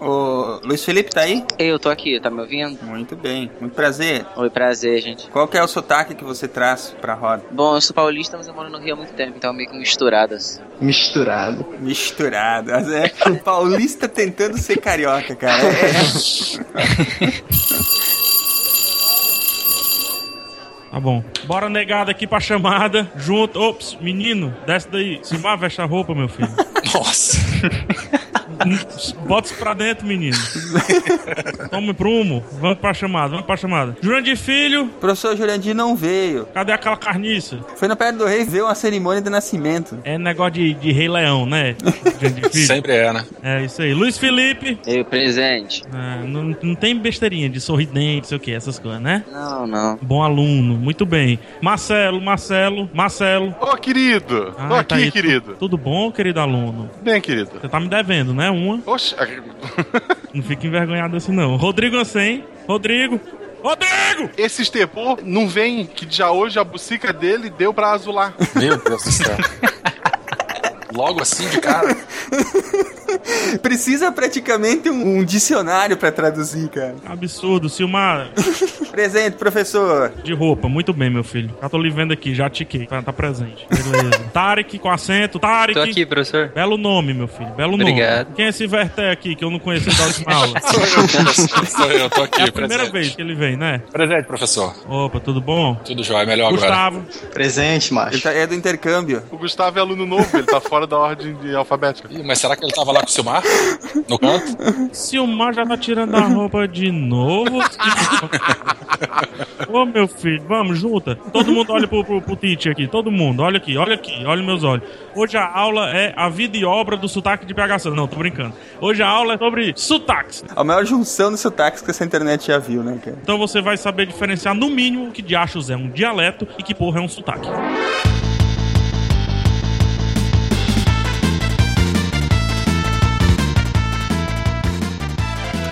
O Luiz Felipe tá aí? Eu tô aqui, tá me ouvindo? Muito bem, muito prazer. Oi, prazer, gente. Qual que é o sotaque que você traz pra roda? Bom, eu sou paulista, mas eu moro no Rio há muito tempo, então meio que misturado assim. Misturado. Misturado. É paulista tentando ser carioca, cara. É. Tá bom. Bora negado aqui pra chamada. Junto. Ops, menino, desce daí. Se vá, veste a roupa, meu filho. Nossa. Bota isso pra dentro, menino. Tome prumo. Vamos pra chamada, vamos pra chamada. Jurandir Filho. Professor Jurandir não veio. Cadê aquela carniça? Foi na Pedra do Rei ver uma cerimônia de nascimento. É negócio de, de Rei Leão, né? Jurandir Filho. Sempre é, né? É isso aí. Luiz Felipe. Eu, presente. É, não, não tem besteirinha de sorridente, sei o que, essas coisas, né? Não, não. Bom aluno, muito bem. Marcelo, Marcelo, Marcelo. Ô, querido! Tô Ah, aqui, tá aí. querido. Tudo bom, querido aluno? Bem, querido. Você tá me devendo, né? Uma. Oxe, Não fica envergonhado assim, não. Rodrigo Ansem. Rodrigo. Rodrigo! esse estepô não vem que já hoje a bucica dele deu pra azular. Meu Deus do céu. Logo assim de cara. Precisa praticamente um, um dicionário pra traduzir, cara. Absurdo, Silmar. Presente, professor. De roupa, muito bem, meu filho. Já tô lhe vendo aqui, já tiquei. Tá, tá presente. Beleza. Tarek com acento, Tarek. Tô aqui, professor. Belo nome, meu filho. Belo Obrigado. nome. Quem é esse Verté aqui que eu não conheci da última aula? Sou eu, tô aqui, É a primeira presente. vez que ele vem, né? Presente, professor. Opa, tudo bom? Tudo jóia, melhor agora. Gustavo. Presente, macho. Ele tá- é do intercâmbio. O Gustavo é aluno novo, ele tá fora da ordem de alfabética. Ih, mas será que ele tava lá com o Silmar? No canto? Silmar já tá tirando a roupa de novo. Ô meu filho, vamos, junta. Todo mundo olha pro, pro, pro teacher aqui. Todo mundo, olha aqui, olha aqui, olha meus olhos. Hoje a aula é a vida e obra do sotaque de PH Santos. Não, tô brincando. Hoje a aula é sobre sotaques. A maior junção de sotaques que essa internet já viu, né, cara? Então você vai saber diferenciar no mínimo o que de achos é um dialeto e que porra é um sotaque.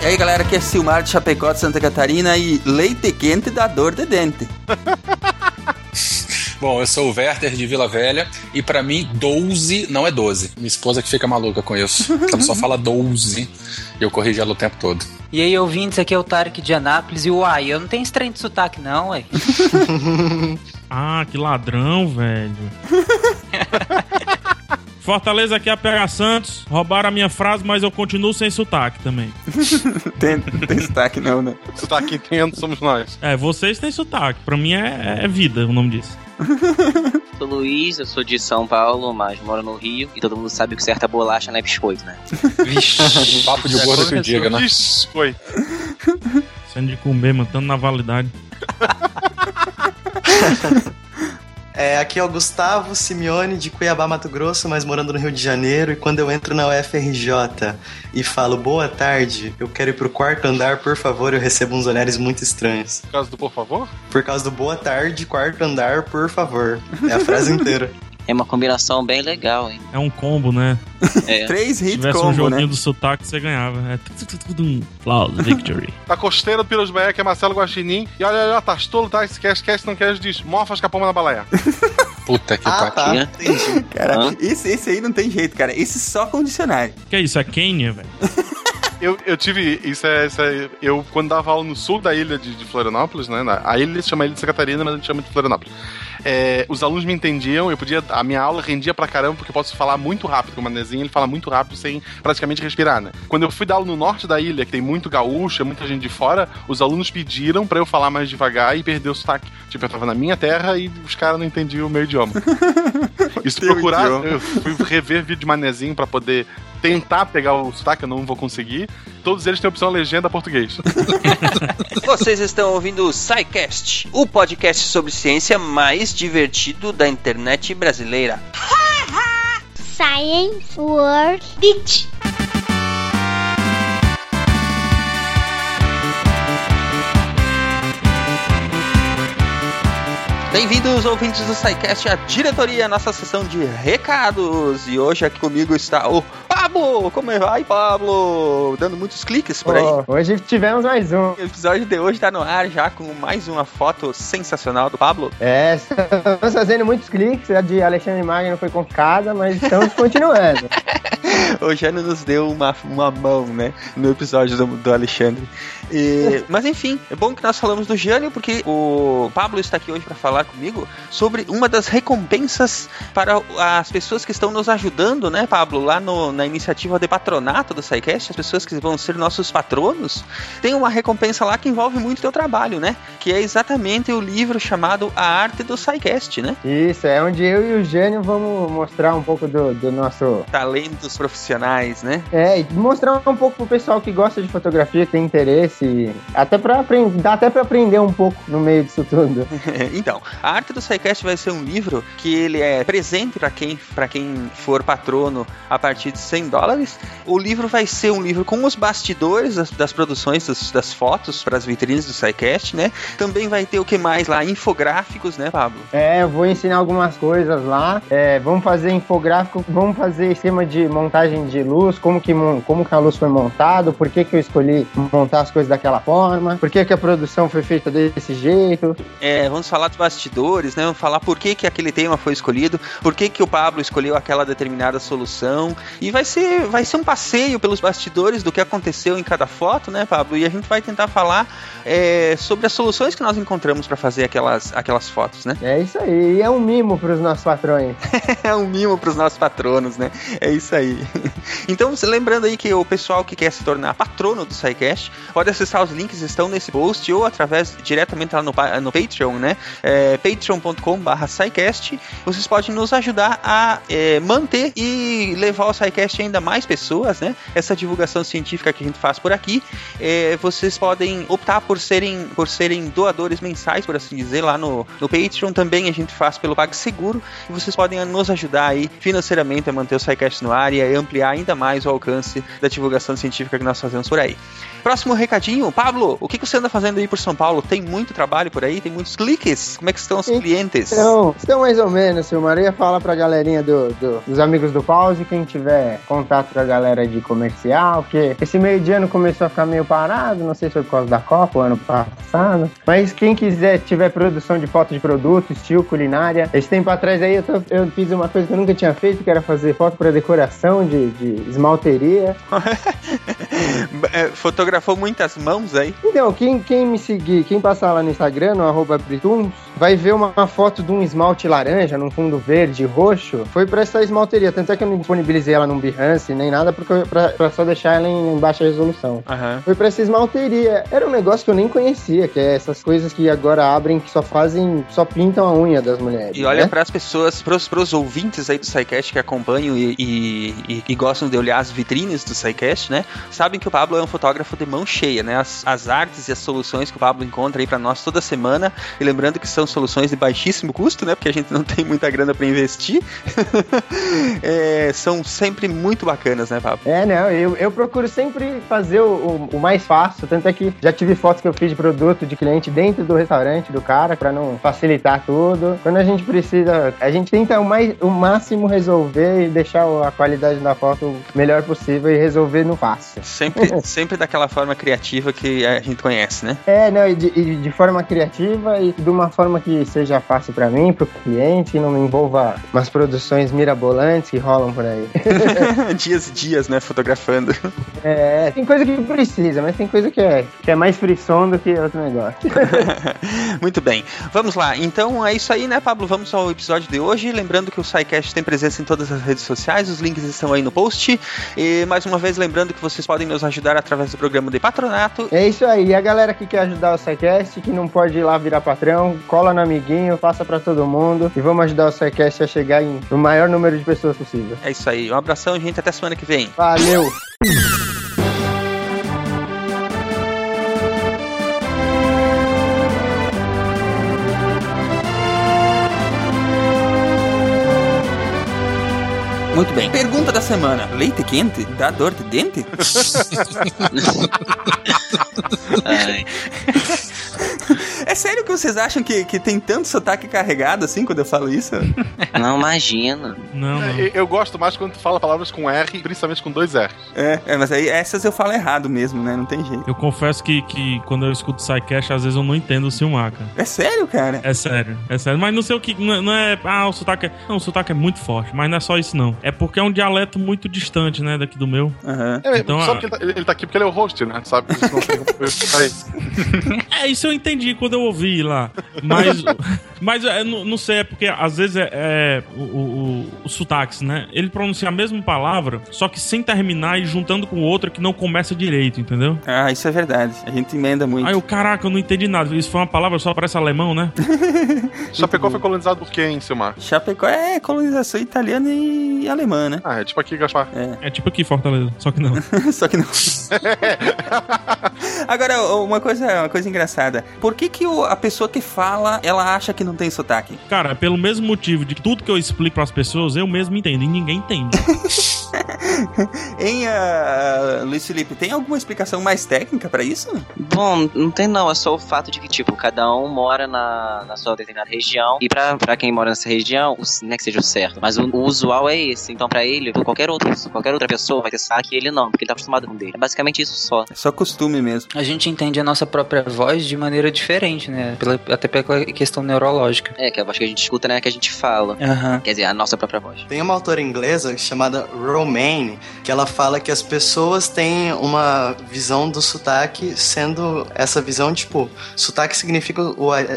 E aí, galera, aqui é Silmar de Chapecó de Santa Catarina e leite quente dá dor de dente. Bom, eu sou o Werther de Vila Velha e pra mim 12 não é 12. Minha esposa que fica maluca com isso. Ela só fala 12 e eu corrijo ela o tempo todo. E aí, ouvintes, aqui é o Tarek de Anápolis e uai, eu não tenho trem de sotaque não, ué. Ah, que ladrão, velho. Fortaleza aqui é a PH Santos. Roubaram a minha frase, mas eu continuo sem sotaque também. tem, não tem sotaque não, né? Sotaque entendo, somos nós. É, vocês têm sotaque. Pra mim é, é vida o nome disso. Sou Luiz, eu sou de São Paulo, mas moro no Rio. E todo mundo sabe que certa bolacha não é biscoito, né? Vixe, papo de gordo que o diga, né? Foi. Sendo de comer, mantendo na validade. É, aqui é o Gustavo Simeone de Cuiabá, Mato Grosso, mas morando no Rio de Janeiro. E quando eu entro na UFRJ e falo boa tarde, eu quero ir pro quarto andar, por favor, eu recebo uns olhares muito estranhos. Por causa do por favor? Por causa do boa tarde, quarto andar, por favor. É a frase inteira. É uma combinação bem legal, hein? É um combo, né? É. Três Se hits tivesse um combo, joguinho né? do sotaque, você ganhava. É Flawless victory. Da costeira do Piros Bahia, que é Marcelo Guaxinim. E olha, olha, tá tolo, tá? Se quer, esquece, não quer, diz. Mofas com a palma na balaia. Puta que Ah, pariu. tá. Entendi. Cara, esse, esse aí não tem jeito, cara. Esse só com dicionário. que é isso? É Quênia, velho? Eu, eu tive. Isso é, isso é. Eu, quando dava aula no sul da ilha de, de Florianópolis, né? na- A ilha se chama Ilha de Santa Catarina, mas a gente chama de Florianópolis. É, os alunos me entendiam, eu podia. A minha aula rendia pra caramba, porque eu posso falar muito rápido, com o manezinho, ele fala muito rápido sem praticamente respirar, né? Quando eu fui dar aula no norte da ilha, que tem muito gaúcho, é muita gente de fora, os alunos pediram pra eu falar mais devagar e perder o sotaque. Tipo, eu tava na minha terra e os caras não entendiam o meu idioma. Teu procurar, idioma. eu fui rever vídeo de manezinho pra poder tentar pegar o sotaque, eu não vou conseguir. Todos eles têm a opção legenda português. Vocês estão ouvindo o SciCast, o podcast sobre ciência mais divertido da internet brasileira. Science World Beach. Bem-vindos, ouvintes do SciCast, a diretoria, nossa sessão de recados. E hoje aqui comigo está o Pablo, como é vai, Pablo? Dando muitos cliques por aí. Ó, hoje tivemos mais um. O episódio de hoje tá no ar já com mais uma foto sensacional do Pablo. É, estamos fazendo muitos cliques. A de Alexandre Magno foi complicada, mas estamos continuando. O Jânio nos deu uma, uma mão, né? No episódio do, do Alexandre. E- mas enfim, é bom que nós falamos do Jânio, porque o Pablo está aqui hoje para falar comigo sobre uma das recompensas para as pessoas que estão nos ajudando, né, Pablo? Lá no- na iniciativa de patronato do SciCast, as pessoas que vão ser nossos patronos, tem uma recompensa lá que envolve muito teu trabalho, né? Que é exatamente o livro chamado A Arte do SciCast, né? Isso, é onde eu e o Jânio vamos mostrar um pouco do, do nosso. Talentos profissionais, né? É, e mostrar um pouco pro pessoal que gosta de fotografia, que tem interesse. Até pra aprender. Dá até pra aprender um pouco no meio disso tudo. então, a arte do SciCast vai ser um livro que ele é presente para quem, pra quem for patrono a partir de 100 dólares. O livro vai ser um livro com os bastidores das, das produções das, das fotos para as vitrines do SciCast, né? Também vai ter o que mais lá? Infográficos, né, Pablo? É, eu vou ensinar algumas coisas lá. É, vamos fazer infográfico, vamos fazer esquema de montagem de luz, como que, como que a luz foi montada, por que, que eu escolhi montar as coisas daquela forma, por que, que a produção foi feita desse jeito. É, vamos falar dos bastidores, né? Vamos falar por que, que aquele tema foi escolhido, por que, que o Pablo escolheu aquela determinada solução. E vai ser, vai ser um passeio pelos bastidores do que aconteceu em cada foto, né, Pablo? E a gente vai tentar falar é, sobre as soluções que nós encontramos para fazer aquelas, aquelas fotos, né? É isso aí, e é um mimo pros nossos patrões. É um mimo para os nossos patronos, né? É isso aí. Então, lembrando aí que o pessoal que quer se tornar patrono do SciCast pode acessar os links estão nesse post ou através diretamente lá no, no Patreon, né? É, patreon.com.br. Vocês podem nos ajudar a é, manter e levar o SciCast ainda mais pessoas, né? Essa divulgação científica que a gente faz por aqui. É, vocês podem optar por serem, por serem doadores mensais, por assim dizer, lá no, no Patreon. Também a gente faz pelo PagSeguro. E vocês podem nos ajudar aí financeiramente a manter o SciCast no ar e ampliar ainda mais o alcance da divulgação científica que nós fazemos por aí. Próximo recadinho, Pablo, o que que você anda fazendo aí por São Paulo? Tem muito trabalho por aí? Tem muitos cliques? Como é que estão os clientes? Então, então mais ou menos, seu Maria fala pra galerinha do, do- dos amigos do Pause, quem tiver contato com a galera de comercial, porque esse meio de ano começou a ficar meio parado, não sei se foi por causa da Copa, o ano passado, mas quem quiser, tiver produção de foto de produto, estilo culinária, esse tempo atrás aí eu, tô- eu fiz uma coisa que eu nunca tinha feito, que era fazer foto pra decoração de, de esmalteria. É, fotografou muitas mãos aí. Então, quem, quem me seguir, quem passar lá no Instagram, no arroba vai ver uma, foto de um esmalte laranja num fundo verde roxo. Foi pra essa esmalteria. Tanto é que eu não disponibilizei ela num Behance nem nada, porque eu- pra, pra só deixar ela em, em baixa resolução. Aham. Foi pra essa esmalteria. Era um negócio que eu nem conhecia, que é essas coisas que agora abrem, que só fazem, só pintam a unha das mulheres. E olha né? para as pessoas, pros, pros ouvintes aí do SciCast que acompanham e, e, e- e gostam de olhar as vitrines do SciCast, né? Sabem que o Pablo é um fotógrafo de mão cheia, né? As, as artes e as soluções que o Pablo encontra aí para nós toda semana. E lembrando que são soluções de baixíssimo custo, né? Porque a gente não tem muita grana para investir. É, são sempre muito bacanas, né, Pablo? É, não, eu, eu procuro sempre fazer o, o- o mais fácil, tanto é que já tive fotos que eu fiz de produto de cliente dentro do restaurante do cara, pra não facilitar tudo. Quando a gente precisa, a gente tenta o, mais, o máximo resolver e deixar a qualidade da foto o melhor possível e resolver no fácil. Sempre, sempre daquela forma criativa que a gente conhece, né? É, não, e de, e de forma criativa e de uma forma que seja fácil pra mim, pro cliente, que não me envolva umas produções mirabolantes que rolam por aí. dias e dias, né? Fotografando. É, tem coisa que precisa, mas tem coisa que é, que é mais frisson do que outro negócio. Muito bem. Vamos lá. Então é isso aí, né, Pablo? Vamos ao episódio de hoje. Lembrando que o SciCast tem presença em todas as redes sociais, os links estão aí no post. E mais uma vez, lembrando que vocês podem nos ajudar através do programa de patronato. É isso aí. E a galera que quer ajudar o SciCast, que não pode ir lá virar patrão, cola no amiguinho, passa pra todo mundo e vamos ajudar o SciCast a chegar em, no maior número de pessoas possível. É isso aí. Um abração, gente. Até semana que vem. Valeu! Muito bem. Pergunta da semana: leite quente dá dor de dente? Ai, É sério que vocês acham que, que tem tanto sotaque carregado assim quando eu falo isso? Não, imagina. Não, não. Eu, eu gosto mais quando tu fala palavras com R, principalmente com dois R. É, é, mas aí essas eu falo errado mesmo, né? Não tem jeito. Eu confesso que, que quando eu escuto Psycast, às vezes eu não entendo o Silmar, cara. É sério, cara? É sério, é sério. Mas não sei o que. Não é, não é- Ah, o sotaque é. Não, o sotaque é muito forte. Mas não é só isso, não. É porque é um dialeto muito distante, né? Daqui do meu. Aham. É, Então, só a- porque ele tá, ele- ele tá aqui porque ele é o host, né? Sabe? Isso não tem como eu. É, isso eu entendi quando eu ouvi lá. Mas. mas é, não, não sei, é porque às vezes é. é o, o, o, o sotaques, né? Ele pronuncia a mesma palavra, só que sem terminar e juntando com outra que não começa direito, entendeu? Ah, isso é verdade. A gente emenda muito. Aí eu, caraca, eu não entendi nada. Isso foi uma palavra só parece alemão, né? Chapecó foi colonizado por quem, Silmar? Chapecó é colonização italiana e alemã, né? Ah, é tipo aqui, Gaspar. É tipo aqui, Fortaleza. Só que não. Só que não. Agora, uma coisa, uma coisa engraçada. Por que, que o- a pessoa que fala, ela acha que não tem sotaque? Cara, pelo mesmo motivo de tudo que eu explico pras pessoas, eu mesmo entendo e ninguém entende. Hein, ah, Luiz Felipe, tem alguma explicação mais técnica pra isso? Bom, não tem não, é só o fato de que, tipo, cada um mora na, na sua determinada região. E pra, pra quem mora nessa região, não é que seja o certo, mas o, o usual é esse. Então, pra ele, qualquer outra, qualquer outra pessoa vai ter saque e ele não, porque ele tá acostumado com o dele. É basicamente isso só. É só costume mesmo. A gente entende a nossa própria voz de maneira diferente, né? Pela- até pela questão neurológica. É, que a voz que a gente escuta, né, que a gente fala. Aham. Quer dizer, a nossa própria voz. Tem uma autora inglesa chamada Romaine, que ela fala que as pessoas têm uma visão do sotaque sendo essa visão, tipo, sotaque significa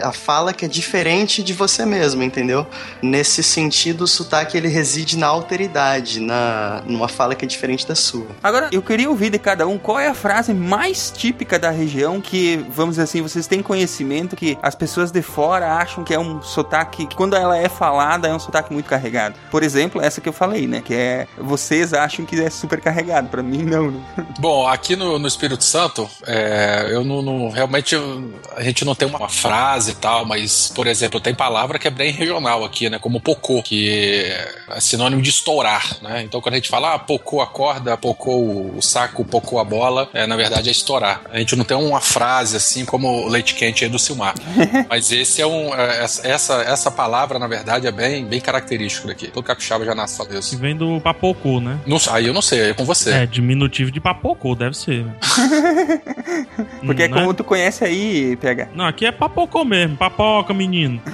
a fala que é diferente de você mesmo, entendeu? Nesse sentido, o sotaque ele reside na alteridade, na numa fala que é diferente da sua. Agora, eu queria ouvir de cada um qual é a frase mais típica da região que, vamos dizer assim, vocês têm conhecimento que as pessoas de fora acham que é um sotaque, que quando ela é falada é um sotaque muito carregado. Por exemplo, essa que eu falei, né? Que é, vocês que é super carregado. Pra mim, não, né? Bom, aqui no, no Espírito Santo, é, eu não, não- realmente eu- a gente não tem uma frase e tal, mas, por exemplo, tem palavra que é bem regional aqui, né? Como pocô, que é sinônimo de estourar, né? Então quando a gente fala, ah, pocô a corda, pocô o saco, pocô a bola, é, na verdade é estourar. A gente não tem uma frase assim como o leite quente aí do Silmar. mas esse é um. é, essa- essa, palavra, na verdade, é bem, bem característico daqui. Todo capixaba já nasce falando Que isso. vem do papocô, né? Não, aí eu não sei, aí é com você. É, diminutivo de papocô, deve ser. né? Porque é Não, né? como tu conhece aí, PH. Não, aqui é papocô mesmo. Papoca, menino.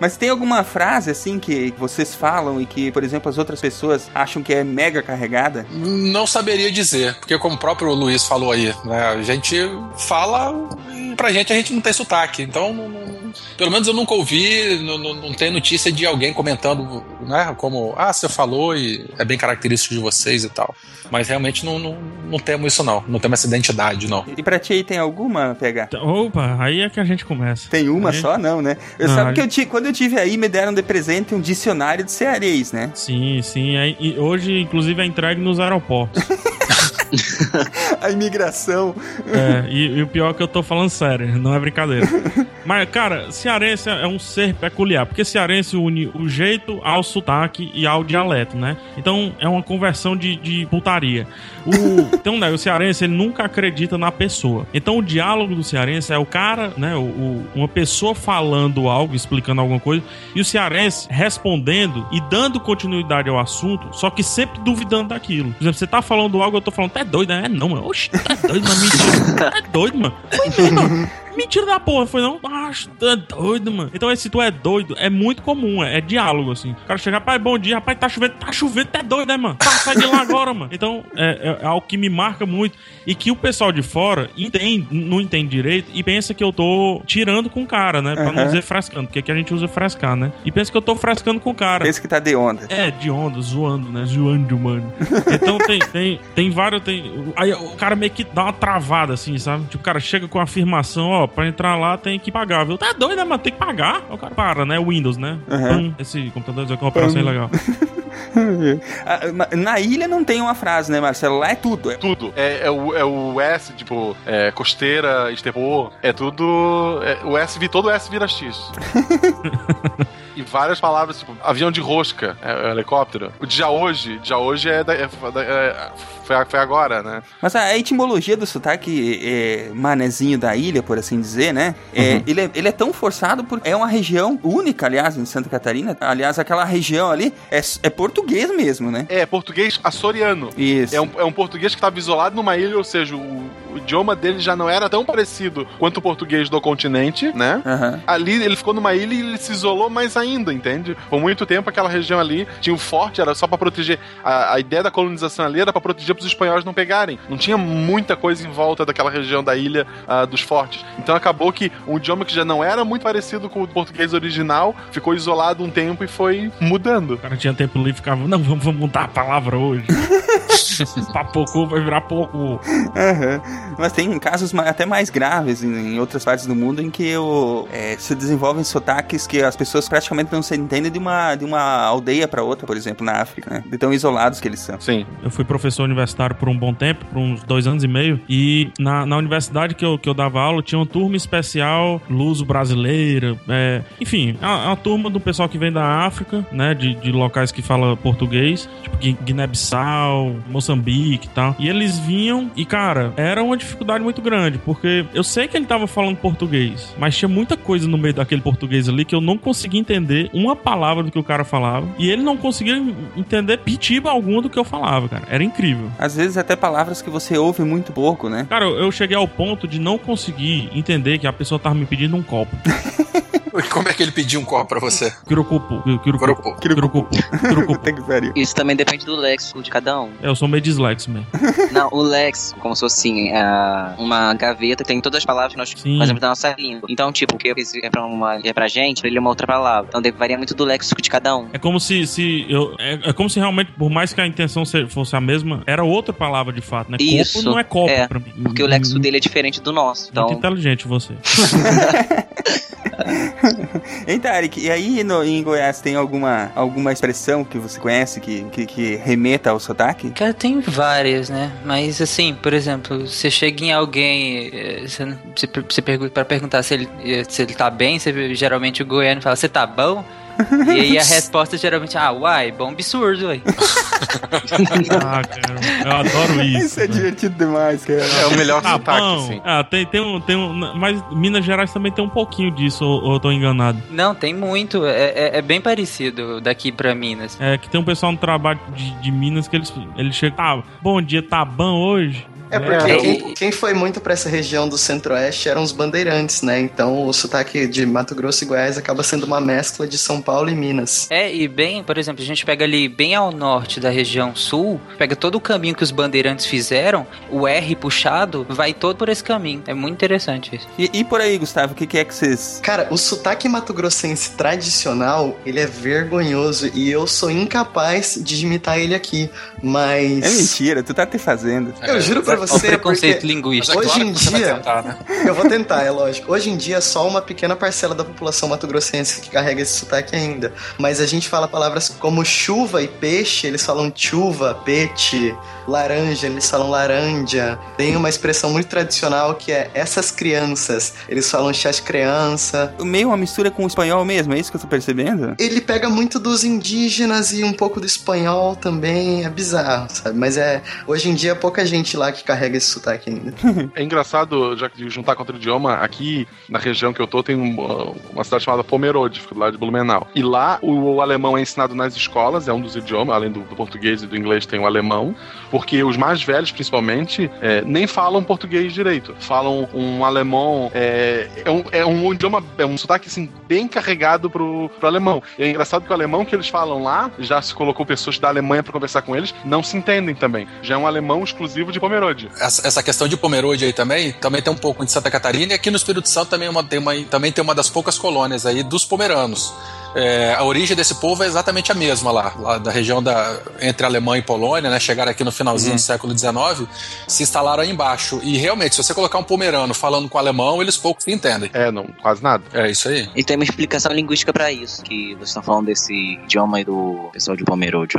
Mas tem alguma frase assim que vocês falam e que, por exemplo, as outras pessoas acham que é mega carregada? Não saberia dizer, porque como o próprio Luiz falou aí, né, a gente fala e pra gente a gente não tem sotaque, então não- não- pelo menos eu nunca ouvi, não, não, não tem notícia de alguém comentando, né, como, ah, você falou e é bem característico de vocês e tal. Mas realmente não, não, não temos isso não, não temos essa identidade não. E pra ti aí tem alguma, PH? Opa, aí é que a gente começa. Tem uma Aí- só, não, né? Eu Não, sabe que eu ti, quando eu tive aí, me deram de presente um dicionário de cearês, né? Sim, sim. e hoje, inclusive, é entregue nos aeroportos. A imigração. É, e, e o pior é que eu tô falando sério, não é brincadeira. Mas, cara, cearense é um ser peculiar, porque cearense une o jeito ao sotaque e ao dialeto, né? Então é uma conversão de, de putaria. O, então, né, o cearense ele nunca acredita na pessoa. Então o diálogo do cearense é o cara, né? O, o- uma pessoa falando algo, explicando alguma coisa, e o cearense respondendo e dando continuidade ao assunto, só que sempre duvidando daquilo. Por exemplo, você tá falando algo, eu tô falando, tá doido, né? É não, mano. Oxe, tá doido, mano. Mentira. Tá doido, mano. Não, mano. Mentira da porra, foi não? Ah, tá doido, mano. Então esse tu é doido é muito comum, é, é diálogo, assim. O cara chega, rapaz, bom dia, rapaz, tá chovendo, tá chovendo, tá doido, né, mano? Tá, sai de lá agora, mano. Então é, é algo que me marca muito e que o pessoal de fora entende, não entende direito e pensa que eu tô tirando com o cara, né? Pra não Aham. dizer frescando, porque aqui a gente usa frescar, né? E pensa que eu tô frescando com o cara. Pensa que tá de onda. É, de onda, zoando, né? Zoando, mano. Então tem, tem, tem vários. Tem, aí o cara meio que dá uma travada, assim, sabe? Tipo, o cara chega com a afirmação, ó, pra entrar lá tem que pagar, viu? Tá doido, né, mano? Tem que pagar. O cara para, né? Windows, né? Aham. Pam, esse computador é uma operação ilegal. Na ilha não tem uma frase, né, Marcelo? Lá é tudo. É Tudo. É, é o, é o S, tipo, é, costeira, estepô, é tudo. é- o S, vi- todo o S vira X. e várias palavras, tipo, avião de rosca, é, é helicóptero. O já hoje, já hoje é, da- é- é- foi, foi agora, né? Mas a etimologia do sotaque é, manezinho da ilha, por assim dizer, né? É, ele, é, ele é tão forçado porque é uma região única, aliás, em Santa Catarina. Aliás, aquela região ali é, é português mesmo, né? É português açoriano. Isso. É um, é um português que estava isolado numa ilha, ou seja, o, o idioma dele já não era tão parecido quanto o português do continente, né? Aham. Ali ele ficou numa ilha e ele se isolou mais ainda, entende? Por muito tempo aquela região ali tinha um forte, era só pra proteger. A, a ideia da colonização ali era pra proteger pros espanhóis não pegarem. Não tinha muita coisa em volta daquela região da ilha ah, dos fortes. Então acabou que um idioma que já não era muito parecido com o português original ficou isolado um tempo e foi mudando. O cara tinha tempo livre e ficava, não, vamos, vamos mudar a palavra hoje. Papocô vai virar pouco. Aham. Mas tem casos até mais graves em, em outras partes do mundo em que o, é, se desenvolvem sotaques que as pessoas praticamente não se entendem de uma, de uma aldeia pra outra, por exemplo, na África, né? De tão isolados que eles são. Sim. Eu fui professor universitário por um bom tempo, por uns dois anos e meio. E na, na universidade que eu, que eu dava aula, tinha uma turma especial, luso brasileira. é, enfim, é uma, é uma turma do pessoal que vem da África, né? De, de locais que fala português, tipo Gui- Guiné-Bissau, Moçambique e tal. E eles vinham e, cara, era uma dificuldade muito grande, porque eu sei que ele tava falando português, mas tinha muita coisa no meio daquele português ali que eu não conseguia entender uma palavra do que o cara falava. E ele não conseguia entender pitiba alguma do que eu falava, cara. Era incrível. Às vezes até palavras que você ouve muito pouco, né? Cara, eu cheguei ao ponto de não conseguir entender que a pessoa tava me pedindo um copo. Como é que ele pediu um copo pra você? Quirocupu. Quirocupu. que pariu. Isso também depende do léxico de cada um. É, Eu sou meio dislexo mesmo. Não, o léxico, como se fosse assim, é uma gaveta que tem todas as palavras que nós Sim. fazemos da nossa língua. Então, tipo, o que é pra, uma, é pra gente, ele é uma outra palavra. Então, varia muito do léxico de cada um. É como se, se eu, é, é como se realmente, por mais que a intenção se- fosse a mesma, era outra palavra de fato, né? Isso. Copo não é copo é, pra mim. Porque o léxico dele é diferente do nosso. Muito Então, inteligente você. Hein, Tarek? E aí no, em Goiás tem alguma, alguma expressão que você conhece que, que, que remeta ao sotaque? Cara, tem várias, né? Mas assim, por exemplo, você chega em alguém, eh, você, você, per- você pergunta para perguntar se ele, eh, se ele tá bem, você, geralmente o goiano fala, você tá bom? E aí a resposta geralmente, ah, uai, bom absurdo, uai. Ah, cara, eu adoro isso. Isso é né? divertido demais, cara. É o melhor Tá sotaque, bom. assim. Ah, tem, tem, um, tem um. Mas Minas Gerais também tem um pouquinho disso, ou, ou eu tô enganado. Não, tem muito, é, é, é bem parecido daqui pra Minas. É que tem um pessoal no trabalho de, de Minas que eles, eles chegam. Ah, bom dia, tá bom hoje? É porque É. quem, quem foi muito pra essa região do centro-oeste eram os bandeirantes, né? Então o sotaque de Mato Grosso e Goiás acaba sendo uma mescla de São Paulo e Minas. É, e bem, por exemplo, a gente pega ali bem ao norte da região sul, pega todo o caminho que os bandeirantes fizeram, o R puxado vai todo por esse caminho. É muito interessante isso. E, e por aí, Gustavo, o que, que é que vocês. Cara, o sotaque mato-grossense tradicional, ele é vergonhoso e eu sou incapaz de imitar ele aqui. Mas. É mentira, tu tá te fazendo. Eu juro pra o você, preconceito linguístico. É Hoje claro em você dia- tentar, né? eu vou tentar, é lógico. Hoje em dia, só uma pequena parcela da população mato-grossense que carrega esse sotaque ainda. Mas a gente fala palavras como chuva e peixe, eles falam chuva, peixe, laranja, eles falam laranja. Tem uma expressão muito tradicional que é essas crianças, eles falam chás criança. Meio uma mistura com o espanhol mesmo, é isso que eu tô percebendo? Ele pega muito dos indígenas e um pouco do espanhol também, é bizarro, sabe? Mas é, hoje em dia, pouca gente lá que carrega esse sotaque ainda. É engraçado, já que juntar contra o idioma, aqui na região que eu tô tem um- uma cidade chamada Pomerode, fica do lado de Blumenau. E lá o, o alemão é ensinado nas escolas, é um dos idiomas, além do, do português e do inglês tem o alemão, porque os mais velhos, principalmente, é, nem falam português direito. Falam um alemão, é, é, um, é um idioma, é um sotaque assim, bem carregado pro, pro alemão. E é engraçado que o alemão que eles falam lá, já se colocou pessoas da Alemanha para conversar com eles, não se entendem também. Já é um alemão exclusivo de Pomerode. Essa, essa questão de Pomerode aí também, também tem um pouco de Santa Catarina e aqui no Espírito Santo também, é uma, tem, uma, também tem uma das poucas colônias aí dos pomeranos. É, a origem desse povo é exatamente a mesma lá, lá da região da, entre Alemanha e Polônia, né? Chegaram aqui no finalzinho do século XIX, se instalaram aí embaixo. E realmente, se você colocar um pomerano falando com alemão, eles pouco se entendem. É, não, quase nada. É isso aí. E tem uma explicação linguística pra isso, que vocês estão falando desse idioma aí do pessoal de Pomerode.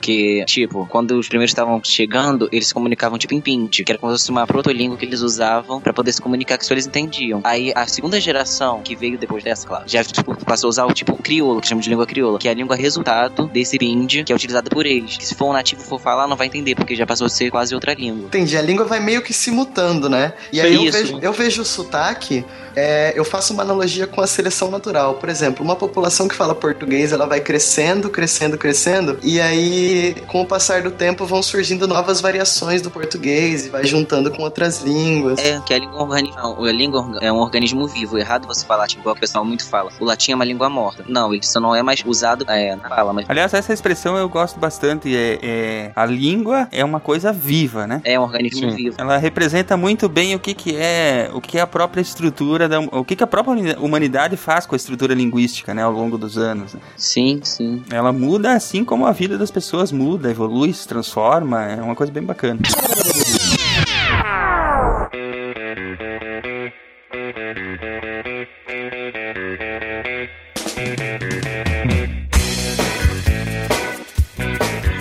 Que, tipo, quando os primeiros estavam chegando, eles se comunicavam tipo em pinte, que era como se fosse uma protolíngua que eles usavam pra poder se comunicar que só eles entendiam. Aí a segunda geração, que veio depois dessa, claro, já tipo, passou a usar o tipo crioula, que chama de língua crioula, que é a língua resultado desse bindi que é utilizada por eles. Que se for um nativo for falar, não vai entender, porque já passou a ser quase outra língua. Entendi, a língua vai meio que se mutando, né? E aí eu vejo, eu vejo o sotaque, é, eu faço uma analogia com a seleção natural. Por exemplo, uma população que fala português, ela vai crescendo, crescendo, crescendo, e aí, com o passar do tempo, vão surgindo novas variações do português e vai juntando com outras línguas. É, que a língua, organi- a língua é um organismo vivo. Errado você falar, tipo, igual o pessoal muito fala. O latim é uma língua morta. Não, ele só não é mais usado é, na fala, mas Aliás, essa expressão eu gosto bastante. É, é- a língua é uma coisa viva, né? é um organismo Sim. vivo. Ela representa muito bem o que, que é o que é a própria estrutura da, o que, que a própria humanidade faz com a estrutura linguística, né, ao longo dos anos. né? Sim, sim. Ela muda assim como a vida das pessoas muda, evolui, se transforma. É uma coisa bem bacana.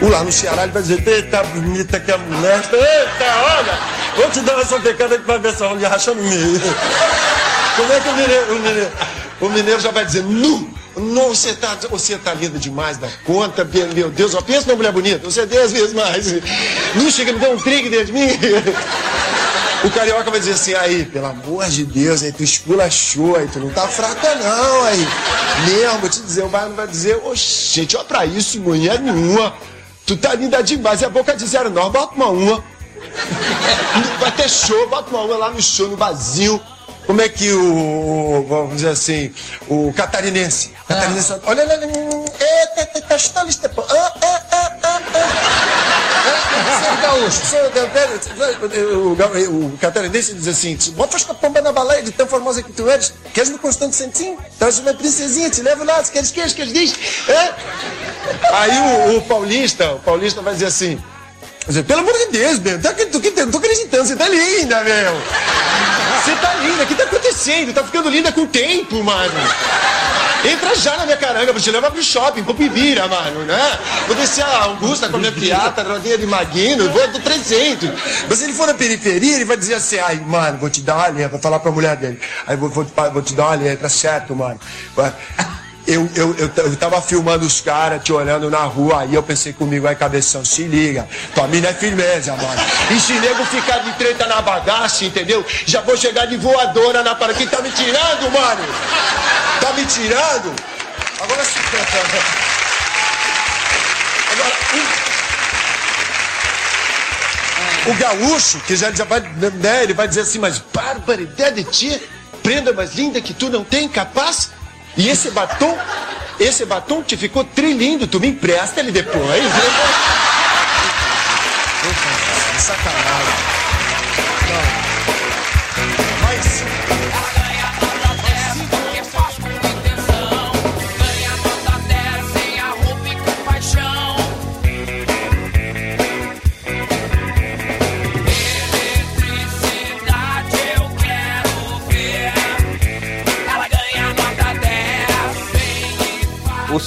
O lá no Ceará ele vai dizer, eita, bonita que a mulher. Eita, olha, vou te dar uma socada que vai ver essa olha rachando meio. Como é que o mineiro, o mineiro, o mineiro já vai dizer, nu, nu, você tá, você tá linda demais da conta, meu Deus, ó, pensa numa mulher bonita, você é dez vezes mais. Nu chega me dá um trigo dentro de mim. O carioca vai dizer assim, aí, pelo amor de Deus, aí tu esculachou, aí tu não tá fraca não, aí. Mesmo, vou te dizer, o Baiano vai dizer, oxe, gente, olha pra isso, mulher nenhuma. Tu tá linda demais, é a boca de zero não, bota uma uma. Vai ter show, bota uma uma lá no show, no barzinho. Como é que o, o- vamos dizer assim, o catarinense, catarinense, olha, olha, olha, gaúcho, o, catarinense diz assim: bota esta pomba na baleia de tão formosa que tu eres. Queres no Constante Santinho? Traz uma princesinha, te levo lá, se queres, queres, queres, diz. É? Aí o, o paulista, o paulista vai dizer assim: pelo amor de Deus, meu, tá, tu, tu, não tô acreditando, você tá linda, meu. Você tá linda, o que tá acontecendo? Tá ficando linda com o tempo, mano. Entra já na minha caranga, vou te levar pro shopping, pro Pibira, mano, né? Vou descer a Augusta com a minha piata, rodinha de Maguino, vou do 300. Mas se ele for na periferia, ele vai dizer assim, ai, mano, vou te dar uma letra, falar pra mulher dele. Aí vou, vou, vou te dar uma letra, certo, mano? Vai. Eu, eu, eu, eu tava filmando os caras, te olhando na rua, aí eu pensei comigo, aí cabeção, se liga, tua mina é firmeza, mano. E se nego ficar de treta na bagaça, entendeu? Já vou chegar de voadora na parada. Quem tá me tirando, mano? Tá me tirando? Agora se Agora, o, o gaúcho, que já, já vai, né, ele vai dizer assim, mas barbaridade de ti, prenda mais linda que tu não tem, capaz? E esse batom, esse batom te ficou trilindo, tu me empresta ele depois. Sacanagem. Não.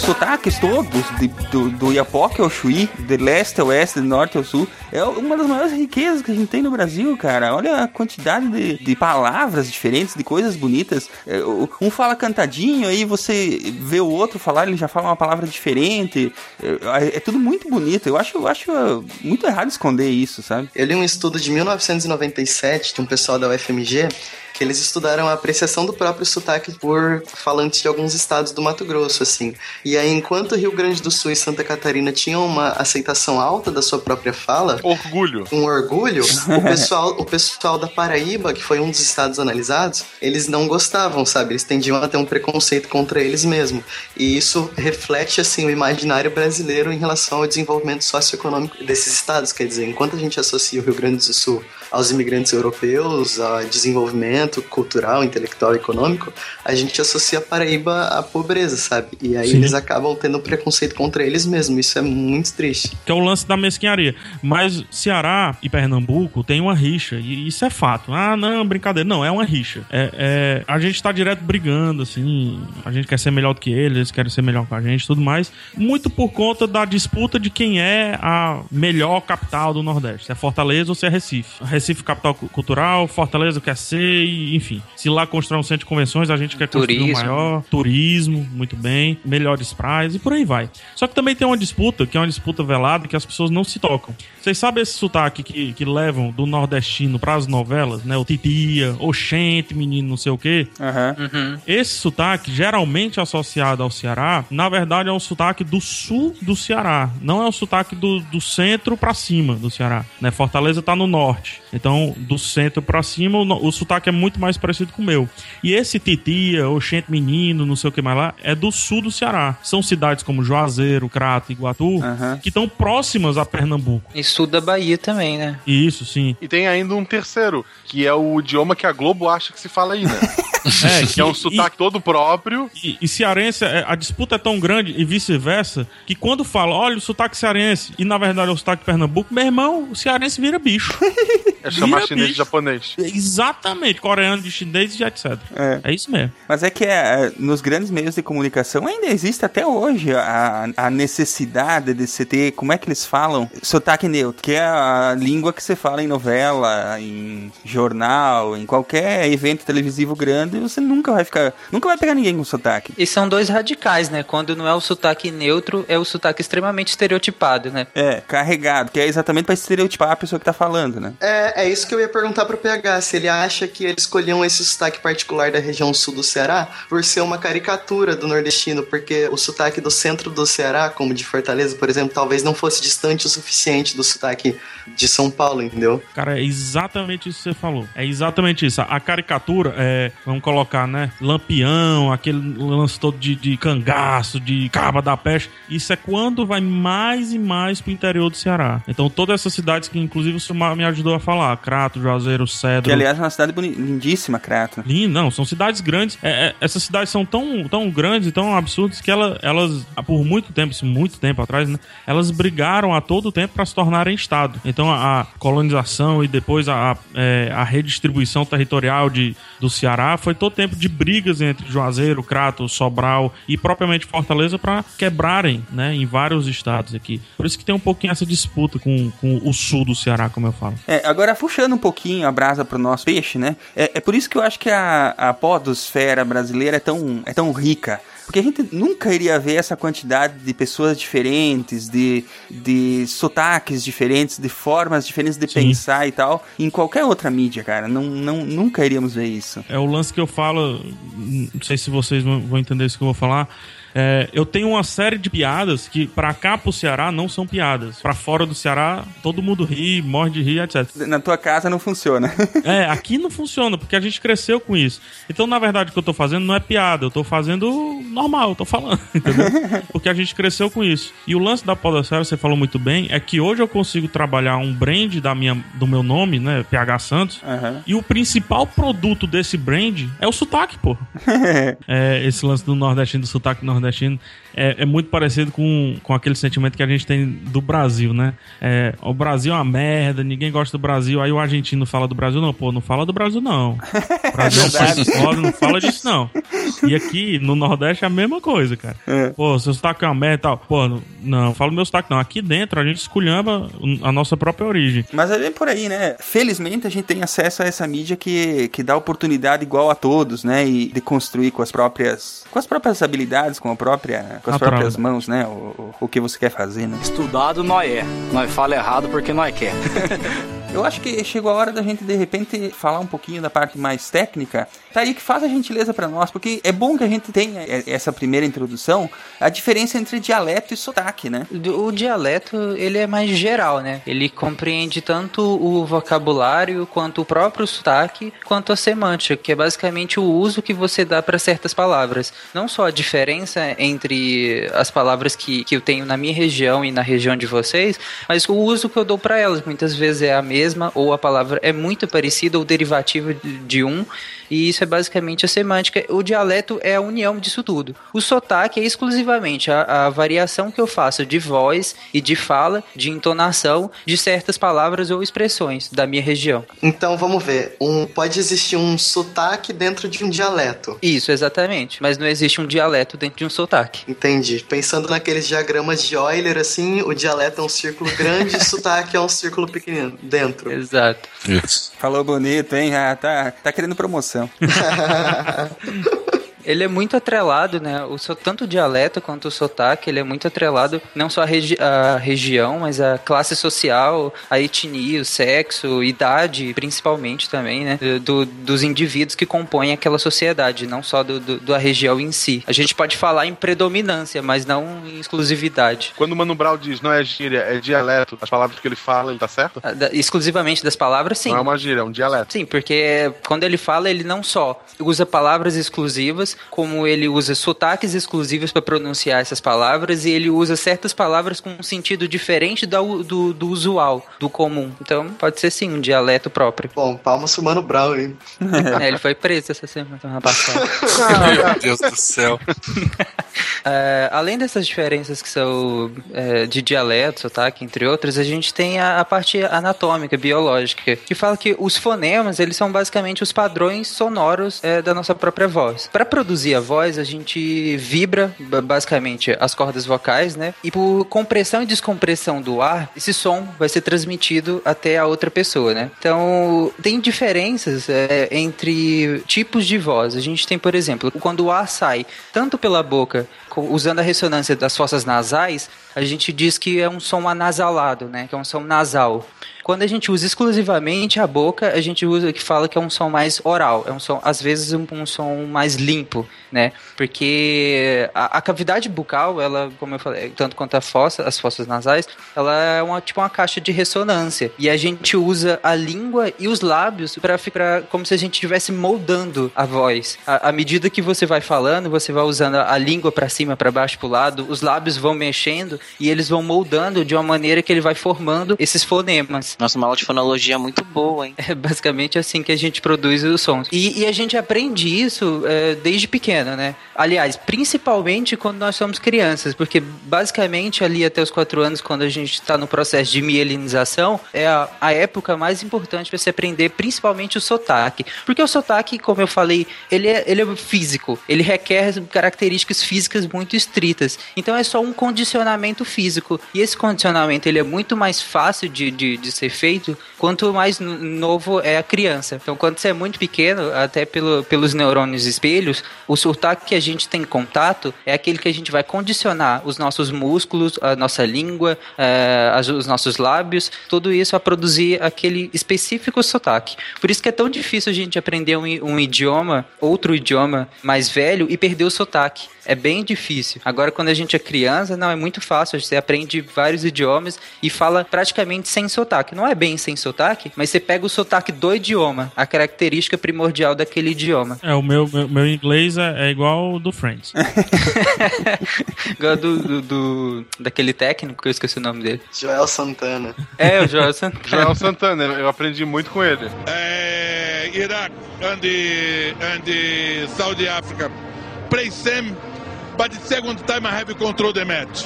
Sotaques todos, de- do, do Iapoque ao Chuí, de leste ao oeste, de norte ao sul, é uma das maiores riquezas que a gente tem no Brasil, cara. Olha a quantidade de, de palavras diferentes, de coisas bonitas. É, Um fala cantadinho, aí você vê o outro falar, ele já fala uma palavra diferente. É, é tudo muito bonito. Eu acho, eu acho uh, muito errado esconder isso, sabe? Eu li um estudo de 1997 de um pessoal da UFMG que eles estudaram a apreciação do próprio sotaque por falantes de alguns estados do Mato Grosso, assim. E aí, enquanto Rio Grande do Sul e Santa Catarina tinham uma aceitação alta da sua própria fala, Orgulho. um orgulho, o pessoal, o pessoal da Paraíba, que foi um dos estados analisados, eles não gostavam, sabe? Eles tendiam a ter um preconceito contra eles mesmo. E isso reflete, assim, o imaginário brasileiro em relação ao desenvolvimento socioeconômico desses estados. Quer dizer, enquanto a gente associa o Rio Grande do Sul aos imigrantes europeus, a desenvolvimento cultural, intelectual e econômico, a gente associa a Paraíba à pobreza, sabe? E aí Sim. eles acabam tendo preconceito contra eles mesmo. Isso é muito triste. que é o lance da mesquinharia. Mas Ceará e Pernambuco tem uma rixa, e isso é fato. Ah, não, brincadeira. Não, é uma rixa. É, é- a gente tá direto brigando, assim. A gente quer ser melhor do que eles, eles querem ser melhor que a gente tudo mais. Muito por conta da disputa de quem é a melhor capital do Nordeste. Se é Fortaleza ou se é Recife. Recife, capital cu- cultural, Fortaleza quer ser, e, enfim, se lá constrói um centro de convenções, a gente quer construir um Turismo. maior turismo, muito bem, melhores praias e por aí vai. Só que também tem uma disputa, que é uma disputa velada, que as pessoas não se tocam. Vocês sabem esse sotaque que, que levam do nordestino para as novelas, né? O titia, oxente, menino, não sei o quê. Aham. Uhum. Esse sotaque, geralmente associado ao Ceará, na verdade é um sotaque do sul do Ceará. Não é o sotaque do, do centro pra cima do Ceará. Né? Fortaleza tá no norte. Então, do centro pra cima, o, o sotaque é muito mais parecido com o meu. E esse titia, oxente menino, não sei o que mais lá, é do sul do Ceará. São cidades como Juazeiro, Crato, Iguatu, Aham. que estão próximas a Pernambuco. E sul da Bahia também, né? Isso, sim. E tem ainda um terceiro, que é o idioma que a Globo acha que se fala aí, né? É, que é um sotaque todo próprio. E, e cearense, é, a disputa é tão grande e vice-versa, que quando fala, olha o sotaque cearense, e na verdade é o sotaque de Pernambuco, meu irmão, o cearense vira bicho. É chamar Vira chinês bicho. japonês. Exatamente, coreano de chinês e etc. É. É isso mesmo. Mas é que é, nos grandes meios de comunicação ainda existe até hoje a, a necessidade de você ter, como é que eles falam? Sotaque neutro, que é a língua que você fala em novela, em jornal, em qualquer evento televisivo grande, você nunca vai ficar, nunca vai pegar ninguém com sotaque. E são dois radicais, né? Quando não é o sotaque neutro, é o sotaque extremamente estereotipado, né? É, carregado, que é exatamente pra estereotipar a pessoa que tá falando, né? É, é isso que eu ia perguntar pro PH, se ele acha que escolhiam esse sotaque particular da região sul do Ceará por ser uma caricatura do nordestino, porque o sotaque do centro do Ceará, como de Fortaleza, por exemplo, talvez não fosse distante o suficiente do sotaque de São Paulo, entendeu? Cara, é exatamente isso que você falou. É exatamente isso. A caricatura é, vamos colocar, né? Lampião, aquele lance todo de, de cangaço, de caba da peste. Isso é quando vai mais e mais pro interior do Ceará. Então, todas essas cidades que, inclusive, o Silmar me ajudou a falar: Crato, Juazeiro, Cedro. Que aliás é uma cidade boni- lindíssima, Crato. Lindo, não, são cidades grandes. É, é, essas cidades são tão, tão grandes e tão absurdas que ela, elas, por muito tempo, isso muito tempo atrás, né? Elas brigaram a todo tempo para se tornarem Estado. Então a, a colonização e depois a, a, é, a redistribuição territorial de, do Ceará foi todo tempo de brigas entre Juazeiro, Crato, Sobral e propriamente Fortaleza para quebrarem, né? Em vários estados aqui. Por isso que tem um pouquinho essa disputa com, com o sul do Ceará, como eu falo. É, agora puxando um pouquinho a brasa pro nosso peixe, né? É, é por isso que eu acho que a, a podosfera brasileira é tão, é tão rica. Porque a gente nunca iria ver essa quantidade de pessoas diferentes, de, de sotaques diferentes, de formas diferentes de Sim. pensar e tal, em qualquer outra mídia, cara. Não, não, nunca iríamos ver isso. É o lance que eu falo, não sei se vocês vão vão entender isso que eu vou falar. É, eu tenho uma série de piadas que pra cá pro Ceará não são piadas. Pra fora do Ceará, todo mundo ri, morre de rir, etc. Na tua casa não funciona. É, aqui não funciona, porque a gente cresceu com isso. Então, na verdade, o que eu tô fazendo não é piada, eu tô fazendo normal, eu tô falando, entendeu? Porque a gente cresceu com isso. E o lance da Podosfera, você falou muito bem, é que hoje eu consigo trabalhar um brand da minha, do meu nome, né, PH Santos, Aham. e o principal produto desse brand é o sotaque, pô. É, esse lance do nordestino, do sotaque nordestino, için é, é muito parecido com, com aquele sentimento que a gente tem do Brasil, né? É, o Brasil é uma merda, ninguém gosta do Brasil, aí o argentino fala do Brasil, não, pô, não fala do Brasil, não. O Brasil é um país foda, não fala disso, não. E aqui, no Nordeste, é a mesma coisa, cara. É. Pô, seu sotaque é uma merda e tal. Pô, não, não fala meu sotaque, não. Aqui dentro, a gente esculhamba a nossa própria origem. Mas é bem por aí, né? Felizmente a gente tem acesso a essa mídia que, que dá oportunidade igual a todos, né? E de construir com as próprias com as próprias habilidades, com a própria com as próprias mãos, né? O, o, que você quer fazer, né? Estudado nós é. Nós fala errado porque nós quer. Eu acho que chegou a hora da gente de repente falar um pouquinho da parte mais técnica. Tá aí que faz a gentileza pra nós, porque é bom que a gente tenha e- essa primeira introdução, a diferença entre dialeto e sotaque, né? O dialeto, ele é mais geral, né? Ele compreende tanto o vocabulário, quanto o próprio sotaque, quanto a semântica, que é basicamente o uso que você dá para certas palavras. Não só a diferença entre as palavras que, que eu tenho na minha região e na região de vocês, mas o uso que eu dou para elas. Muitas vezes é a mesma, ou a palavra é muito parecida, ou derivativa de, de um, e isso é basicamente a semântica. O dialeto é a união disso tudo. O sotaque é exclusivamente a, a variação que eu faço de voz e de fala, de entonação de certas palavras ou expressões da minha região. Então vamos ver. Um, pode existir um sotaque dentro de um dialeto. Isso, exatamente. Mas não existe um dialeto dentro de um sotaque. Entendi. Pensando naqueles diagramas de Euler, assim, o dialeto é um círculo grande e o sotaque é um círculo pequenino dentro. dentro. Exato. Isso. Falou bonito, hein? Ah, tá, tá querendo promoção. Ele é muito atrelado, né? O seu tanto o dialeto quanto o sotaque, ele é muito atrelado não só à regi região, mas à classe social, à etnia, o sexo, idade, principalmente também, né? Do, dos indivíduos que compõem aquela sociedade, não só do, do, da região em si. A gente pode falar em predominância, mas não em exclusividade. Quando o Mano Brown diz não é gíria, é dialeto, as palavras que ele fala, ele tá certo? Ah, Exclusivamente das palavras, sim. Não é uma gíria, é um dialeto. Sim, porque quando ele fala, ele não só usa palavras exclusivas, como ele usa sotaques exclusivos para pronunciar essas palavras e ele usa certas palavras com um sentido diferente u- do, do usual, do comum. Então, pode ser sim um dialeto próprio. Bom, palmas pro Mano Brown, hein? É, ele foi preso essa semana, semana passada. Meu Deus do céu. É, além dessas diferenças que são é, de dialeto, sotaque, entre outras, a gente tem a, a parte anatômica, biológica, que fala que os fonemas, eles são basicamente os padrões sonoros é, da nossa própria voz. Para produzir a voz, a gente vibra ba- basicamente as cordas vocais, né? E por compressão e descompressão do ar, esse som vai ser transmitido até a outra pessoa, né? Então, tem diferenças é, entre tipos de voz. A gente tem, por exemplo, quando o ar sai tanto pela boca, usando a ressonância das fossas nasais, a gente diz que é um som anasalado, né? Que é um som nasal. Quando a gente usa exclusivamente a boca, a gente usa que fala que é um som mais oral, é um som às vezes um, um som mais limpo, né? Porque a, a cavidade bucal, ela, como eu falei, tanto quanto a fossa, as fossas nasais, ela é uma tipo uma caixa de ressonância e a gente usa a língua e os lábios para ficar como se a gente estivesse moldando a voz. À medida que você vai falando, você vai usando a, a língua para cima, para baixo, para lado, os lábios vão mexendo e eles vão moldando de uma maneira que ele vai formando esses fonemas. Nossa, uma aula de fonologia muito boa, hein? É basicamente assim que a gente produz os sons. E, e a gente aprende isso é, desde pequeno, né? Aliás, principalmente quando nós somos crianças, porque basicamente ali até os quatro anos, quando a gente está no processo de mielinização, é a, a época mais importante para se aprender principalmente o sotaque. Porque o sotaque, como eu falei, ele é, ele é físico, ele requer características físicas muito estritas. Então é só um condicionamento físico. E esse condicionamento ele é muito mais fácil de, de, de ser feito quanto mais novo é a criança. Então, quando você é muito pequeno, até pelo, pelos neurônios espelhos, o sotaque que a gente tem contato é aquele que a gente vai condicionar os nossos músculos, a nossa língua, as- os nossos lábios, tudo isso a produzir aquele específico sotaque. Por isso que é tão difícil a gente aprender um, um idioma, outro idioma mais velho e perder o sotaque. É bem difícil. Agora, quando a gente é criança, não, é muito fácil. Você aprende vários idiomas e fala praticamente sem sotaque. Não é bem sem sotaque, mas você pega o sotaque do idioma, a característica primordial daquele idioma. É, o meu, meu, meu inglês é, é igual o do Friends. Igual do, do, do- daquele técnico que eu esqueci o nome dele. Joel Santana. É, o Joel Santana. Joel Santana, eu aprendi muito com ele. uh, Iraq and the and the Saudi Africa play same, but the second time I have control the match.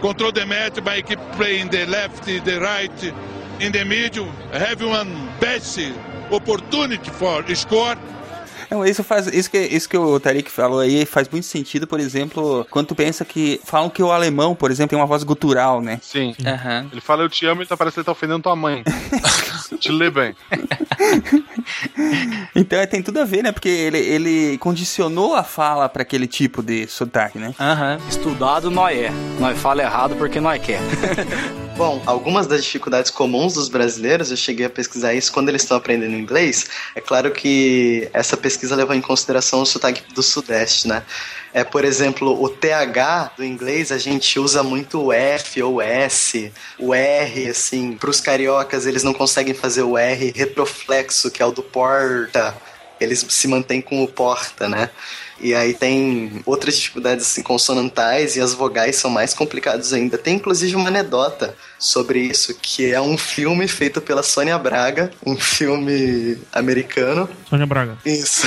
Control the match by keep playing the left, the right, in the middle. Have one best opportunity for score. Não, isso faz. Isso que, isso que o Tarik falou aí faz muito sentido, por exemplo, quando tu pensa que. Falam que o alemão, por exemplo, tem uma voz gutural, né? Sim. Aham. Ele fala eu te amo e tá parecendo que ele tá ofendendo tua mãe. te lê bem. Então é, tem tudo a ver, né? Porque ele, ele condicionou a fala pra aquele tipo de sotaque, né? Aham. Estudado nós é. Nós fala errado porque nós quer. Bom, algumas das dificuldades comuns dos brasileiros, eu cheguei a pesquisar isso quando eles estão aprendendo inglês. É claro que essa pesquisa levou em consideração o sotaque do Sudeste, né? É, por exemplo, o TH do inglês a gente usa muito o F ou S, o R, assim. Para os cariocas, eles não conseguem fazer o R retroflexo, que é o do porta. Eles se mantêm com o porta, né? E aí tem outras dificuldades assim, consonantais e as vogais são mais complicadas ainda. Tem inclusive uma anedota sobre isso, que é um filme feito pela Sônia Braga, um filme americano. Sônia Braga. Isso.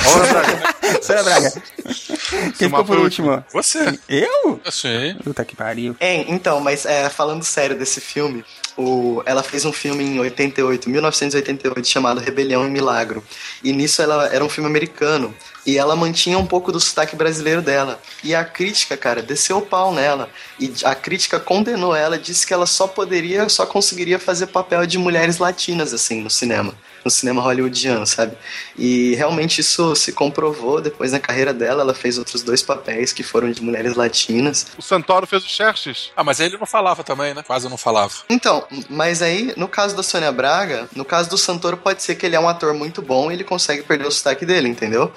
Sônia Braga. Quem ficou por último? Você. Eu? Eu sei. Puta que pariu. É, então, mas é, falando sério desse filme, o, ela fez um filme em 88, 1988, chamado Rebelião e Milagro. E nisso ela era um filme americano. E ela mantinha um pouco do sotaque brasileiro dela. E a crítica, cara, desceu o pau nela. E a crítica condenou ela, disse que ela só poderia, só conseguiria fazer papel de mulheres latinas, assim, no cinema. No cinema hollywoodiano, sabe? E realmente isso se comprovou depois na carreira dela. Ela fez outros dois papéis que foram de mulheres latinas. O Santoro fez o Xerxes. Ah, mas ele não falava também, né? Quase não falava. Então, mas aí, no caso da Sônia Braga, no caso do Santoro, pode ser que ele é um ator muito bom e ele consegue perder o sotaque dele, entendeu?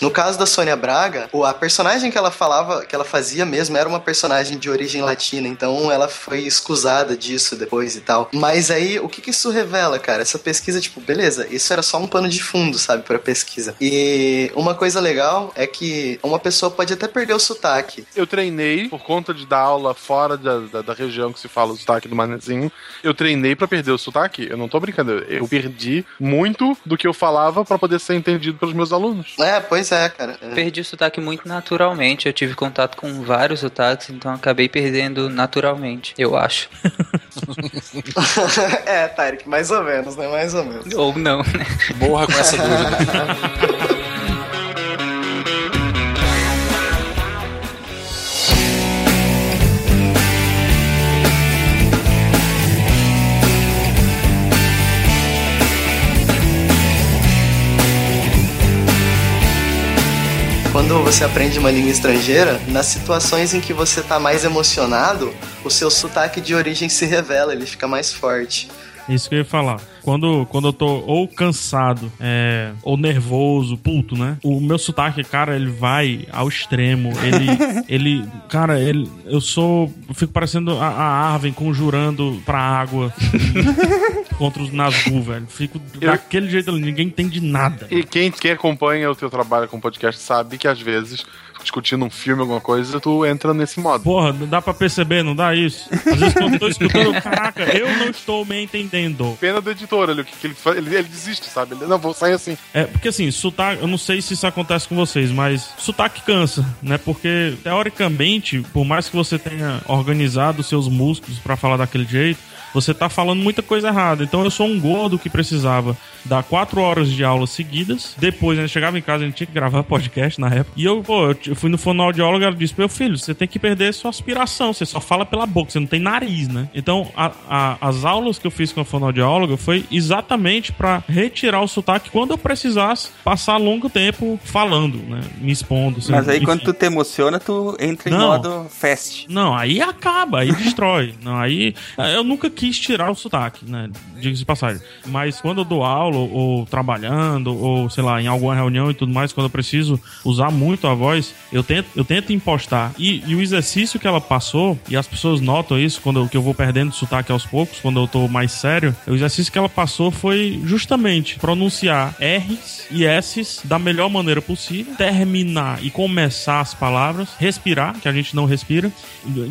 No caso da Sônia Braga, o- a personagem que ela falava, que ela fazia mesmo, era uma personagem de origem latina, então ela foi escusada disso depois e tal. Mas aí, o que, que isso revela, cara? Essa pesquisa, tipo, beleza, isso era só um pano de fundo, sabe, pra pesquisa. E uma coisa legal é que uma pessoa pode até perder o sotaque. Eu treinei, por conta de dar aula fora da, da, da região que se fala o sotaque do manezinho, eu treinei pra perder o sotaque. Eu não tô brincando, eu perdi muito do que eu falava pra poder ser entendido pelos meus alunos. É, pois é, cara. É. Perdi o sotaque muito naturalmente. Eu tive contato com vários sotaques, então acabei perdendo naturalmente, eu acho. é, Tarek, mais ou menos, né? Mais ou menos. Ou não, né? Morra com essa dúvida. Quando você aprende uma língua estrangeira, nas situações em que você tá mais emocionado, o seu sotaque de origem se revela, ele fica mais forte. Isso que eu ia falar. Quando, quando eu tô ou cansado, é, ou nervoso, puto, né? O meu sotaque, cara, ele vai ao extremo. Ele, ele cara, ele, eu sou, eu fico parecendo a, a Arven conjurando pra água contra os Nazgûl, velho. Fico daquele jeito, ali, ninguém entende nada. E quem, quem acompanha o teu trabalho com podcast sabe que às vezes, discutindo um filme, alguma coisa, tu entra nesse modo. Porra, não dá pra perceber, não dá isso? Às vezes quando eu tô escutando, caraca, eu não estou me entendendo. Pena do editor ali, o que, que ele faz, ele, ele desiste, sabe? Ele, não, vou sair assim. É, porque assim, sotaque, eu não sei se isso acontece com vocês, mas sotaque cansa, né? Porque, teoricamente, por mais que você tenha organizado seus músculos pra falar daquele jeito, você tá falando muita coisa errada. Então eu sou um gordo que precisava dar quatro horas de aula seguidas. Depois, né, chegava em casa, a gente tinha que gravar podcast na época. E eu, pô, eu fui no fonoaudiólogo e ela disse: Meu filho, você tem que perder sua aspiração. Você só fala pela boca, você não tem nariz, né? Então, a- a- as aulas que eu fiz com a fonoaudióloga foi exatamente pra retirar o sotaque quando eu precisasse passar longo tempo falando, né? Me expondo. assim, Mas aí enfim. quando tu te emociona, tu entra em Não. modo fast. Não, aí acaba, aí destrói. Não, aí eu nunca quis tirar o sotaque, né? Diga-se de passagem. Mas quando eu dou aula, ou, ou trabalhando, ou sei lá, em alguma reunião e tudo mais, quando eu preciso usar muito a voz, eu tento, eu tento impostar. E, e o exercício que ela passou, e as pessoas notam isso quando eu, que eu vou perdendo sotaque aos poucos, quando eu tô mais sério, o exercício que ela passou foi justamente pronunciar R's e S's da melhor maneira possível, terminar e começar as palavras, respirar, que a gente não respira,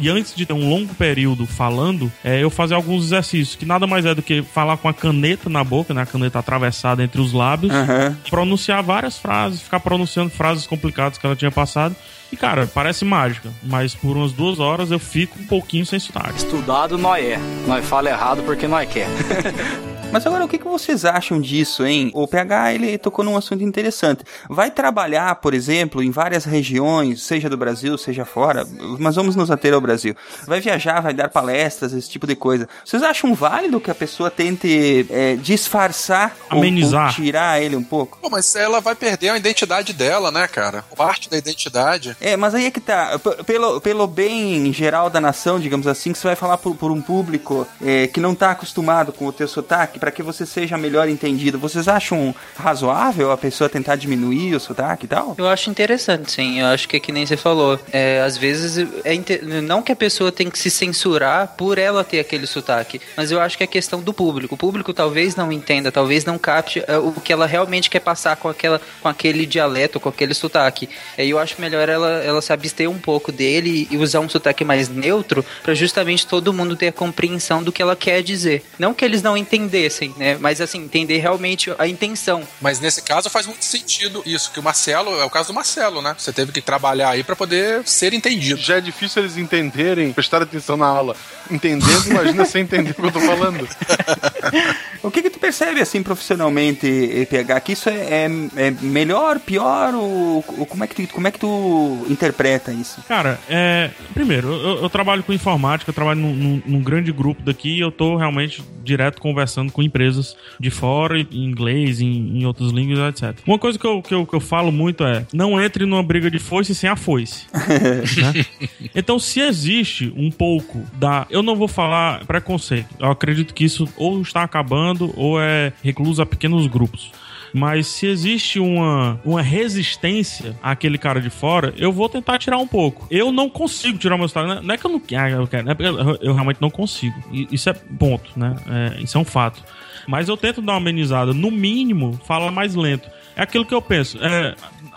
e antes de ter um longo período falando, é, eu fazer alguns exercícios, que nada mais é do que falar com a caneta na boca, né, a caneta atravessada entre os lábios, Aham. pronunciar várias frases, ficar pronunciando frases complicadas que ela tinha passado. E, cara, parece mágica, mas por umas duas horas eu fico um pouquinho sem sotaque. Estudado nós é. Nós fala errado porque nós quer. Mas agora, o que, que vocês acham disso, hein? O PH, ele tocou num assunto interessante. Vai trabalhar, por exemplo, em várias regiões, seja do Brasil, seja fora, mas vamos nos ater ao Brasil. Vai viajar, vai dar palestras, esse tipo de coisa. Vocês acham válido que a pessoa tente é, disfarçar ou- Amenizar. Ou, tirar ele um pouco? Pô, mas ela vai perder a identidade dela, né, cara? Parte da identidade. É, mas aí é que tá. P- Pelo, pelo bem geral da nação, digamos assim, que você vai falar por, por um público é, que não tá acostumado com o teu sotaque, para que você seja melhor entendido. Vocês acham razoável a pessoa tentar diminuir o sotaque e tal? Eu acho interessante, sim. Eu acho que é que nem você falou. É, às vezes, é inte- não que a pessoa tem que se censurar por ela ter aquele sotaque, mas eu acho que é questão do público. O público talvez não entenda, talvez não capte é, o que ela realmente quer passar com, aquela, com aquele dialeto, com aquele sotaque. Aí eu acho melhor ela, ela se abster um pouco dele e usar um sotaque mais neutro para justamente todo mundo ter a compreensão do que ela quer dizer. Não que eles não entendessem, né? Mas assim, entender realmente a intenção. Mas nesse caso faz muito sentido isso, que o Marcelo, é o caso do Marcelo, né? Você teve que trabalhar aí pra poder ser entendido. Já é difícil eles entenderem, prestar atenção na aula. Entendendo, imagina sem entender o que eu tô falando. O que que tu percebe, assim, profissionalmente, EPH? Que isso é, é, é melhor, pior, ou, ou como, é que tu, como é que tu interpreta isso? Cara, é. Primeiro, eu, eu trabalho com informática, eu trabalho num, num- num grande grupo daqui e eu tô realmente direto conversando com empresas de fora, em inglês, em, em outras línguas, etc. Uma coisa que eu, que, eu, que eu falo muito é: não entre numa briga de foice sem a foice. né? Então, se existe um pouco da. Eu não vou falar preconceito. Eu acredito que isso ou está acabando ou é recluso a pequenos grupos. Mas se existe uma, uma resistência àquele cara de fora, eu vou tentar tirar um pouco. Eu não consigo tirar meu sotaque. Não é- é que eu não quero, eu quero, é eu, realmente não consigo. Isso é ponto, né? É, isso é um fato. Mas eu tento dar uma amenizada. No mínimo, falar mais lento. É aquilo que eu penso. É,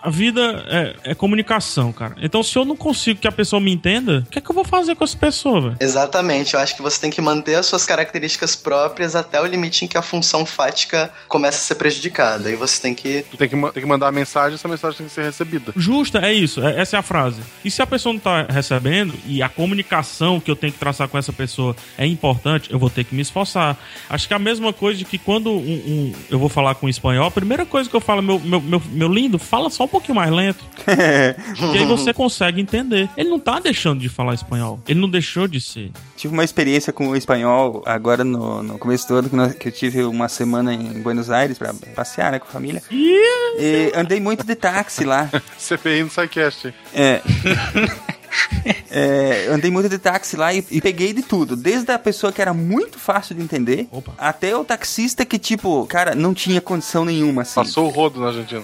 a vida é, é comunicação, cara. Então, se eu não consigo que a pessoa me entenda, o que é que eu vou fazer com essa pessoa, velho? Exatamente, eu acho que você tem que manter as suas características próprias até o limite em que a função fática começa a ser prejudicada. Aí você tem que. Tu tem que, tem que mandar a mensagem, essa mensagem tem que ser recebida. Justa, é isso, é- essa é a frase. E se a pessoa não tá recebendo e a comunicação que eu tenho que traçar com essa pessoa é importante, eu vou ter que me esforçar. Acho que é a mesma coisa de que quando um- um- eu vou falar com espanhol, a primeira coisa que eu falo, meu, meu, meu, meu lindo, fala só um pouquinho mais lento. e aí você consegue entender. Ele não tá deixando de falar espanhol. Ele não deixou de ser. Tive uma experiência com o espanhol agora no, no começo do ano, que, nós- que eu tive uma semana em Buenos Aires pra passear, né, com a família. E andei muito de táxi lá. CPI no SciCast. É. É, andei muito de táxi lá e, e peguei de tudo. Desde a pessoa que era muito fácil de entender, até o taxista que, tipo, cara, não tinha condição nenhuma, assim. Passou o rodo na Argentina.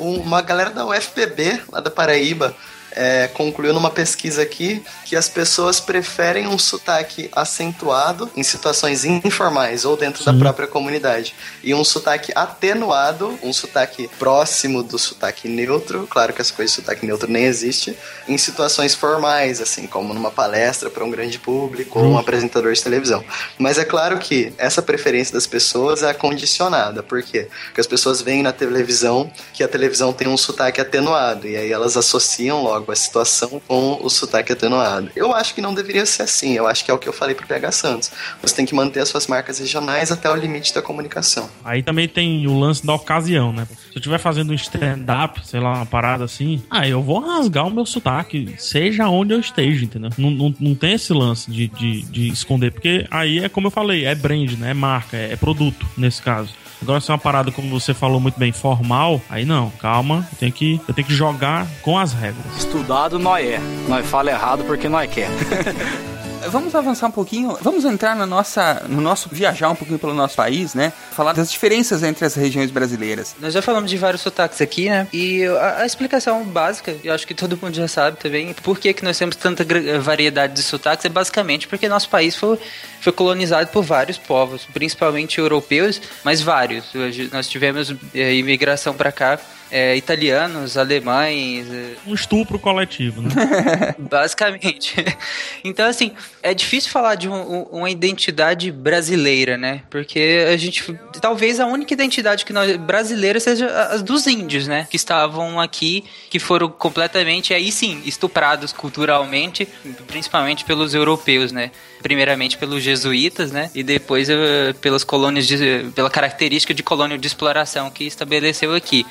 Um- Uma galera da UFPB, lá da Paraíba, é, concluiu numa pesquisa aqui que as pessoas preferem um sotaque acentuado em situações informais ou dentro da própria comunidade e um sotaque atenuado, um sotaque próximo do sotaque neutro, claro que essa coisa de sotaque neutro nem existe, em situações formais, assim como numa palestra para um grande público ou um apresentador de televisão. Mas é claro que essa preferência das pessoas é condicionada, por quê? Porque as pessoas veem na televisão que a televisão tem um sotaque atenuado e aí elas associam logo a situação com o sotaque atenuado. Eu acho que não deveria ser assim, eu acho que é o que eu falei pro PH Santos. Você tem que manter as suas marcas regionais até o limite da comunicação. Aí também tem o lance da ocasião, né? Se eu estiver fazendo um stand-up, sei lá, uma parada assim, aí eu vou rasgar o meu sotaque, seja onde eu esteja, entendeu? Não, não, não tem esse lance de, de, de esconder, porque aí é como eu falei, é brand, né? É marca, é, é produto, nesse caso. Agora, se é uma parada, como você falou muito bem, formal, aí não, calma, eu tenho que, eu tenho que jogar com as regras. Estudado nós é. Nós fala errado porque nós quer. Vamos avançar um pouquinho, vamos entrar na nossa, no nosso viajar um pouquinho pelo nosso país, né? Falar das diferenças entre as regiões brasileiras. Nós já falamos de vários sotaques aqui, né? E a, a explicação básica, eu acho que todo mundo já sabe também, por que, que nós temos tanta variedade de sotaques, é basicamente porque nosso país foi, foi colonizado por vários povos, principalmente europeus, mas vários. Nós tivemos é, imigração para cá, é, italianos, alemães, é, Um estupro coletivo, né? Basicamente. Então, assim, é difícil falar de um- um- uma identidade brasileira, né? Porque a gente. Talvez a única identidade que nós, brasileira seja as dos índios, né? Que estavam aqui, que foram completamente, aí sim, estuprados culturalmente, principalmente pelos europeus, né? Primeiramente pelos jesuítas, né? E depois eh, pelas colônias, de, pela característica de colônia de exploração que estabeleceu aqui.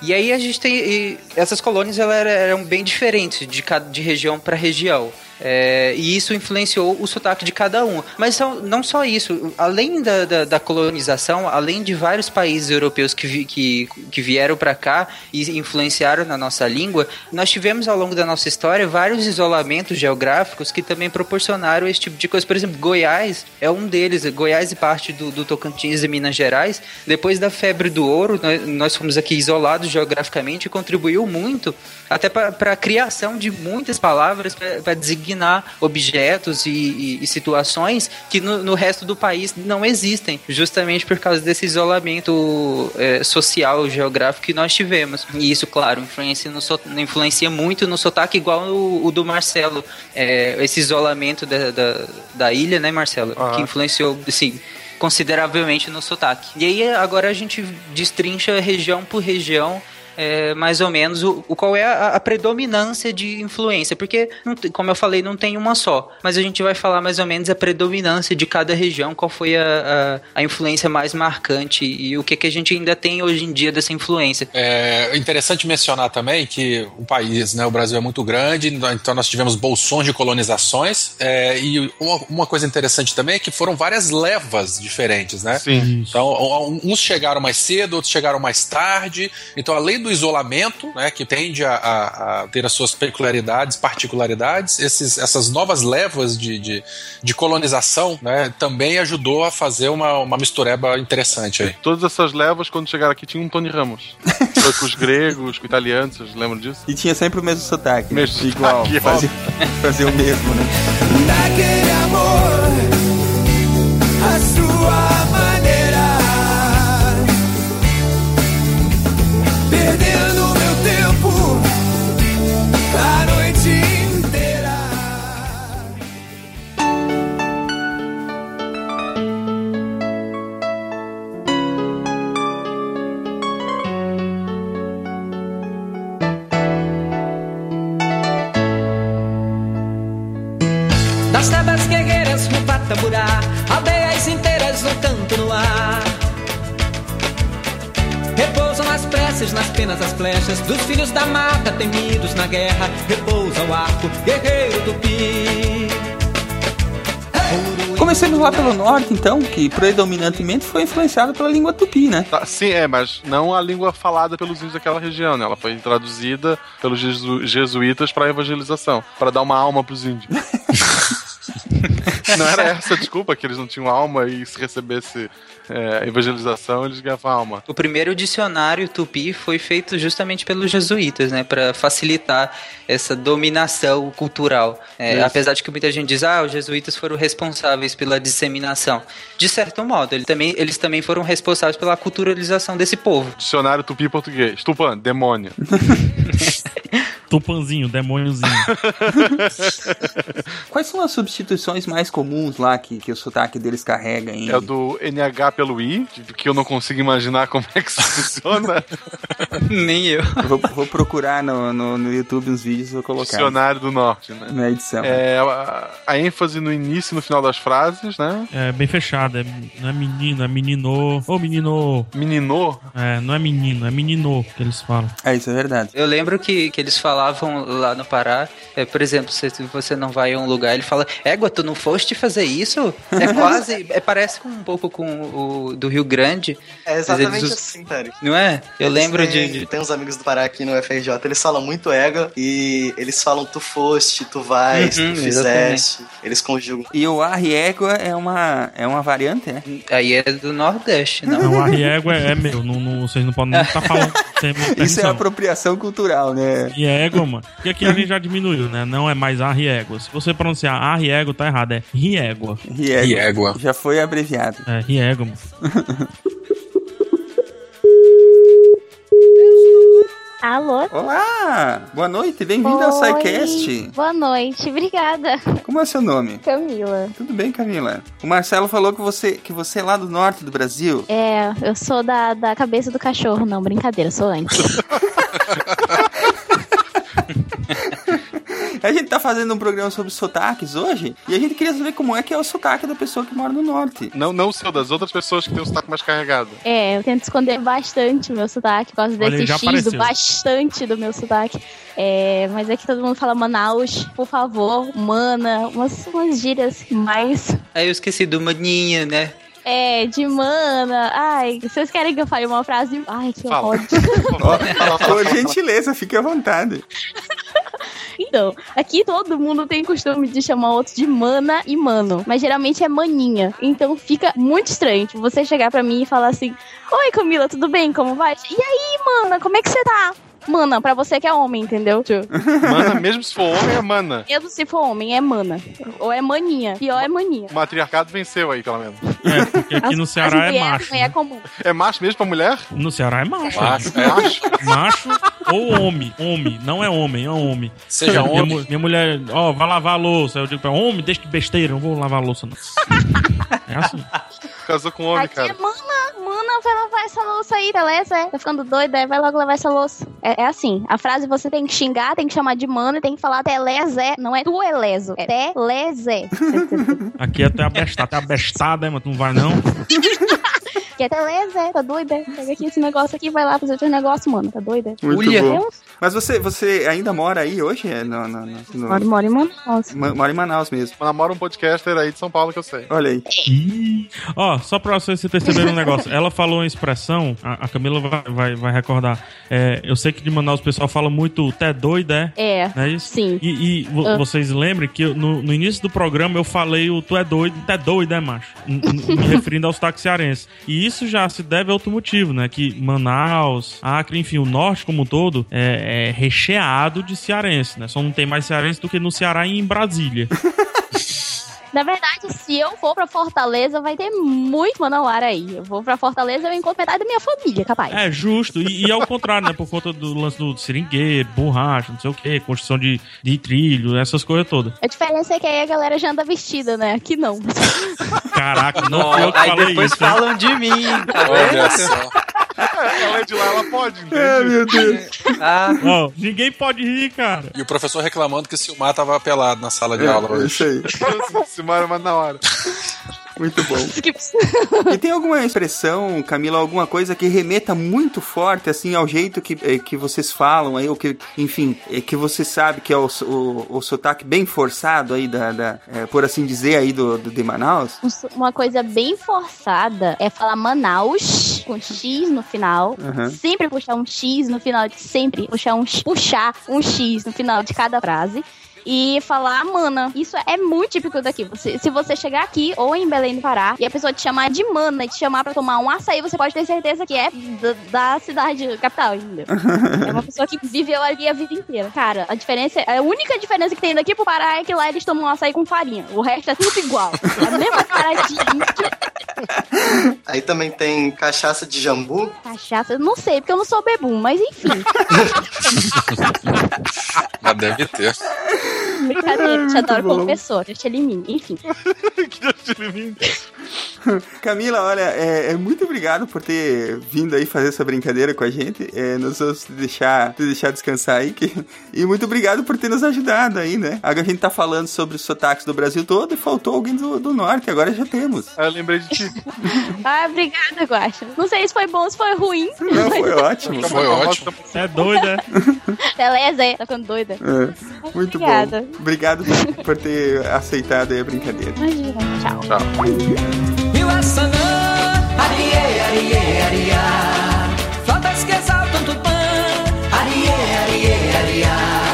E aí a gente tem. essas colônias elas eram bem diferentes de, cada, de região para região. É, e isso influenciou o sotaque de cada um. Mas não só isso, além da, da, da colonização, além de vários países europeus que, vi- que, que vieram para cá e influenciaram na nossa língua, nós tivemos ao longo da nossa história vários isolamentos geográficos que também proporcionaram esse tipo de coisa. Por exemplo, Goiás é um deles. Goiás e parte do, do Tocantins e Minas Gerais, depois da febre do ouro, nós, nós fomos aqui isolados geograficamente e contribuiu muito até para a criação de muitas palavras para designar objetos e, e- e situações que no, no resto do país não existem, justamente por causa desse isolamento eh, social, geográfico que nós tivemos. E isso, claro, influencia, no, influencia muito no sotaque, igual o, o do Marcelo. Eh, esse isolamento da, da, da ilha, né, Marcelo? Que influenciou, assim, consideravelmente no sotaque. E aí agora a gente destrincha região por região é, mais ou menos o, o qual é a, a, predominância de influência, porque tem, como eu falei não tem uma só, mas a gente vai falar mais ou menos a predominância de cada região, qual foi a, a, a influência mais marcante e o que, que a gente ainda tem hoje em dia dessa influência. É interessante mencionar também que o país, né, o Brasil é muito grande, então nós tivemos bolsões de colonizações é, e uma, uma, coisa interessante também é que foram várias levas diferentes, né? Sim. Então uns chegaram mais cedo, outros chegaram mais tarde, então além do do isolamento, né, que tende a, a, a ter as suas peculiaridades, particularidades, esses, essas novas levas de, de, de colonização né, também ajudou a fazer uma, uma mistureba interessante aí. Todas essas levas, quando chegaram aqui, tinham um Tony Ramos. Foi com os gregos, com os italianos, vocês lembram disso? E tinha sempre o mesmo sotaque. Mesmo né? Igual, sotaque, fazia, fazia o mesmo, né? Naquele amor, a sua Nas penas as flechas dos filhos da mata temidos na guerra. Repousa o arco, guerreiro tupi. Comecemos lá pelo norte, então, que predominantemente foi influenciado pela língua tupi, né? Tá, sim, é, mas não a língua falada pelos índios daquela região, né? Ela foi traduzida pelos jesu jesuítas para evangelização, para dar uma alma pros índios. não era essa desculpa que eles não tinham alma e se recebesse é, evangelização eles ganhavam alma. O primeiro dicionário tupi foi feito justamente pelos jesuítas, né, para facilitar essa dominação cultural. É, apesar de que muita gente diz, ah, os jesuítas foram responsáveis pela disseminação. De certo modo, ele também, eles também foram responsáveis pela culturalização desse povo. Dicionário tupi português. Tupã, demônio. Tupanzinho, demôniozinho. Quais são as substituições mais comuns lá que, que o sotaque deles carrega em. É o do NH pelo I, que eu não consigo imaginar como é que isso funciona. Nem eu. Vou, vou procurar no, no, no, YouTube uns vídeos e vou colocar. Dicionário do Norte, né? Na edição. É, a, a, ênfase no início e no final das frases, né? É bem fechada. É, não é menino, é menino. Ô, menino. Menino? É, não é menino, é menino que eles falam. É, isso é verdade. Eu lembro que, que eles falavam lá no Pará, é, por exemplo, se você não vai a um lugar, ele fala, égua, tu não foste fazer isso? É quase, é, parece um pouco com o do Rio Grande. É exatamente eles, assim, Tarek. Não é? Eu Eles lembro têm- de... Tem uns amigos do Pará aqui no FRJ, eles falam muito égua e eles falam tu foste, tu vais, Uhum, tu fizeste. Eles conjugam. E o arriégua é uma, é uma variante, né? Aí é do Nordeste, não? Não, o arriego é, é meu. Não, não- vocês não podem nem estar falando Isso é apropriação cultural, né? E é égua, mano. Porque aqui a gente já diminuiu, né? Não é mais arriégua. Se você pronunciar arriégua, tá errado. É. Riégua. Riégua. Já foi abreviado. É, riégua, mano. Alô? Olá! Boa noite, bem-vindo ao. SciCast. Boa noite, obrigada. Como é seu nome? Camila. Tudo bem, Camila? O Marcelo falou que você, que você é lá do norte do Brasil. É, eu sou da, da cabeça do cachorro, não, brincadeira, sou antes. A gente tá fazendo um programa sobre sotaques hoje e a gente queria saber como é que é o sotaque da pessoa que mora no norte. Não, não o seu, das outras pessoas que têm o sotaque mais carregado. É, eu tento esconder bastante o meu sotaque, por causa Olha, desse X, apareceu. bastante do meu sotaque. É, mas é que todo mundo fala Manaus, por favor, mana, umas, umas gírias mais. Aí eu esqueci do maninha, né? É, de mana. Ai, vocês querem que eu fale uma frase? Ai, que Fala. ódio. Por gentileza, fique à vontade. Então, aqui todo mundo tem costume de chamar outro de mana e mano, mas geralmente é maninha. Então fica muito estranho tipo, você chegar pra mim e falar assim: Oi Camila, tudo bem? Como vai? E aí, mana, como é que você tá? Mana, pra você que é homem, entendeu? Mana, mesmo se for homem, é mana. Mesmo se for homem, é mana. Ou é maninha. Pior é maninha. O matriarcado venceu aí, pelo menos. É, porque aqui no Ceará é macho. também é comum. É macho mesmo pra mulher? No Ceará é macho. Macho, é. macho. Macho ou homem. Homem. Não é homem, é homem. Seja minha, homem. Minha mulher, ó, vai lavar a louça. Eu digo pra ela, homem, deixa de besteira, não vou lavar a louça, não. É assim. Casou com um homem, Aqui cara. é mana, mana, vai lavar essa louça aí, beleza? É. Tá ficando doida, é, vai logo lavar essa louça. É, é assim, a frase você tem que xingar, tem que chamar de mana e tem que falar telezé, não é tu elezo, é telezé. Aqui é até abestada, até abestada, hein, mas tu não vai não. que é telezé, tá doida? Pega aqui esse negócio aqui, vai lá fazer o teu negócio, mano, tá doida? Muito bom. Mas você, você ainda mora aí hoje? É, no, no, no, no- Mora, mora em Manaus. Ma- Mora em Manaus mesmo. Namora um podcaster aí de São Paulo que eu sei. Olha aí. Ó, só pra vocês perceberem um negócio. Ela falou uma expressão, a, a Camila vai, vai, vai recordar. É, eu sei que de Manaus o pessoal fala muito té doido, é? É. Não é isso? Sim. E, e Ah. vocês lembrem que no, no início do programa eu falei o tu é doido, tu é doido, é macho? Me referindo aos cearense. E isso já se deve a outro motivo, né? Que Manaus, Acre, enfim, o norte como um todo é, é recheado de cearense, né? Só não tem mais cearense do que no Ceará e em Brasília. Na verdade, se eu for pra Fortaleza, vai ter muito manauara aí. Eu vou pra Fortaleza, eu encontro metade da minha família, capaz. É, justo. E, e ao contrário, né? Por conta do lance do seringueiro, borracha, não sei o quê, construção de, de trilho, essas coisas todas. A diferença é que aí a galera já anda vestida, né? Aqui não. Caraca, não fui eu que aí falei depois isso. falam de mim, tá Olha vendo? só. Ela é de lá, ela pode, entende? É, meu Deus. Ah, Ó, ninguém pode rir, cara. E o professor reclamando que o Silmar tava pelado na sala de aula É, hoje. isso aí. Simara, mas na hora. Muito bom. E tem alguma expressão, Camila, alguma coisa que remeta muito forte, assim, ao jeito que, eh, que vocês falam aí, ou que, enfim, eh, que você sabe que é o, o, o sotaque bem forçado aí, da, da, eh, por assim dizer, aí do, do de Manaus? Uma coisa bem forçada é falar Manaus com X no final. Aham. Sempre puxar um X no final, de sempre puxar um, X- puxar um X no final de cada frase. E falar mana. Isso é muito típico daqui. Você- se você chegar aqui ou em Belém do Pará e a pessoa te chamar de mana e te chamar pra tomar um açaí, você pode ter certeza que é da, da cidade capital, entendeu? É uma pessoa que viveu ali a vida inteira. Cara, a diferença, a única diferença que tem daqui pro Pará é que lá eles tomam um açaí com farinha. O resto é tudo igual. A mesma paradinha. Aí também tem cachaça de jambu. Cachaça, eu não sei, porque eu não sou bebum, mas enfim. Mas deve ter. Brincadeira, te adoro bom. como pessoa, Deus te elimine. Enfim. Camila, olha, é, é muito obrigado por ter vindo aí fazer essa brincadeira com a gente. É, nós vamos te deixar, te deixar descansar aí. Que, e muito obrigado por ter nos ajudado aí, né? Agora a gente tá falando sobre os sotaques do Brasil todo e faltou alguém do, do norte, agora já temos. Aí eu lembrei de ti. Ah, obrigada, Guaxa. Não sei se foi bom ou se foi ruim. Não, foi ótimo. Foi ótimo. É doida. Beleza, é, tá ficando doida. É, muito Obrigada. bom. Obrigado por, ter aceitado aí a brincadeira. Imagina, tchau. Tchau. Arie, arie, arie, arie,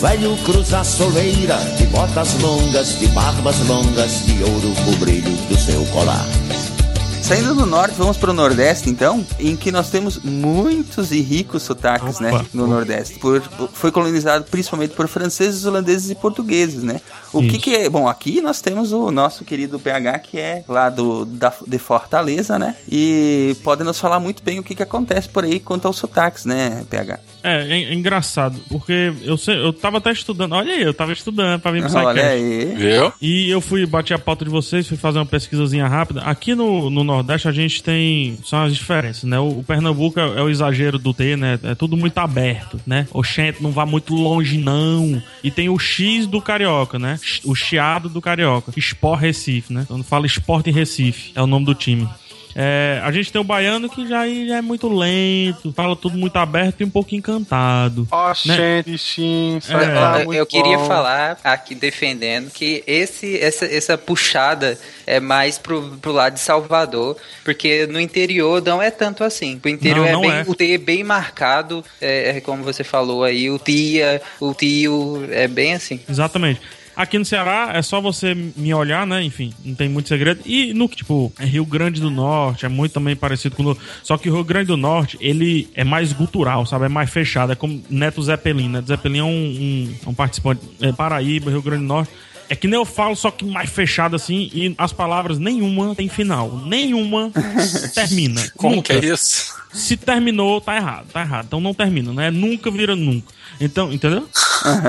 velho cruza a soleira, de botas longas, de barbas longas, de ouro o brilho do seu colar. Saindo do norte, vamos pro nordeste então, em que nós temos muitos e ricos sotaques, né, no nordeste. Por, foi colonizado principalmente por franceses, holandeses e portugueses, né? O que que é? Bom, aqui nós temos o nosso querido PH, que é lá do, da, de Fortaleza, né? E pode nos falar muito bem o que que acontece por aí quanto aos sotaques, né, PH? É, é, é engraçado, porque eu, sei, eu tava até estudando. Olha aí, eu tava estudando pra vir pro Olha aí. Viu? E eu fui bater a pauta de vocês, fui fazer uma pesquisazinha rápida. Aqui no, no Nordeste a gente tem. São as diferenças, né? O, o Pernambuco é, é o exagero do T, né? É tudo muito aberto, né? Oxente, não vá muito longe, não. E tem o X do Carioca, né? O chiado do Carioca. Sport Recife, né? Quando fala Sport em Recife, é o nome do time. É, a gente tem o baiano que já, já é muito lento, fala tudo muito aberto e um pouco encantado. Ó, né? gente, sim, É, tá eu, muito eu queria falar aqui defendendo que esse, essa, essa puxada é mais pro, pro lado de Salvador, porque no interior não é tanto assim. O interior Não, é não bem, é. o T é bem marcado, é, é como você falou aí, o tia, o tio, é bem assim. Exatamente. Aqui no Ceará é só você me olhar, né? Enfim, não tem muito segredo. E no tipo, é Rio Grande do Norte, é muito também parecido com o. Só que o Rio Grande do Norte, ele é mais gutural, sabe? É mais fechado. É como Neto Zeppelin. Neto Zeppelin é um, um, um participante. É Paraíba, Rio Grande do Norte. É que nem eu falo, só que mais fechado assim. E as palavras, nenhuma tem final. Nenhuma termina. Como Nunca. que é isso? Se terminou, tá errado, tá errado. Então não termina, né? Nunca vira nunca. Então, entendeu?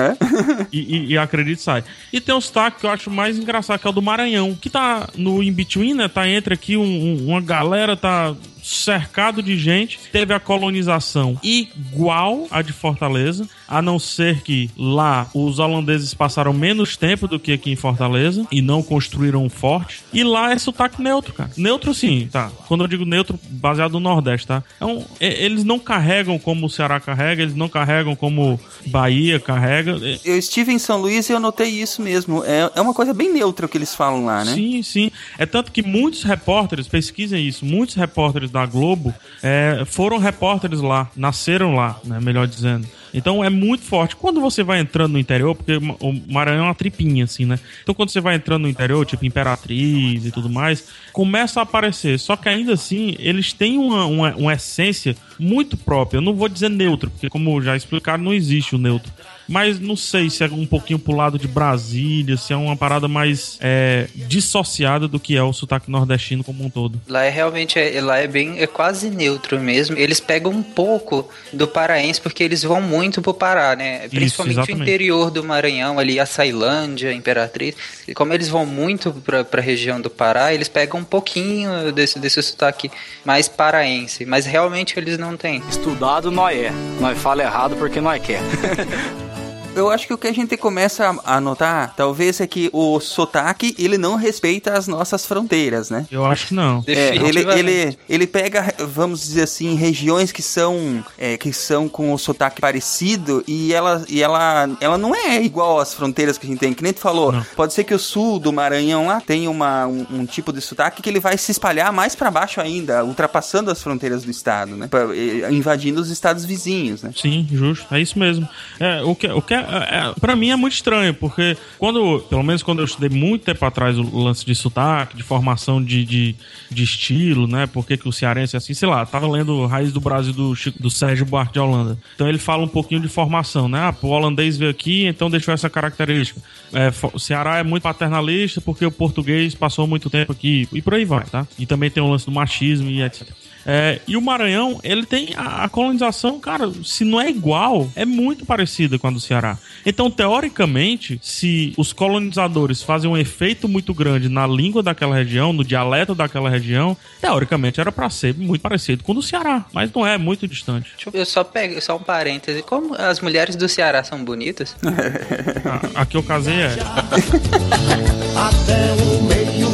e, e, e acredite, sai. E tem um sotaque que eu acho mais engraçado, que é o do Maranhão, que tá no in-between, né? Tá entre aqui um- um- uma galera, tá cercado de gente. Teve a colonização igual a de Fortaleza, a não ser que lá os holandeses passaram menos tempo do que aqui em Fortaleza e não construíram um forte. E lá é sotaque neutro, cara. Neutro sim, tá. Quando eu digo neutro, baseado no Nordeste, tá? Então, eles não carregam como o Ceará carrega, eles não carregam como Bahia carrega. É- Eu estive em São Luís e eu notei isso mesmo. É, é uma coisa bem neutra o que eles falam lá, né? Sim, sim. É tanto que muitos repórteres, pesquisem isso, muitos repórteres da Globo é, foram repórteres lá, nasceram lá, né, melhor dizendo. Então é muito forte. Quando você vai entrando no interior, porque o Maranhão é uma tripinha, assim, né? Então quando você vai entrando no interior, tipo Imperatriz e tudo mais, começa a aparecer. Só que ainda assim, eles têm uma, uma, uma essência muito própria. Eu não vou dizer neutro, porque como já explicaram, não existe o neutro. Mas não sei se é um pouquinho pro lado de Brasília, se é uma parada mais é, dissociada do que é o sotaque nordestino como um todo. Lá é realmente, é, lá é bem, é quase neutro mesmo. Eles pegam um pouco do paraense, porque eles vão muito pro Pará, né? Principalmente o exatamente. interior do Maranhão, ali a Sailândia, Imperatriz. E como eles vão muito pra, pra região do Pará, eles pegam um pouquinho desse, desse sotaque mais paraense. Mas realmente eles não têm. Estudado nós é. Nós fala errado porque nós quer. Eu acho que o que a gente começa a notar, talvez, é que o sotaque, ele não respeita as nossas fronteiras, né? Eu acho que não. É, ele, ele, ele pega, vamos dizer assim, regiões que são é, que são com o sotaque parecido e ela, e ela, ela não é igual às fronteiras que a gente tem. Que nem tu falou, pode ser que o sul do Maranhão lá tenha uma, um, um tipo de sotaque que ele vai se espalhar mais pra baixo ainda, ultrapassando as fronteiras do estado, né? Pra- invadindo os estados vizinhos, né? Sim, justo. É isso mesmo. É, o que, o que é, é, pra mim é muito estranho, porque quando, pelo menos quando eu estudei muito tempo atrás o lance de sotaque, de formação de, de, de estilo, né? Por que, o cearense é assim, sei lá, tava lendo Raiz do Brasil do, Chico- do Sérgio Buarque de Holanda. Então ele fala um pouquinho de formação, né? Ah, o holandês veio aqui, então deixou essa característica. É, o Ceará é muito paternalista porque o português passou muito tempo aqui, e por aí vai, tá? E também tem o lance do machismo e etc. É, e o Maranhão, ele tem a, a colonização, cara, se não é igual, é muito parecida com a do Ceará. Então, teoricamente, se os colonizadores fazem um efeito muito grande na língua daquela região, no dialeto daquela região, teoricamente era pra ser muito parecido com o do Ceará, mas não é, é muito distante. Eu- Eu só pego, só um parêntese. Como as mulheres do Ceará são bonitas? A, a que eu casei é. Até o meio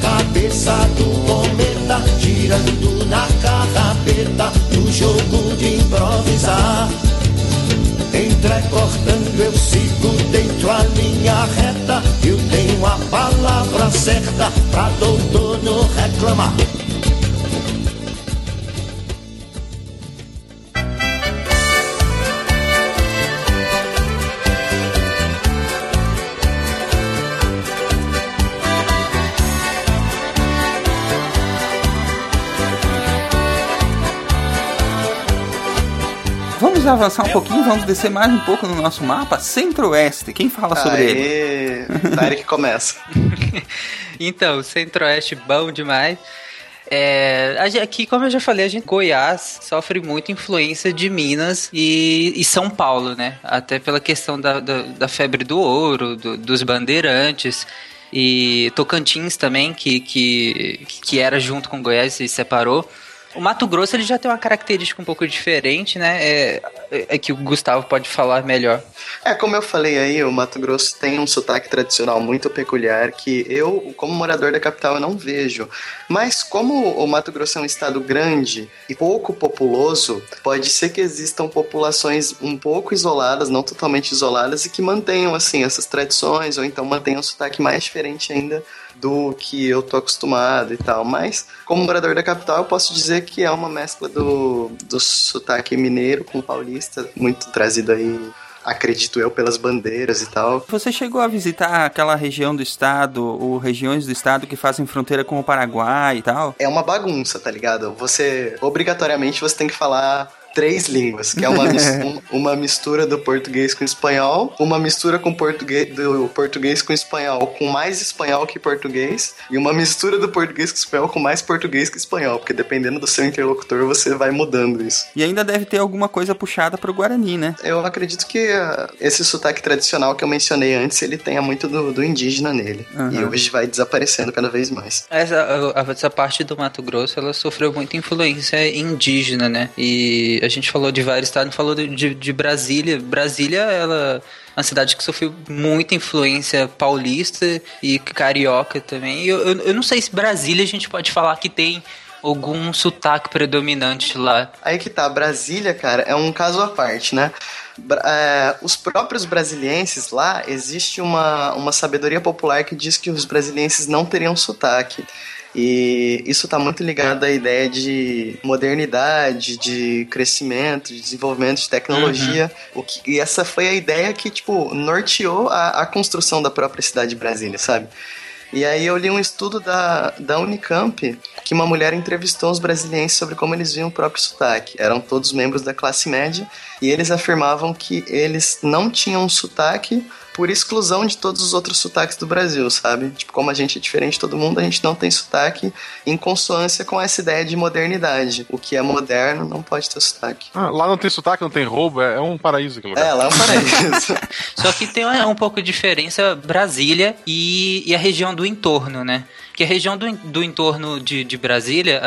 cabeça do cometa, girando na carrapeta, no jogo de improvisar. Entrecortando eu sigo dentro a linha reta, eu tenho a palavra certa pra doutor não reclamar. Avançar um pouquinho, vamos descer mais um pouco no nosso mapa. Centro-Oeste, quem fala sobre ele? Aê, Daí que começa. Então, o Centro-Oeste bom demais. É, aqui, como eu já falei, a gente Goiás sofre muita influência de Minas e, e São Paulo, né? Até pela questão da, da, da febre do ouro, do- dos bandeirantes. E Tocantins também, que, que, que era junto com Goiás e se separou. O Mato Grosso ele já tem uma característica um pouco diferente, né? É, é que o Gustavo pode falar melhor. É, como eu falei aí, o Mato Grosso tem um sotaque tradicional muito peculiar que eu, como morador da capital, eu não vejo. Mas como o Mato Grosso é um estado grande e pouco populoso, pode ser que existam populações um pouco isoladas, não totalmente isoladas, e que mantenham, assim, essas tradições, ou então mantenham um sotaque mais diferente ainda do que eu tô acostumado e tal. Mas, como morador da capital, eu posso dizer que é uma mescla do, do sotaque mineiro com paulista, muito trazido aí, acredito eu, pelas bandeiras e tal. Você chegou a visitar aquela região do estado, ou regiões do estado que fazem fronteira com o Paraguai e tal? É uma bagunça, tá ligado? Você, obrigatoriamente, você tem que falar três línguas, que é uma, mis- um- uma mistura do português com espanhol, uma mistura com português, do português com espanhol com mais espanhol que português, e uma mistura do português com espanhol com mais português que espanhol, porque dependendo do seu interlocutor você vai mudando isso. E ainda deve ter alguma coisa puxada pro Guarani, né? Eu acredito que ah, esse sotaque tradicional que eu mencionei antes, ele tenha muito do, do indígena nele. Aham. E hoje vai desaparecendo cada vez mais. Essa, essa parte do Mato Grosso, ela sofreu muita influência indígena, né? E a gente falou de vários estados, falou de, de, Brasília. Brasília, ela é uma cidade que sofreu muita influência paulista e carioca também. Eu, eu, eu não sei se Brasília a gente pode falar que tem algum sotaque predominante lá. Aí que tá, Brasília, cara, é um caso à parte, né? É, os próprios brasilienses lá, existe uma, uma sabedoria popular que diz que os brasilienses não teriam sotaque. E isso está muito ligado à ideia de modernidade, de crescimento, de desenvolvimento de tecnologia. O que, e essa foi a ideia que, tipo, norteou a, a construção da própria cidade de Brasília, sabe? E aí eu li um estudo da, da Unicamp que uma mulher entrevistou os brasileiros sobre como eles viam o próprio sotaque. Eram todos membros da classe média e eles afirmavam que eles não tinham um sotaque por exclusão de todos os outros sotaques do Brasil, sabe? Tipo, como a gente é diferente de todo mundo, a gente não tem sotaque em consonância com essa ideia de modernidade. O que é moderno não pode ter sotaque. Ah, lá não tem sotaque, não tem roubo, é, é um paraíso aquele lugar. É, lá é um paraíso. Só que tem um pouco de diferença Brasília e, e a região do entorno, né? Que a região do, do entorno de, de Brasília,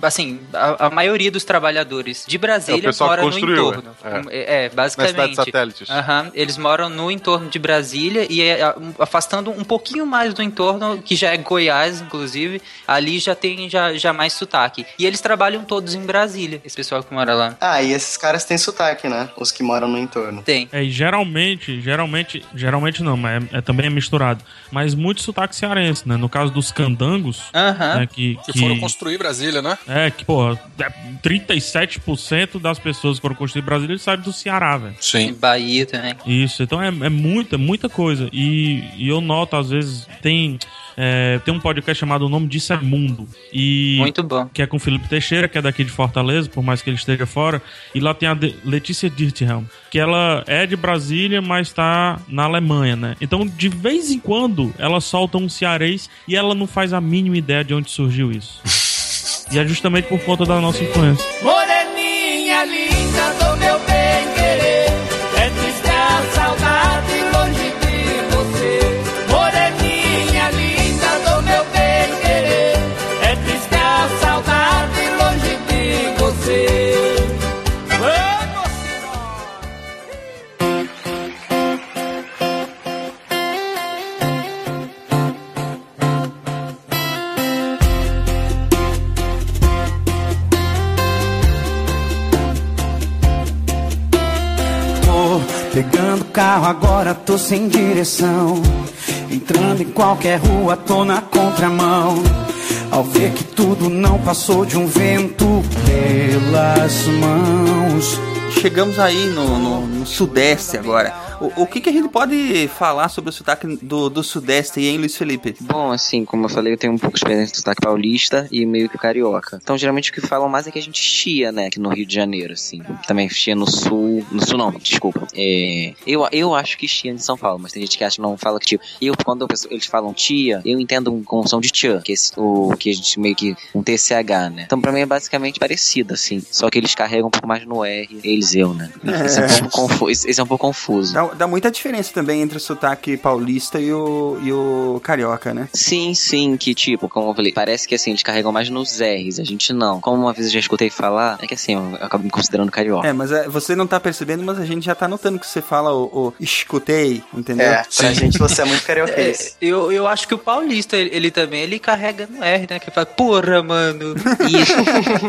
assim, a, a maioria dos trabalhadores de É, Brasília que mora no entorno. é. Um, É, é, basicamente. Na cidade satélites. Eles moram no entorno de Brasília e é, afastando um pouquinho mais do entorno, que já é Goiás, inclusive, ali já tem já, já mais sotaque. E eles trabalham todos em Brasília, esse pessoal que mora lá. Ah, e esses caras têm sotaque, né? Os que moram no entorno. Tem. É, e geralmente, geralmente, geralmente não, mas é, é- também é misturado. Mas muito sotaque cearense, né? No caso dos candangos, Aham. né, que, Que foram construir Brasília, né? É, que, porra, é, 37% das pessoas que foram construir Brasília sabem do Ceará, velho. Sim. Bahia também. Isso, então é, é muita, muita coisa. E, e eu noto, às vezes, tem. é, tem um podcast chamado O Nome Disso é Mundo. E, Muito bom. Que é com o Felipe Teixeira, que é daqui de Fortaleza, por mais que ele esteja fora. E lá tem a De- Letícia Dirthelm, que ela é de Brasília, mas tá na Alemanha, né? Então, de vez em quando, ela solta um cearês e ela não faz a mínima ideia de onde surgiu isso. e é justamente por conta da nossa influência. Moreninha linda carro agora, tô sem direção. Entrando em qualquer rua, tô na contramão. Ao ver que tudo não passou de um vento pelas mãos. Chegamos aí no, no- no Sudeste agora. O, o que, que a gente pode falar sobre o sotaque do, do Sudeste aí, hein, Luiz Felipe? Bom, assim, como eu falei, eu tenho um pouco de experiência do sotaque paulista e meio que carioca. Então, geralmente, o que falam mais é que a gente chia, né, aqui no Rio de Janeiro, assim. Também chia no Sul... No Sul, não, desculpa. É, eu, eu acho que chia em São Paulo, mas tem gente que acha que não fala que tio. Eu, quando eu penso- eles falam tia, eu entendo um- com som de tia, que, é esse, o, que a gente meio que... um TCH, né? Então, pra mim, é basicamente parecido, assim. Só que eles carregam um pouco mais no R, eles, Brasil, né? Isso é, um pouco confu- isso- isso é um pouco confuso. Dá, dá muita diferença também entre o sotaque paulista e o, e o carioca, né? Sim, sim, que tipo, como eu falei, parece que assim, eles carregam mais nos R's, a gente não. Como uma vez eu já escutei falar, é que assim, eu, eu acabo me considerando carioca. É, mas é, você não tá percebendo, mas a gente já tá notando que você fala o, o escutei, entendeu? É, pra gente você é muito carioquês. É, eu, eu acho que o paulista, ele, ele também, ele carrega no R, né? Que fala, porra, mano. Isso.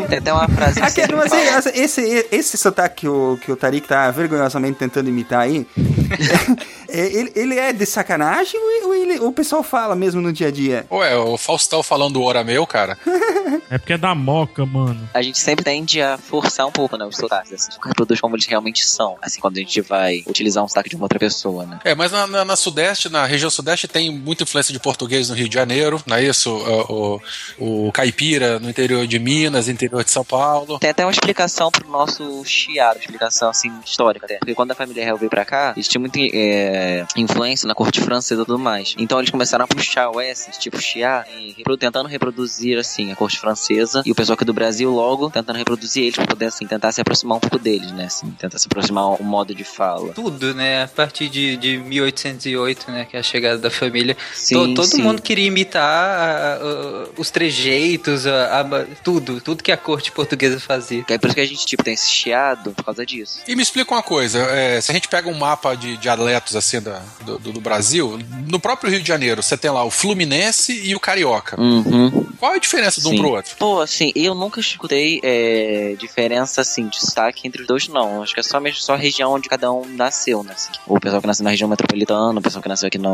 Tem até uma frase que mas fala. esse, esse, esse sotaque que o, que o Tarik tá vergonhosamente tentando imitar aí, é, ele, ele é de sacanagem ou, ou ele, o pessoal fala mesmo no dia a dia? Ué, o Faustão falando hora meu, cara. É porque é da moca, mano. A gente sempre tende a forçar um pouco, né, os sotaques, assim, reproduz como eles realmente são, assim, quando a gente vai utilizar um sotaque de uma outra pessoa, né. É, mas na, na- na Sudeste, na região Sudeste, tem muita influência de português no Rio de Janeiro, não é isso? O, o, o caipira no interior de Minas, interior de São Paulo. Tem até uma explicação pro nosso chiado, explicação assim, histórica até. Porque quando a família real veio pra cá, eles tinham muita é, influência na corte francesa e tudo mais. Então eles começaram a puxar o S, tipo chiar, e repro- tentando reproduzir assim a corte francesa. E o pessoal aqui do Brasil logo tentando reproduzir eles pra poder assim, tentar se aproximar um pouco deles, né? Assim, tentar se aproximar o modo de fala. Tudo, né? A partir de, de 1808, né? Que é a chegada da família. Sim, To- todo sim. mundo queria imitar a- a- os trejeitos, a- a- tudo. Tudo que a corte portuguesa fazia. É por isso que a gente, tipo, tem esse chiado por causa disso. E me explica uma coisa, é, se a gente pega um mapa de dialetos assim da- do, do- do Brasil, no próprio Rio de Janeiro, você tem lá o Fluminense e o Carioca. Uhum. Qual é a diferença de um Sim. pro outro? Pô, assim, eu nunca escutei é, diferença, assim, de sotaque entre os dois, não. Acho que é só mesmo só a região onde cada um nasceu, né? Assim. O pessoal que nasceu na região metropolitana, o pessoal que nasceu aqui na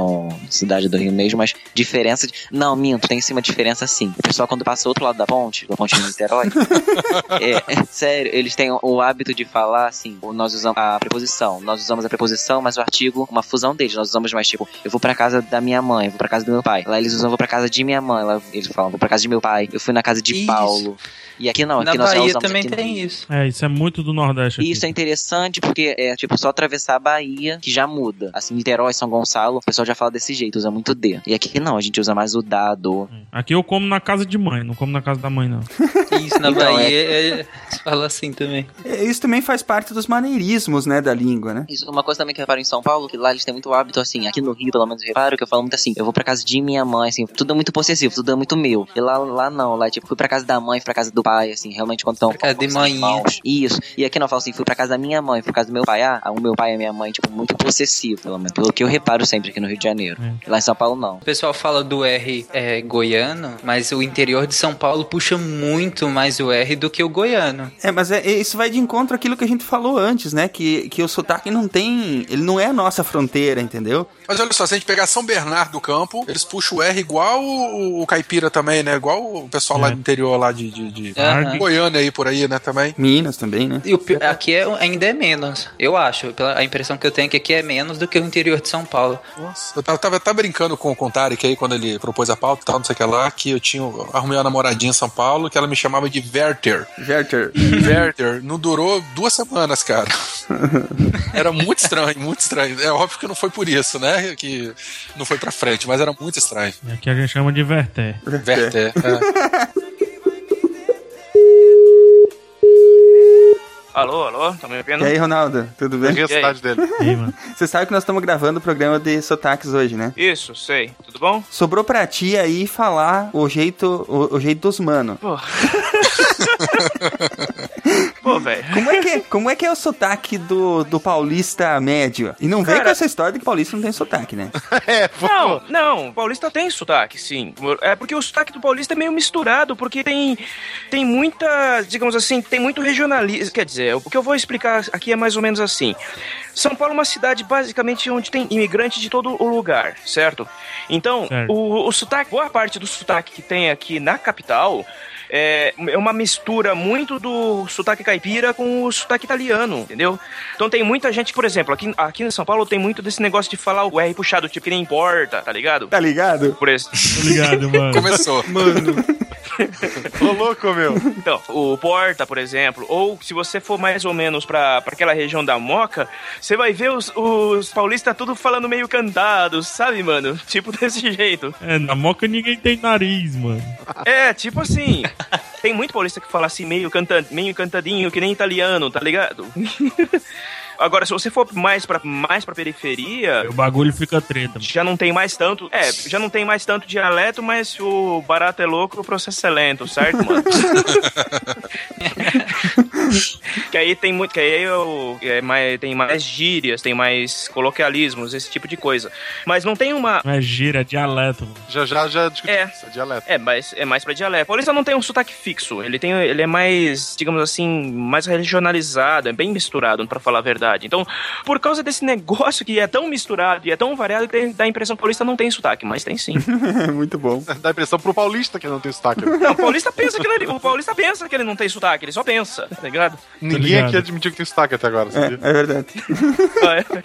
cidade do Rio mesmo, mas diferença de... Não, minto, tem sim uma diferença, sim. O pessoal quando passa do outro lado da ponte, da ponte de Niterói, é, sério, eles têm o hábito de falar, assim, nós usamos a preposição, nós usamos a preposição, mas o artigo, uma fusão deles, nós usamos mais, tipo, eu vou pra casa da minha mãe, eu vou pra casa do meu pai. Lá eles usam, eu vou pra casa de minha mãe, lá eles falam, vou pra casa de meu pai, eu fui na casa de Isso. Paulo. E aqui não, Na aqui nós Bahia usamos também tem Rio. isso. É, isso é muito do Nordeste aqui. Isso é interessante porque é tipo só atravessar a Bahia que já muda. Assim, Niterói, São Gonçalo, o pessoal já fala desse jeito, usa muito D. E aqui não, a gente usa mais o dado. Aqui eu como na casa de mãe, não como na casa da mãe, não. Isso, na Então, Bahia é, se fala assim também. É, Isso também faz parte dos maneirismos, né, da língua, né? Isso, uma coisa também que eu reparo em São Paulo, que lá eles têm muito hábito, assim, aqui no Rio, pelo menos, eu reparo que eu falo muito assim, eu vou pra casa de minha mãe, assim, tudo é muito possessivo, tudo é muito meu. E lá, lá não, lá, tipo, fui pra casa da mãe, fui pra casa do pai, assim, realmente quando estão... Casa de manhinha. Isso. E aqui não, eu falo assim, fui pra casa da minha mãe, fui pra casa do meu pai, ah, o meu pai e a minha mãe, tipo, muito possessivo, pelo menos, pelo que eu reparo sempre aqui no Rio de Janeiro. Lá em São Paulo, não. O pessoal fala do R é, goiano, mas o interior de São Paulo puxa muito mais o R do que o goiano. É, mas é, é- isso vai de encontro àquilo que a gente falou antes, né? Que, que o sotaque não tem. Ele não é a nossa fronteira, entendeu? Mas olha só, se a gente pegar São Bernardo do Campo, eles puxam o R igual o, o caipira também, né? Igual o pessoal lá do interior, lá de, de, de Goiânia aí, por aí, né, também. Minas também, né? E o aqui é, ainda é menos, eu acho. Pela, a impressão que eu tenho é que aqui é menos do que o interior de São Paulo. Nossa. Eu tava, tava, tava brincando com, com o Tarek aí, quando ele propôs a pauta e tal, não sei o que lá, que eu tinha, eu arrumei uma namoradinha em São Paulo, que ela me chamava de Werther. Werther. Werther. Não durou duas semanas, cara. Era muito estranho, muito estranho. É óbvio que não foi por isso, né? Que não foi pra frente, mas era muito estranho. E aqui a gente chama de Verté. Werther. é. Alô, alô, tá me ouvindo? E aí, Ronaldo, tudo bem? Peguei a cidade dele. E aí, mano? Você sabe que nós estamos gravando o programa de sotaques hoje, né? Isso, sei. Tudo bom? Sobrou pra ti aí falar o jeito, o, o jeito dos mano. Pô. Pô, velho. Como é, que é, como é que é o sotaque do, do paulista médio? E não vem Cara- com essa história de que paulista não tem sotaque, né? é, Não, não, o paulista tem sotaque, sim. É porque o sotaque do paulista é meio misturado, porque tem, tem muita, digamos assim, tem muito regionalismo. Quer dizer, o que eu vou explicar aqui é mais ou menos assim. São Paulo é uma cidade basicamente onde tem imigrante de todo o lugar, certo? Então, Certo. o, o sotaque, boa parte do sotaque que tem aqui na capital é, é uma mistura muito do sotaque caipira com o sotaque italiano, entendeu? Então tem muita gente, por exemplo, aqui, aqui em São Paulo tem muito desse negócio de falar o R puxado, tipo que nem importa, tá ligado? Tá ligado? Por isso. Tô ligado, mano. Começou. Mano. Ô, louco, meu. Então, o Porta, por exemplo, ou se você for mais ou menos pra, pra aquela região da Moca, você vai ver os, os paulistas tudo falando meio cantados, sabe, mano? Tipo desse jeito. É, na moca ninguém tem nariz, mano. É, tipo assim. Tem muito paulista que fala assim, meio, canta, meio cantadinho, que nem italiano, tá ligado? Agora, se você for mais pra, mais pra periferia. O bagulho fica treta. Já não tem mais tanto. É, já não tem mais tanto dialeto, mas se o barato é louco, o processo é lento, certo, mano? que aí tem muito. Que aí eu, é mais, tem mais gírias, tem mais coloquialismos, esse tipo de coisa. Mas não tem uma. Não é gira, é dialeto. mano. Já já já discuti É. isso, é dialeto. É, mas é mais pra dialeto. Paulista não tem um sotaque fixo. Ele tem, ele é mais, digamos assim, mais regionalizado, é bem misturado, pra falar a verdade. Então, por causa desse negócio que é tão misturado e é tão variado que dá a impressão que o paulista não tem sotaque, mas tem sim. Muito bom. Dá a impressão pro paulista que não tem sotaque. Não, o paulista pensa que ele, o paulista pensa que ele não tem sotaque, ele só pensa, tá ligado? Ninguém aqui admitiu que tem sotaque até agora, sabia? É, é verdade.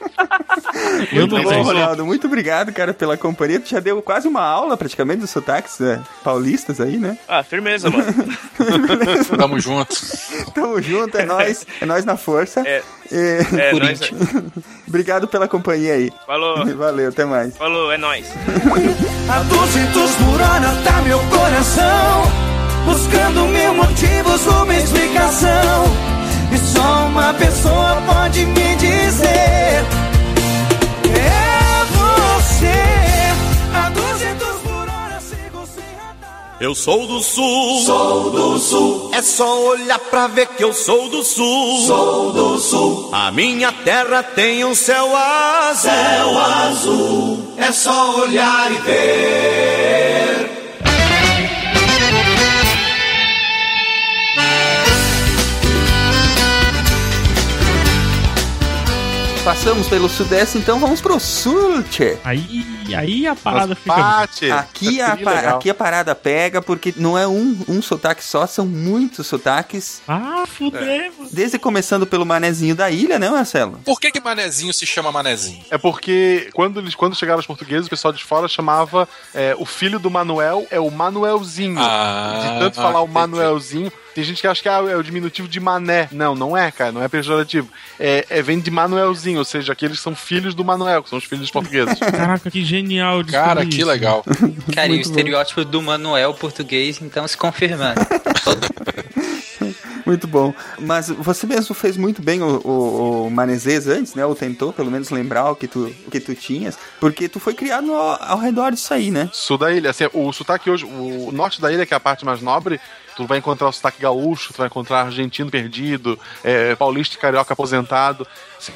Eu Muito não bom. Ronaldo. Muito obrigado, cara, pela companhia. Tu já deu quase uma aula, praticamente, dos sotaques né, paulistas aí, né? Ah, firmeza, mano. Tamo junto. Tamo junto, é nóis. É nóis na força. É. E- É, nós- Obrigado pela companhia aí. Falou. Valeu, até mais. Falou, é nóis. A 200 por hora tá meu coração Buscando mil motivos, uma explicação E só uma pessoa pode me dizer Eu sou do sul. Sou do sul. É só olhar pra ver que eu sou do sul. Sou do sul. A minha terra tem um céu azul. Céu azul. É só olhar e ver. Passamos pelo sudeste, então vamos pro sul, tchê. Aí, aí a parada fica. Bate. Aqui a, Que pa- aqui a parada pega, porque não é um, um sotaque só, são muitos sotaques. Ah, fudeu. mano. Desde começando pelo manezinho da ilha, né, Marcelo? Por que que Manezinho se chama Manezinho? É porque quando, eles, quando chegaram os portugueses, o pessoal de fora chamava é, o filho do Manuel é o Manuelzinho. Ah, de tanto falar o. Manuelzinho. Tem gente que acha que ah, é o diminutivo de mané. Não, não é, cara, não é pejorativo. É, é- vem de Manuelzinho, ou seja, aqueles são filhos do Manuel, que são os filhos dos portugueses. Caraca, que genial. Cara, que isso. legal. Cara, e o estereótipo do Manuel português, então, se confirmando. Muito bom. Mas você mesmo fez muito bem o, o, o Manezês antes, né? Ou tentou, pelo menos, lembrar o que tu, o que tu tinhas. Porque tu foi criado ao, ao redor disso aí, né? Sul da ilha, assim, o sotaque hoje, o norte da ilha, que é a parte mais nobre, tu vai encontrar o sotaque gaúcho, tu vai encontrar argentino perdido, é, paulista e carioca aposentado.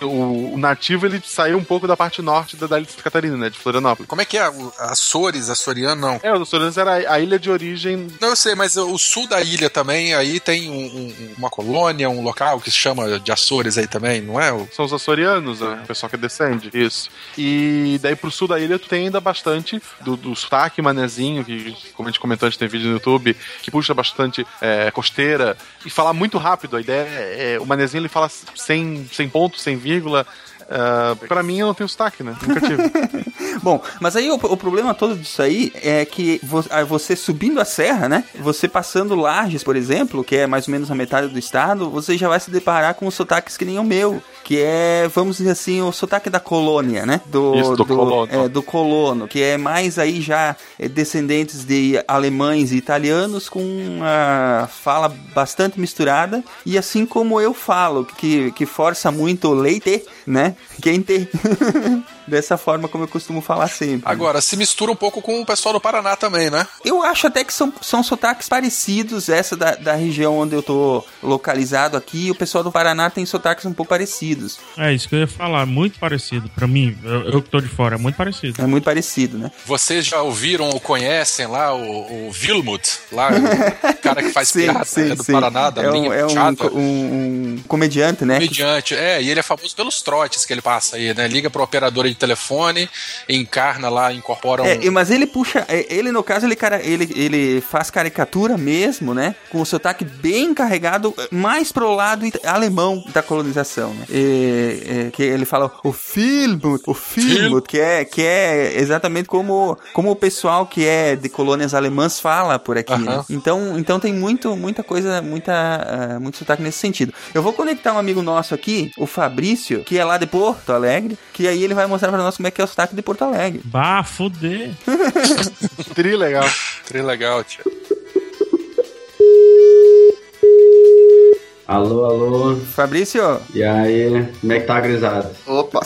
O, o nativo, ele saiu um pouco da parte norte da, da ilha de Santa Catarina, né, de Florianópolis. Como é que é? O- Açores, Açoriano, não. É, o Açorianos era a, a ilha de origem Não, eu sei, mas o sul da ilha também, aí tem um- um- uma colônia, um local que se chama de Açores aí também, não é? São os açorianos, né? O pessoal que descende. Isso. E daí pro sul da ilha tu tem ainda bastante do, do sotaque manezinho, que como a gente comentou, a gente tem vídeo no YouTube, que puxa bastante é, costeira e falar muito rápido. A ideia é, é, o manezinho ele fala sem, sem ponto, sem vírgula. Uh, pra mim eu não tenho sotaque, né? Nunca tive. Bom, mas aí o, o problema todo disso aí é que vo- você subindo a serra, né? Você passando Lages, por exemplo, que é mais ou menos a metade do estado, você já vai se deparar com os sotaques que nem o meu. Que é, vamos dizer assim, o sotaque da colônia, né? Do, Isso, do colono. é, do colono, que é mais aí já é, descendentes de alemães e italianos com a fala bastante misturada. E assim como eu falo, que, que força muito o leite, né? Quente. Dessa forma como eu costumo falar sempre. Agora, se mistura um pouco com o pessoal do Paraná também, né? Eu acho até que são, são sotaques parecidos, essa da, da região onde eu tô localizado aqui, o pessoal do Paraná tem sotaques um pouco parecidos. É isso que eu ia falar, muito parecido. Pra mim, eu, eu que tô de fora, é muito parecido. É muito parecido, né? Vocês já ouviram ou conhecem lá o, o Vilmut, lá, o cara que faz Sim, piada sim, é do sim. Paraná, da é um, linha é um, um- um comediante, né? Comediante, é, e ele é famoso pelos trotes que ele passa aí, né? Liga pra operadora de telefone, encarna lá, incorpora um. É, mas ele puxa, é, ele no caso, ele, cara, ele, ele faz caricatura mesmo, né? Com o sotaque bem carregado, é, mais pro lado alemão da colonização, né? E, é, que ele fala o Filmut, o Filmut, que é, que é exatamente como, como o pessoal que é de colônias alemãs fala por aqui, né? Aham. Então, então tem muito, muita coisa, muita, ah, muito sotaque nesse sentido. Eu vou conectar um amigo nosso aqui, o Fabrício, que é lá de Porto Alegre, que aí ele vai mostrar pra nós como é que é o sotaque de Porto Alegre. Bah, fuder. Tri legal. Tri legal, tio. Alô, alô. Fabrício. E aí, como é que tá, grisado? Opa.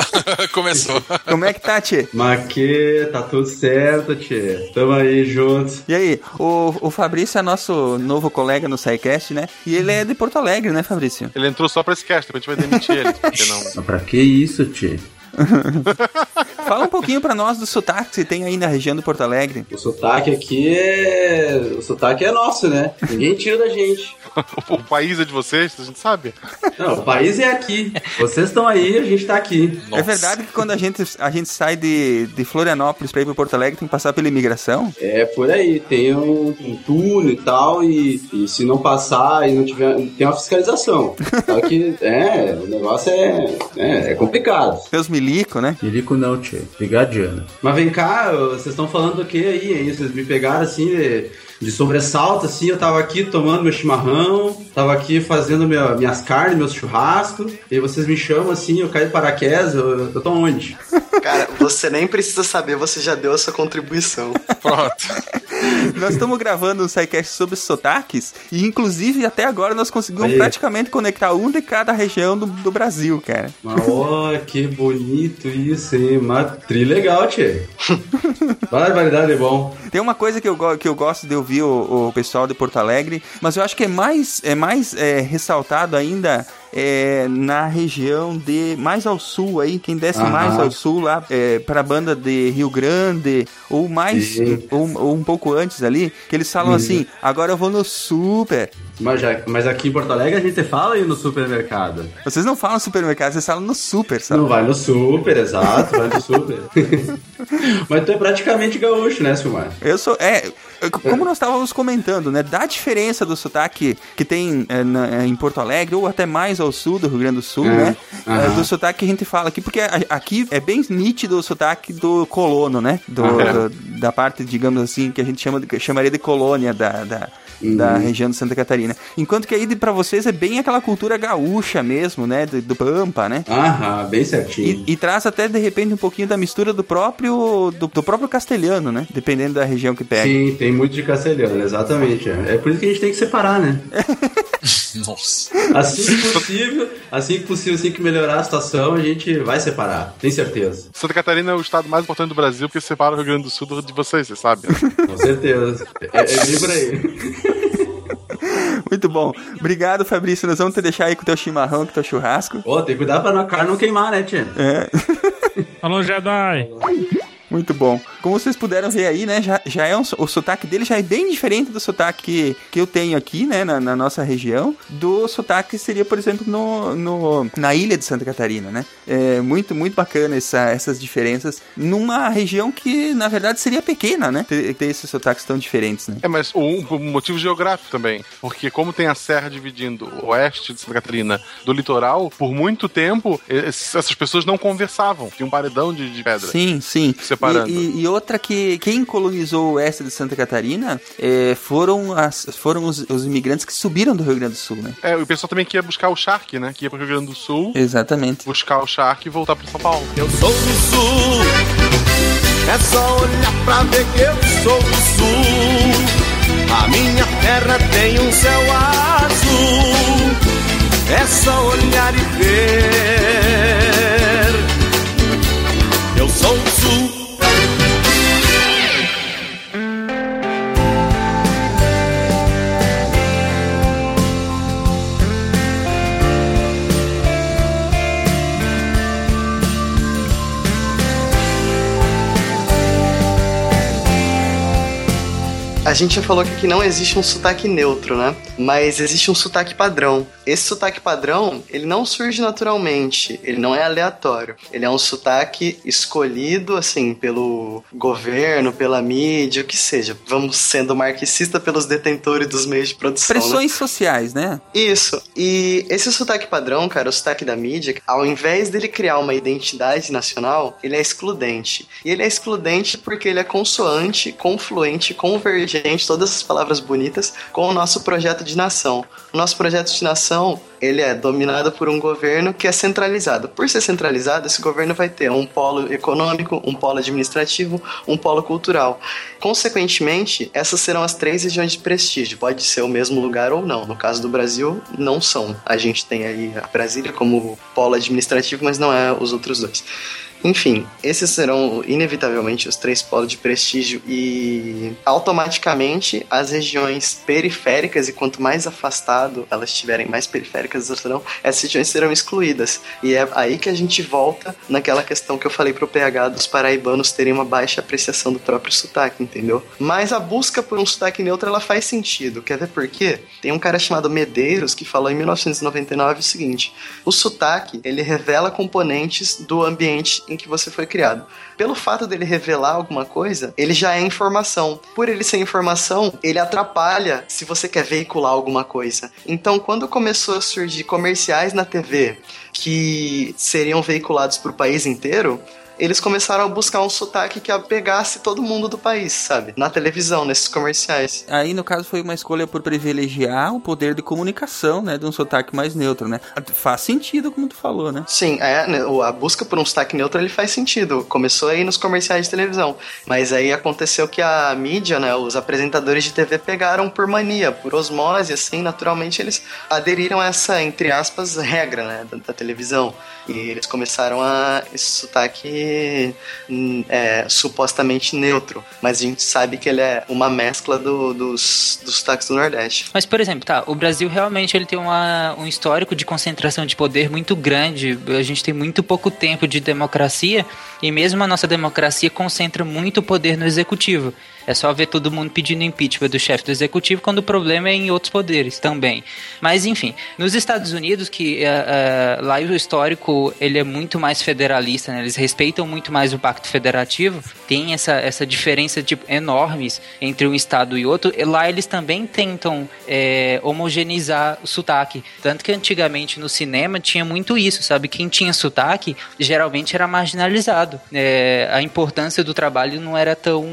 Começou. Como é que tá, Tchê? Mas que tá tudo certo, Tchê. Tamo aí juntos. E aí, o, o Fabrício é nosso novo colega no SciCast, né? E ele é de Porto Alegre, né, Fabrício? Ele entrou só pra esse cast, depois a gente vai demitir ele. Porque não... Mas pra que isso, Tchê? Fala um pouquinho pra nós do sotaque que você tem aí na região do Porto Alegre. O sotaque aqui é. O sotaque é nosso, né? Ninguém tira da gente. o país é de vocês, a gente sabe. Não, o país é aqui. Vocês estão aí, a gente tá aqui. É verdade que quando a gente, a gente sai de, de Florianópolis pra ir pro Porto Alegre tem que passar pela imigração? É por aí, tem um, um túnel e tal, e, e se não passar e não tiver. Tem uma fiscalização. Só que, é, o negócio é, é, é complicado. Meus milico, né? Milico não, tchê. Brigadiana. Mas vem cá, vocês estão falando do que aí, hein? Vocês me pegaram assim de, de sobressalto, assim. Eu tava aqui tomando meu chimarrão, tava aqui fazendo minha- minhas carnes, meus churrascos, e vocês me chamam assim, eu caio de paraquedas, eu, eu tô onde? Cara, você nem precisa saber, você já deu a sua contribuição. Pronto. Nós estamos gravando um SciCast sobre sotaques e, inclusive, até agora nós conseguimos Aí. praticamente conectar um de cada região do, do Brasil, cara. Mas ó, que bonito isso, hein? Mas tri legal, tchê. Barbaridade é bom. Tem uma coisa que eu, que eu gosto de ouvir o, o pessoal de Porto Alegre, mas eu acho que é mais, é mais é, ressaltado ainda é, na região de mais ao sul aí, quem desce Aham. mais ao sul lá é, para a banda de Rio Grande ou mais ou, ou um pouco antes ali, que eles falam Uhum. assim: agora eu vou no super. Mas, já- mas aqui em Porto Alegre a gente fala aí no supermercado. Vocês não falam supermercado, vocês falam no super, sabe? Não vai no super, exato, vai no super. mas tu é praticamente gaúcho, né, Silmar? Eu sou. É, como nós estávamos comentando, né? Da diferença do sotaque que tem é, na- em Porto Alegre, ou até mais ao sul do Rio Grande do Sul, É, né? É, do sotaque que a gente fala aqui, porque aqui é bem nítido o sotaque do colono, né? Do, Aham. do- da parte, digamos assim, que a gente chama de- chamaria de colônia da. da Uhum. da região de Santa Catarina. Enquanto que aí pra vocês é bem aquela cultura gaúcha mesmo, né? Do, do Pampa, né? Aham, bem certinho. E, e traz até de repente um pouquinho da mistura do próprio do, do próprio castelhano, né? Dependendo da região que pega. Sim, tem muito de castelhano, exatamente. É É por isso que a gente tem que separar, né? Nossa. Assim que possível, assim que possível, assim que melhorar a situação, a gente vai separar, tem certeza. Santa Catarina é o estado mais importante do Brasil porque separa o Rio Grande do Sul de vocês, você sabe. né? Com certeza. É, é bem por aí. Muito bom. Obrigado, Fabrício. Nós vamos te deixar aí com o teu chimarrão, com o teu churrasco. Ô, tem que cuidar pra a carne não queimar, né, tia? É. Alô, Jedi. Muito bom. Como vocês puderam ver aí, né? Já, já é um, o sotaque dele já é bem diferente do sotaque que, que eu tenho aqui, né? Na, na nossa região. Do sotaque que seria, por exemplo, no, no, na ilha de Santa Catarina, né? É muito, muito bacana essa, essas diferenças numa região que, na verdade, seria pequena, né? Ter, ter esses sotaques tão diferentes, né? É, mas um, um motivo geográfico também. Porque como tem a serra dividindo o oeste de Santa Catarina do litoral, por muito tempo es- essas pessoas não conversavam. Tinha um paredão de, de pedra. Sim, sim. E, e- e outra que quem colonizou o oeste de Santa Catarina é, foram, as, foram os, os imigrantes que subiram do Rio Grande do Sul, né? É, o pessoal também que ia buscar o Shark, né? Que ia pro Rio Grande do Sul. Exatamente. Buscar o Shark e voltar pro São Paulo. Eu sou do sul. É só olhar pra ver que eu sou do sul. A minha terra tem um céu azul. É só olhar e ver. Eu sou do sul. A gente já falou que aqui não existe um sotaque neutro, né? Mas existe um sotaque padrão. Esse sotaque padrão, ele não surge naturalmente, ele não é aleatório. Ele é um sotaque escolhido, assim, pelo governo, pela mídia, o que seja. Vamos sendo marxista pelos detentores dos meios de produção. né? Pressões sociais, né? Isso. E esse sotaque padrão, cara, o sotaque da mídia, ao invés dele criar uma identidade nacional, ele é excludente. E ele é excludente porque ele é consoante, confluente, convergente gente todas as palavras bonitas com o nosso projeto de nação. O nosso projeto de nação, ele é dominado por um governo que é centralizado. Por ser centralizado, esse governo vai ter um polo econômico, um polo administrativo, um polo cultural. Consequentemente, essas serão as três regiões de prestígio. Pode ser o mesmo lugar ou não. No caso do Brasil, não são. A gente tem aí a Brasília como polo administrativo, mas não é os outros dois. Enfim, esses serão inevitavelmente os três polos de prestígio e automaticamente as regiões periféricas, e quanto mais afastado elas estiverem, mais periféricas elas serão, essas regiões serão excluídas. E é aí que a gente volta naquela questão que eu falei pro PH dos paraibanos terem uma baixa apreciação do próprio sotaque, entendeu? Mas a busca por um sotaque neutro ela faz sentido. Quer ver por quê? Tem um cara chamado Medeiros que falou em 1999 o seguinte: o sotaque ele revela componentes do ambiente em que você foi criado. Pelo fato dele revelar alguma coisa, ele já é informação. Por ele ser informação, ele atrapalha se você quer veicular alguma coisa. Então, quando começou a surgir comerciais na TV que seriam veiculados para o país inteiro, eles começaram a buscar um sotaque que apegasse todo mundo do país, sabe? Na televisão, nesses comerciais. Aí, no caso, foi uma escolha por privilegiar o poder de comunicação, né? De um sotaque mais neutro, né? Faz sentido, como tu falou, né? Sim, é, né, a busca por um sotaque neutro ele faz sentido. Começou aí nos comerciais de televisão. Mas aí aconteceu que a mídia, né, os apresentadores de TV pegaram por mania, por osmose, assim, naturalmente eles aderiram a essa, entre aspas, regra, né, da, da televisão. E eles começaram a esse sotaque hum, é, supostamente neutro. Mas a gente sabe que ele é uma mescla do- dos, dos sotaques do Nordeste. Mas, por exemplo, tá, o Brasil realmente ele tem uma, um histórico de concentração de poder muito grande. A gente tem muito pouco tempo de democracia e mesmo a nossa democracia concentra muito poder no executivo. É só ver todo mundo pedindo impeachment do chefe do executivo quando o problema é em outros poderes também. Mas, enfim, nos Estados Unidos, que eh, eh, lá o histórico ele é muito mais federalista, né? eles respeitam muito mais o pacto federativo, tem essa, essa diferença tipo, enormes entre um estado e outro. E lá eles também tentam eh, homogeneizar o sotaque. Tanto que antigamente no cinema tinha muito isso, sabe? Quem tinha sotaque geralmente era marginalizado. Eh, a importância do trabalho não era tão,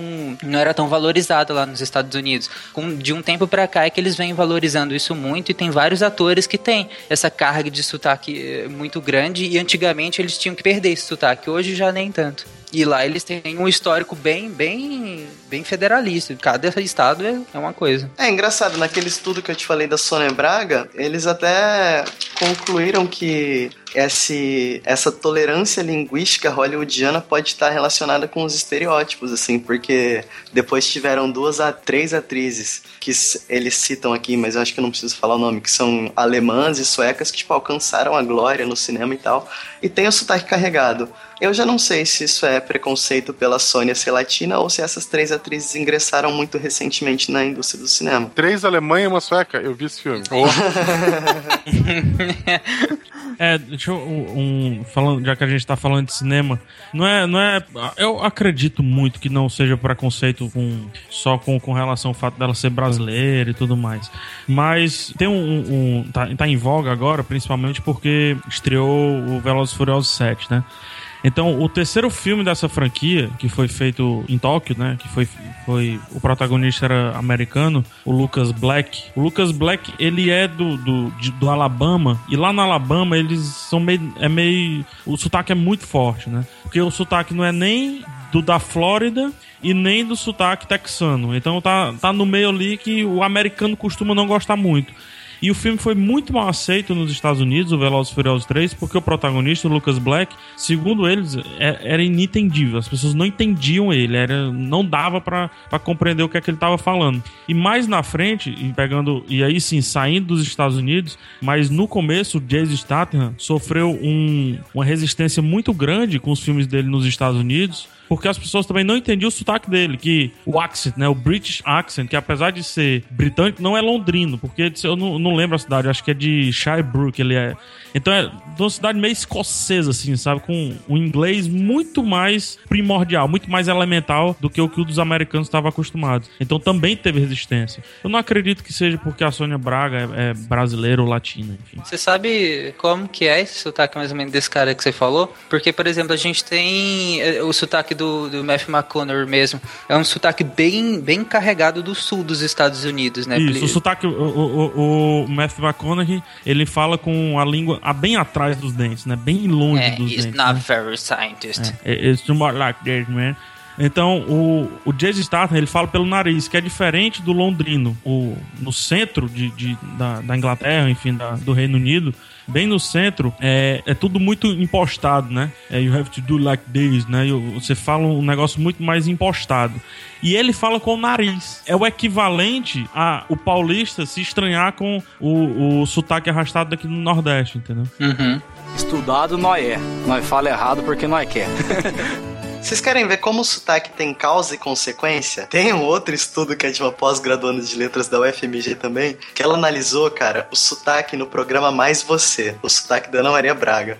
não era tão valorizada lá nos Estados Unidos. Com, de um tempo pra cá é que eles vêm valorizando isso muito e tem vários atores que têm essa carga de sotaque eh, muito grande e antigamente eles tinham que perder esse sotaque, hoje já nem tanto. E lá eles têm um histórico bem, bem, bem federalista. Cada estado é, é uma coisa. É engraçado, naquele estudo que eu te falei da Sônia Braga, eles até concluíram que esse, essa tolerância linguística hollywoodiana pode estar relacionada com os estereótipos, assim, porque depois tiveram duas a três atrizes que eles citam aqui, mas eu acho que não preciso falar o nome, que são alemãs e suecas que, tipo, alcançaram a glória no cinema e tal, e tem o sotaque carregado. Eu já não sei se isso é preconceito pela Sônia ser latina ou se essas três atrizes ingressaram muito recentemente na indústria do cinema. Três Alemanha e uma sueca. Eu vi esse filme. É, deixa eu. Um, falando, já que a gente tá falando de cinema, não é. Não é eu acredito muito que não seja preconceito com, só com, com relação ao fato dela ser brasileira e tudo mais. Mas tem um. um tá, tá em voga agora, principalmente porque estreou o Velozes e Furiosos 7, né? Então, o terceiro filme dessa franquia, que foi feito em Tóquio, né? Que foi, foi o protagonista era americano, o Lucas Black. O Lucas Black, ele é do, do, de- do Alabama, e lá no Alabama eles são meio. É meio. O sotaque é muito forte, né? Porque o sotaque não é nem do da Flórida e nem do sotaque texano. Então tá, tá no meio ali que o americano costuma não gostar muito. E o filme foi muito mal aceito nos Estados Unidos, o Velozes e Furiosos 3, porque o protagonista, o Lucas Black, segundo eles, é- era inentendível. As pessoas não entendiam ele, era, não dava pra compreender o que é que ele tava falando. E mais na frente, pegando e aí sim saindo dos Estados Unidos, mas no começo o Jason Statham sofreu um- uma resistência muito grande com os filmes dele nos Estados Unidos. Porque as pessoas também não entendiam o sotaque dele, que o accent, né, o British accent, que apesar de ser britânico, não é londrino, porque eu não, não lembro a cidade, acho que é de Shirebrook, ele é. Então é uma cidade meio escocesa, assim, sabe? Com um inglês muito mais primordial, muito mais elemental do que o que o dos americanos estavam acostumados. Então também teve resistência. Eu não acredito que seja porque a Sônia Braga é, é brasileira ou latina, enfim. Você sabe como que é esse sotaque mais ou menos desse cara que você falou? Porque, por exemplo, a gente tem eh, o sotaque do do, do Matthew McConaughey mesmo. É um sotaque bem, bem carregado do sul dos Estados Unidos, né? Isso, o sotaque, o, o, o Matthew McConaughey, ele fala com a língua bem atrás dos dentes, né? Bem longe É, dos he's dentes. not né? very scientist. É, It's more like this, man. Então, o, o Jason Statham, ele fala pelo nariz, que é diferente do londrino. O, no centro de, de- da, da Inglaterra, enfim, da- do Reino Unido, bem no centro, é, é tudo muito impostado, né? É, you have to do like this, né? Você fala um negócio muito mais impostado. E ele fala com o nariz. É o equivalente a o paulista se estranhar com o, o sotaque arrastado daqui no Nordeste, entendeu? Estudado nós é. Nós fala errado porque nós quer. Vocês querem ver como o sotaque tem causa e consequência? Tem um outro estudo que é de uma pós-graduanda de letras da UFMG também, que ela analisou, cara, o sotaque no programa Mais Você, o sotaque da Ana Maria Braga.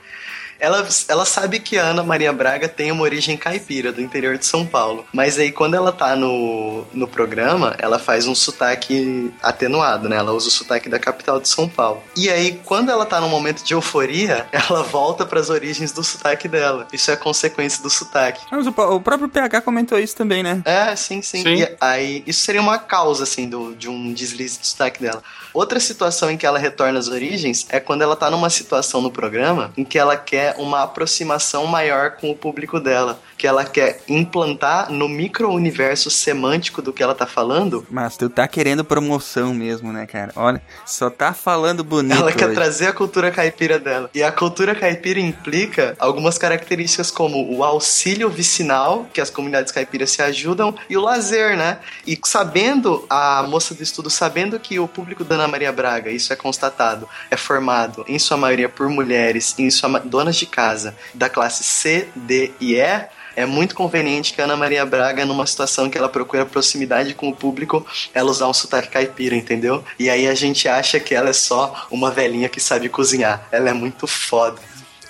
Ela, ela sabe que a Ana Maria Braga tem uma origem caipira, do interior de São Paulo. Mas aí, quando ela tá no, no programa, ela faz um sotaque atenuado, né? Ela usa o sotaque da capital de São Paulo. E aí, quando ela tá num momento de euforia, ela volta pras origens do sotaque dela. Isso é consequência do sotaque. Mas o, o próprio PH comentou isso também, né? É, sim, sim. Sim. E aí, isso seria uma causa, assim, do, de um deslize de sotaque dela. Outra situação em que ela retorna às origens é quando ela tá numa situação no programa em que ela quer uma aproximação maior com o público dela. Que ela quer implantar no micro-universo semântico do que ela tá falando. Mas tu tá querendo promoção mesmo, né, cara? Olha, só tá falando bonito. Ela quer hoje. trazer a cultura caipira dela. E a cultura caipira implica algumas características como o auxílio vicinal, que as comunidades caipiras se ajudam, e o lazer, né? E sabendo, a moça do estudo, sabendo que o público da Ana Maria Braga, isso é constatado, é formado em sua maioria por mulheres, em sua donas de casa, da classe C, D e E, é muito conveniente que a Ana Maria Braga, numa situação que ela procura proximidade com o público, ela usar um sotaque caipira, entendeu? E aí a gente acha que ela é só uma velhinha que sabe cozinhar. Ela é muito foda.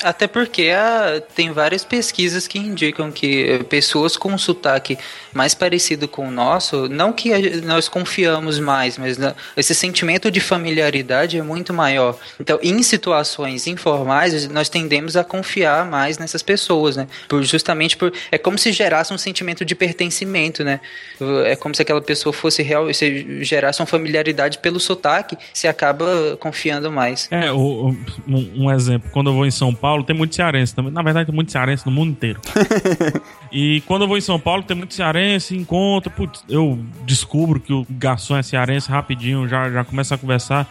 Até porque ah, tem várias pesquisas que indicam que pessoas com sotaque mais parecido com o nosso, não que nós confiamos mais, mas na- esse sentimento de familiaridade é muito maior. Então, em situações informais, nós tendemos a confiar mais nessas pessoas, né? Por, justamente por. É como se gerasse um sentimento de pertencimento, né? É como se aquela pessoa fosse real, se gerasse uma familiaridade pelo sotaque, se acaba confiando mais. É, um exemplo, quando eu vou em São Paulo, tem muito cearense também. Na verdade, tem muito cearense no mundo inteiro. e quando eu vou em São Paulo, tem muito cearense, encontro, putz, eu descubro que o garçom é cearense rapidinho, já, já começa a conversar.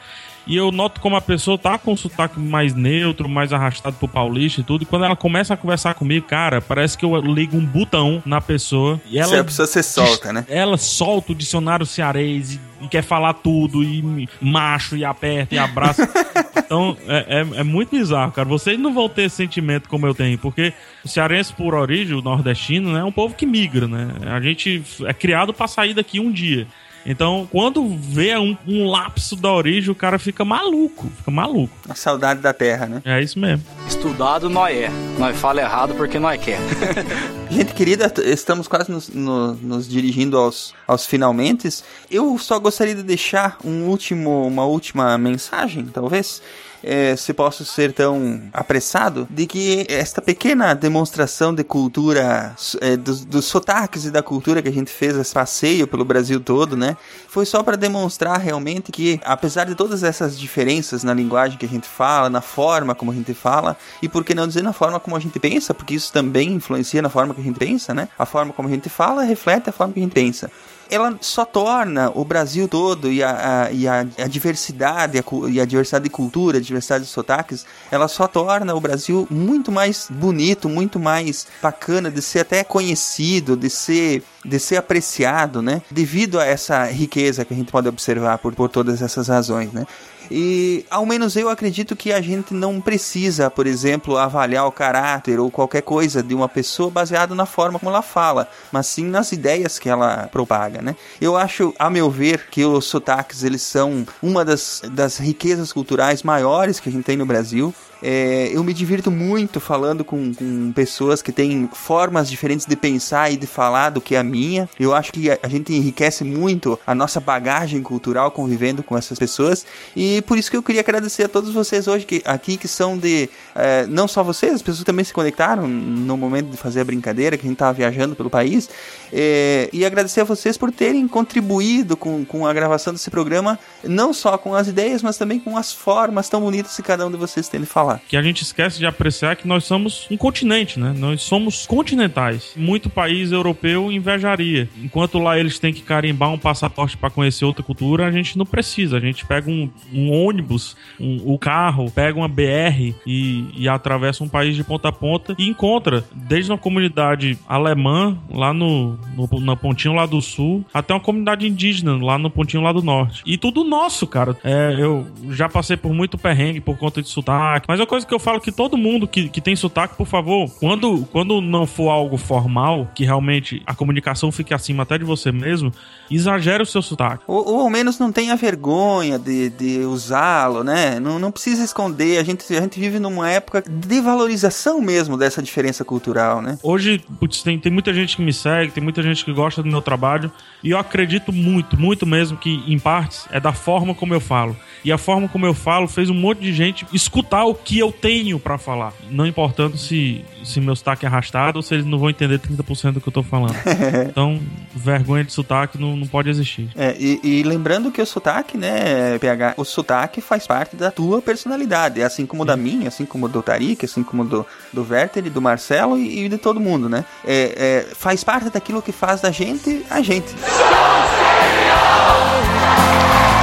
E eu noto como a pessoa tá com um sotaque mais neutro, mais arrastado pro paulista e tudo. E quando ela começa a conversar comigo, cara, parece que eu ligo um botão na pessoa. E ela, Se a pessoa se solta, né? ela solta o dicionário cearês e, e quer falar tudo, e macho, e aperta, e abraça. então, é, é, é muito bizarro, cara. Vocês não vão ter esse sentimento como eu tenho, porque o cearense, por origem, o nordestino, né, é um povo que migra, né? A gente é criado pra sair daqui um dia. Então, quando vê um, um lapso da origem, o cara fica maluco, fica maluco. A saudade da terra, né? É isso mesmo. Estudado nós é. Nós fala errado porque nós quer. Gente querida, estamos quase nos, no- nos dirigindo aos, aos finalmente. Eu só gostaria de deixar um último, uma última mensagem, talvez. Eh, se posso ser tão apressado, de que esta pequena demonstração de cultura, eh, dos, dos sotaques e da cultura que a gente fez esse passeio pelo Brasil todo, né? Foi só para demonstrar realmente que, apesar de todas essas diferenças na linguagem que a gente fala, na forma como a gente fala, e por que não dizer na forma como a gente pensa, porque isso também influencia na forma que a gente pensa, né? A forma como a gente fala reflete a forma que a gente pensa ela só torna o Brasil todo e a, a- e a, a diversidade a e a diversidade de cultura, a diversidade de sotaques, ela só torna o Brasil muito mais bonito, muito mais bacana de ser até conhecido, de ser de ser apreciado, né? Devido a essa riqueza que a gente pode observar por, por todas essas razões, né? E ao menos eu acredito que a gente não precisa, por exemplo, avaliar o caráter ou qualquer coisa de uma pessoa baseado na forma como ela fala, mas sim nas ideias que ela propaga, né? Eu acho, a meu ver, que os sotaques eles são uma das, das riquezas culturais maiores que a gente tem no Brasil. É, eu me divirto muito falando com, com pessoas que têm formas diferentes de pensar e de falar do que a minha. Eu acho que a, a gente enriquece muito a nossa bagagem cultural convivendo com essas pessoas. E por isso que eu queria agradecer a todos vocês hoje que, aqui que são de. é, não só vocês, as pessoas também se conectaram no momento de fazer a brincadeira, que a gente estava viajando pelo país. É, e agradecer a vocês por terem contribuído com, com a gravação desse programa, não só com as ideias, mas também com as formas tão bonitas que cada um de vocês tem de falar. Que a gente esquece de apreciar que nós somos um continente, né? Nós somos continentais. Muito país europeu invejaria. Enquanto lá eles têm que carimbar um passaporte para conhecer outra cultura, a gente não precisa. A gente pega um, um ônibus, um, o carro, pega uma BR e, e atravessa um país de ponta a ponta e encontra desde uma comunidade alemã lá no, no, no pontinho lá do sul até uma comunidade indígena lá no pontinho lá do norte. E tudo nosso, cara. É, eu já passei por muito perrengue por conta de sotaque, mas uma coisa que eu falo que todo mundo que, que tem sotaque, por favor, quando, quando não for algo formal, que realmente a comunicação fique acima até de você mesmo, exagere o seu sotaque. Ou, ou ao menos não tenha vergonha de, de usá-lo, né? Não, não precisa esconder. A gente, a gente vive numa época de valorização mesmo dessa diferença cultural, né? Hoje, putz, tem, tem muita gente que me segue, tem muita gente que gosta do meu trabalho, e eu acredito muito, muito mesmo que, em partes, é da forma como eu falo. E a forma como eu falo fez um monte de gente escutar o que eu tenho pra falar. Não importando se, se meu sotaque é arrastado ou se eles não vão entender 30% do que eu tô falando. Então, vergonha de sotaque não, não pode existir. É, e, e lembrando que o sotaque, né, PH, o sotaque faz parte da tua personalidade, assim como da minha, assim como do Tarik, assim como do, do Werther e do Marcelo e, e de todo mundo, né? É, é, faz parte daquilo que faz da gente a gente.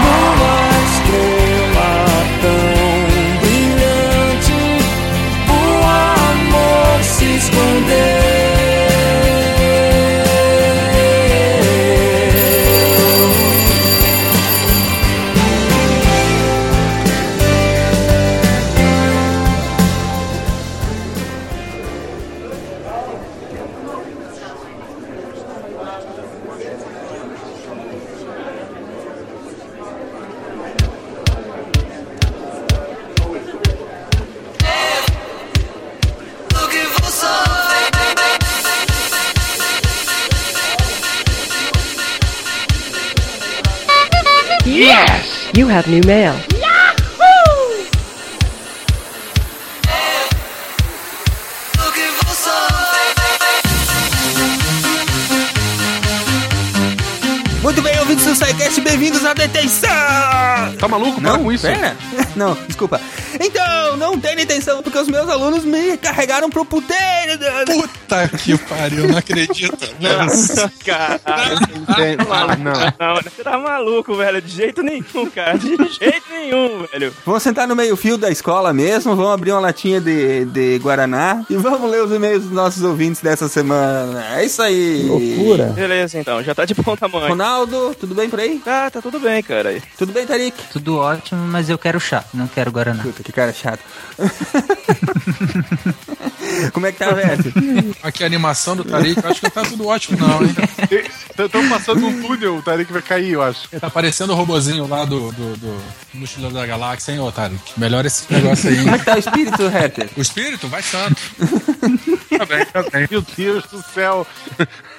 Numa You have new mail. Muito bem, ouvintes do SciCast, bem-vindos à detenção! Tá maluco? Não, Para com isso. Pera. Não, desculpa. Então, não tem detenção, porque os meus alunos me carregaram pro puteiro. Puta que pariu, não acredito. Nossa, caralho. Ah, não. Não, você tá maluco, velho. De jeito nenhum, cara. De jeito nenhum, velho. Vamos sentar no meio-fio da escola mesmo, vamos abrir uma latinha de, de Guaraná e vamos ler os e-mails dos nossos ouvintes dessa semana. É isso aí. Beleza, então. Já tá de bom tamanho. Ronaldo, tudo bem por aí? Ah, tá tudo bem, cara. Tudo bem, Tarik? Tudo ótimo, mas eu quero chá, não quero Guaraná. Puta, que cara chato. Como é que tá, velho? Aqui a animação do Tarik, eu acho que não tá tudo ótimo, não, hein? Estão passando um túnel, o Tarek vai cair, eu acho. Tá parecendo o robozinho lá do, do, do Mochileiro da Galáxia, hein, ô Tarik? Melhora esse negócio aí. Como é que tá o espírito, Hatter? O espírito? Vai santo. Tá bem, tá bem. Meu Deus do céu.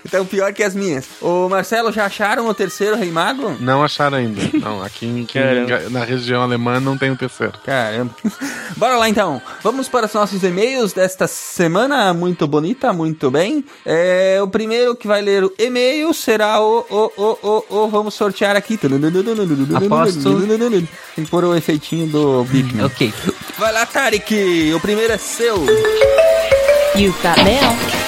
Então, pior que as minhas. Ô, Marcelo, já acharam o terceiro Rei Mago? Não acharam ainda. Não, aqui, em- aqui em- na região alemã não tem o terceiro. Caramba. Bora lá então. Vamos para os nossos e-mails desta semana muito bonita, muito bem. É, o primeiro que vai ler o e-mail será o, o, o, o, o vamos sortear aqui. Aposto. Tem que pôr o efeitinho do bip. né? Ok. Vai lá, Tarek. O primeiro é seu. You've got mail.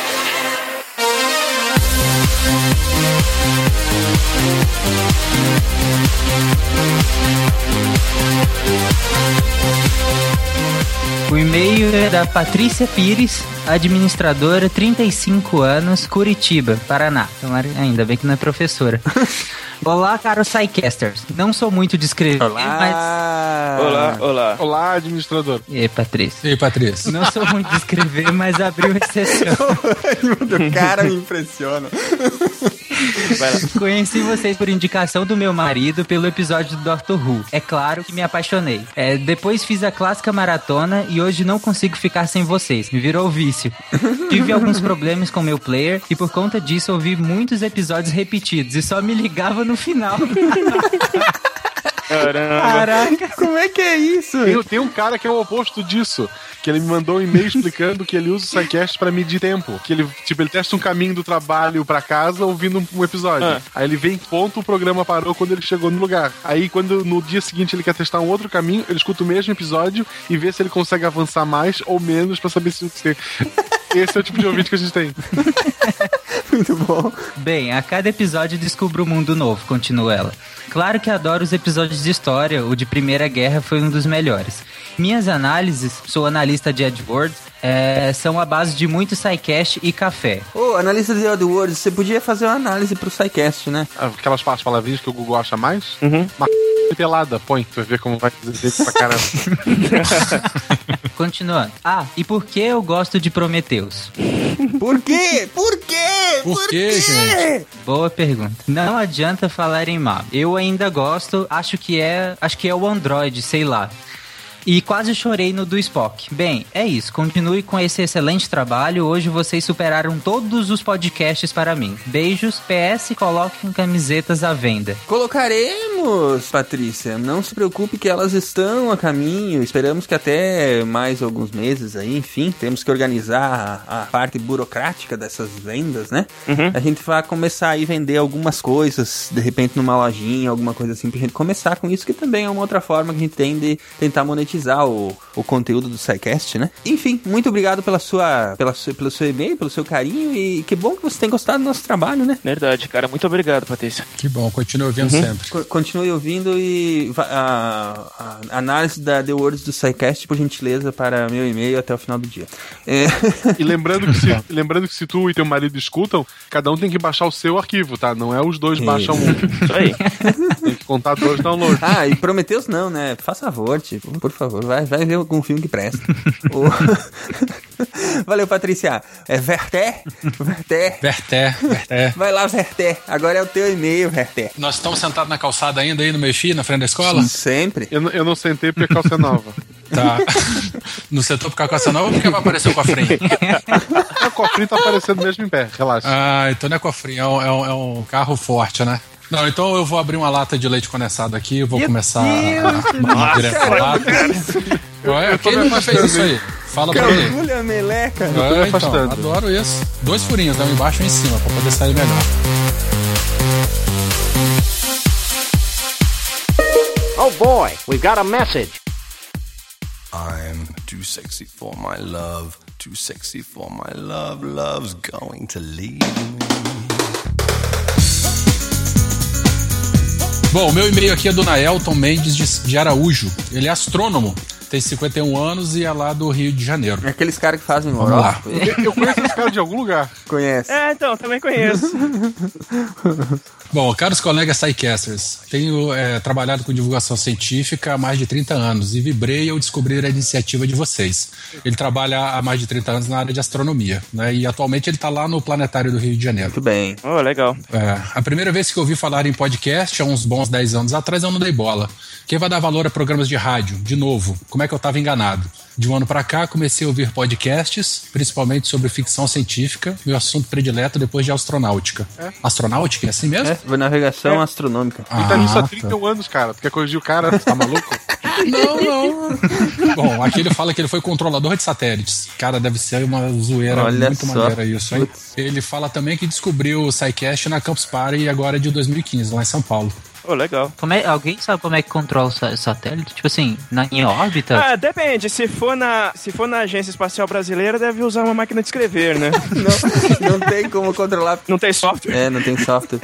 O e-mail é da Patrícia Pires, administradora, 35 anos, Curitiba, Paraná. Tomara- Ainda bem que não é professora. Olá, caros Psycasters. Não sou muito de escrever, Olá. Olá, olá. Olá, administrador. mas... E aí, Patrícia? E aí, Patrícia? Não sou muito de escrever, mas abriu exceção. o cara me impressiona. Conheci vocês por indicação do meu marido pelo episódio do Doctor Who. É claro que me apaixonei. É, depois fiz a clássica maratona e hoje não consigo ficar sem vocês. Me virou vício. Tive alguns problemas com meu player e por conta disso ouvi muitos episódios repetidos e só me ligava no final. Caramba. Caraca, como é que é isso? Tem, tem um cara que é o oposto disso. Que ele me mandou um e-mail explicando que ele usa o SciCast pra medir tempo. Que ele, tipo, ele testa um caminho do trabalho pra casa ouvindo um, um episódio. Ah. Aí ele vem, ponto, o programa parou quando ele chegou no lugar. Aí quando no dia seguinte ele quer testar um outro caminho, ele escuta o mesmo episódio e vê se ele consegue avançar mais ou menos pra saber se... se... Esse é o tipo de ouvinte que a gente tem. Muito bom. Bem, a cada episódio descubro um mundo novo, continua ela. Claro que adoro os episódios de história, o de Primeira Guerra foi um dos melhores. Minhas análises, sou analista de AdWords, é, são a base de muito SciCast e café. Ô, analista de AdWords, você podia fazer uma análise pro SciCast, né? Aquelas partes palavrinhas que o Google acha mais. Uma c... pelada, põe, pra ver como vai dizer pra caramba. Continuando. Ah, e por que eu gosto de Prometheus? Por quê? Por quê? Por quê, gente? Boa pergunta. Não adianta falarem mal. Eu ainda gosto, acho que é, acho que é o Android, sei lá. E quase chorei no do Spock. Bem, é isso. Continue com esse excelente trabalho. Hoje vocês superaram todos os podcasts para mim. Beijos. PS, coloquem camisetas à venda. Colocaremos, Patrícia. Não se preocupe que elas estão a caminho. Esperamos que até mais alguns meses aí, enfim, temos que organizar a, a parte burocrática dessas vendas, né? A gente vai começar aí vender algumas coisas, de repente numa lojinha, alguma coisa assim, pra gente começar com isso, que também é uma outra forma que a gente tem de tentar monetizar o, o conteúdo do SciCast, né? Enfim, muito obrigado pela sua, pela sua, pelo seu e-mail, pelo seu carinho e que bom que você tem gostado do nosso trabalho, né? Verdade, cara. Muito obrigado, Patrícia. Que bom, continue ouvindo sempre. Co- Continue ouvindo e a, a análise da The Words do SciCast, por gentileza, para meu e-mail até o final do dia. É... E lembrando que, se, lembrando que se tu e teu marido escutam, cada um tem que baixar o seu arquivo, tá? Não é os dois Isso. baixam um. Isso aí. Tem que contar dois downloads. Ah, e Prometeus não, né? Faça favor, tipo, por favor, vai, vai ver algum filme que presta. Valeu, Patrícia. É Verté? Verté. Verté, Verté. Vai lá, Verté. Agora é o teu e-mail, Verté. Nós estamos sentados na calçada ainda aí no Meixi, na frente da escola? Sempre. Eu, não- eu não sentei porque a calça é nova. Tá. No setor porque a calça nova ou porque vai aparecer o cofrinho? o cofrinho tá aparecendo mesmo em pé, relaxa. Ah, então não é cofrinho, é um, é um- é um carro forte, né? Não, então eu vou abrir uma lata de leite condensado aqui, eu vou começar a Nossa, direto pra lata. Ué, Eu tô quem nunca fez isso aí? Fala pra mim. Calcule a meleca. É, então, adoro isso. Dois furinhos, um embaixo e um em cima, pra poder sair melhor. Oh boy, we got a message. I'm too sexy for my love, too sexy for my love. Love's going to leave me. Bom, o meu e-mail aqui é do Naelton Mendes de, de Araújo. Ele é astrônomo, tem 51 anos e é lá do Rio de Janeiro. É aqueles caras que fazem Vamos lá. horóscopo. Eu, eu conheço esse cara de algum lugar. Conhece. É, então, também conheço. Bom, caros colegas SciCasters, tenho é, trabalhado com divulgação científica há mais de 30 anos e vibrei ao descobrir a iniciativa de vocês. Ele trabalha há mais de 30 anos na área de astronomia, né? E atualmente ele está lá no Planetário do Rio de Janeiro. Muito bem. Oh, legal. É, a primeira vez que eu ouvi falar em podcast, há uns bons 10 anos atrás, eu não dei bola. Quem vai dar valor a programas de rádio? De novo, como é que eu estava enganado? De um ano para cá, comecei a ouvir podcasts, principalmente sobre ficção científica, meu assunto predileto depois de astronáutica. Astronáutica? É assim mesmo? É, navegação astronômica. Ele tá nisso há Ah, 31 anos, cara. Tu quer corrigir o cara? Tá maluco? Não, não. Bom, aqui ele fala que ele foi controlador de satélites. Cara, deve ser uma zoeira Olha muito só. maneira isso, hein? Ele fala também que descobriu o SciCast na Campus Party agora é de 2015, lá em São Paulo. Oh, legal. Como é, alguém sabe como é que controla o sa- satélite? Tipo assim, na, em órbita? Ah, depende. Se for, na, se for na Agência Espacial Brasileira, deve usar uma máquina de escrever, né? Não tem como controlar. Não tem software. É, não tem software.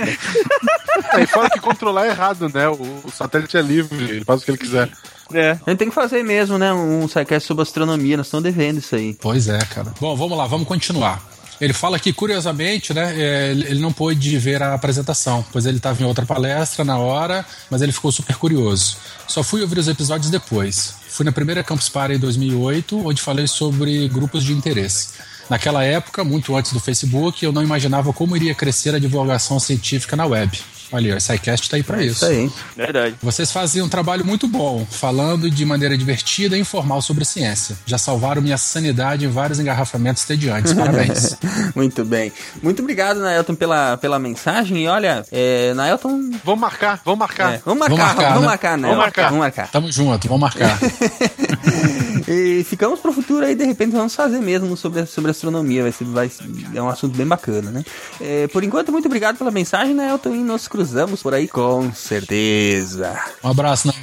É, e fora que controlar é errado, né? O, o satélite é livre, ele faz o que ele quiser. É. A gente tem que fazer mesmo, né? Um sidecast sobre astronomia. Nós estamos devendo isso aí. Pois é, cara. Bom, vamos lá, vamos continuar. Ele fala que, curiosamente, né, é, ele não pôde ver a apresentação, pois ele estava em outra palestra na hora, mas ele ficou super curioso. Só fui ouvir os episódios depois. Fui na primeira Campus Party em 2008, onde falei sobre grupos de interesse. Naquela época, muito antes do Facebook, eu não imaginava como iria crescer a divulgação científica na web. Olha, o SciCast tá aí pra isso. Isso aí. Verdade. Vocês faziam um trabalho muito bom, falando de maneira divertida e informal sobre ciência. Já salvaram minha sanidade em vários engarrafamentos tediantes. Parabéns. Muito bem. Muito obrigado, Naelton, pela, pela mensagem. E olha, é, Naelton. Vamos marcar, vamos marcar. É, vamos marcar, vamos marcar, né? Naelton. Vamos marcar. Vamos marcar. Tamo junto, vamos marcar. E ficamos pro futuro aí, de repente vamos fazer mesmo sobre, sobre astronomia. Vai ser, vai, é um assunto bem bacana, né? É, por enquanto, muito obrigado pela mensagem, Naelton, e nos cruzamos por aí com certeza. Um abraço, né?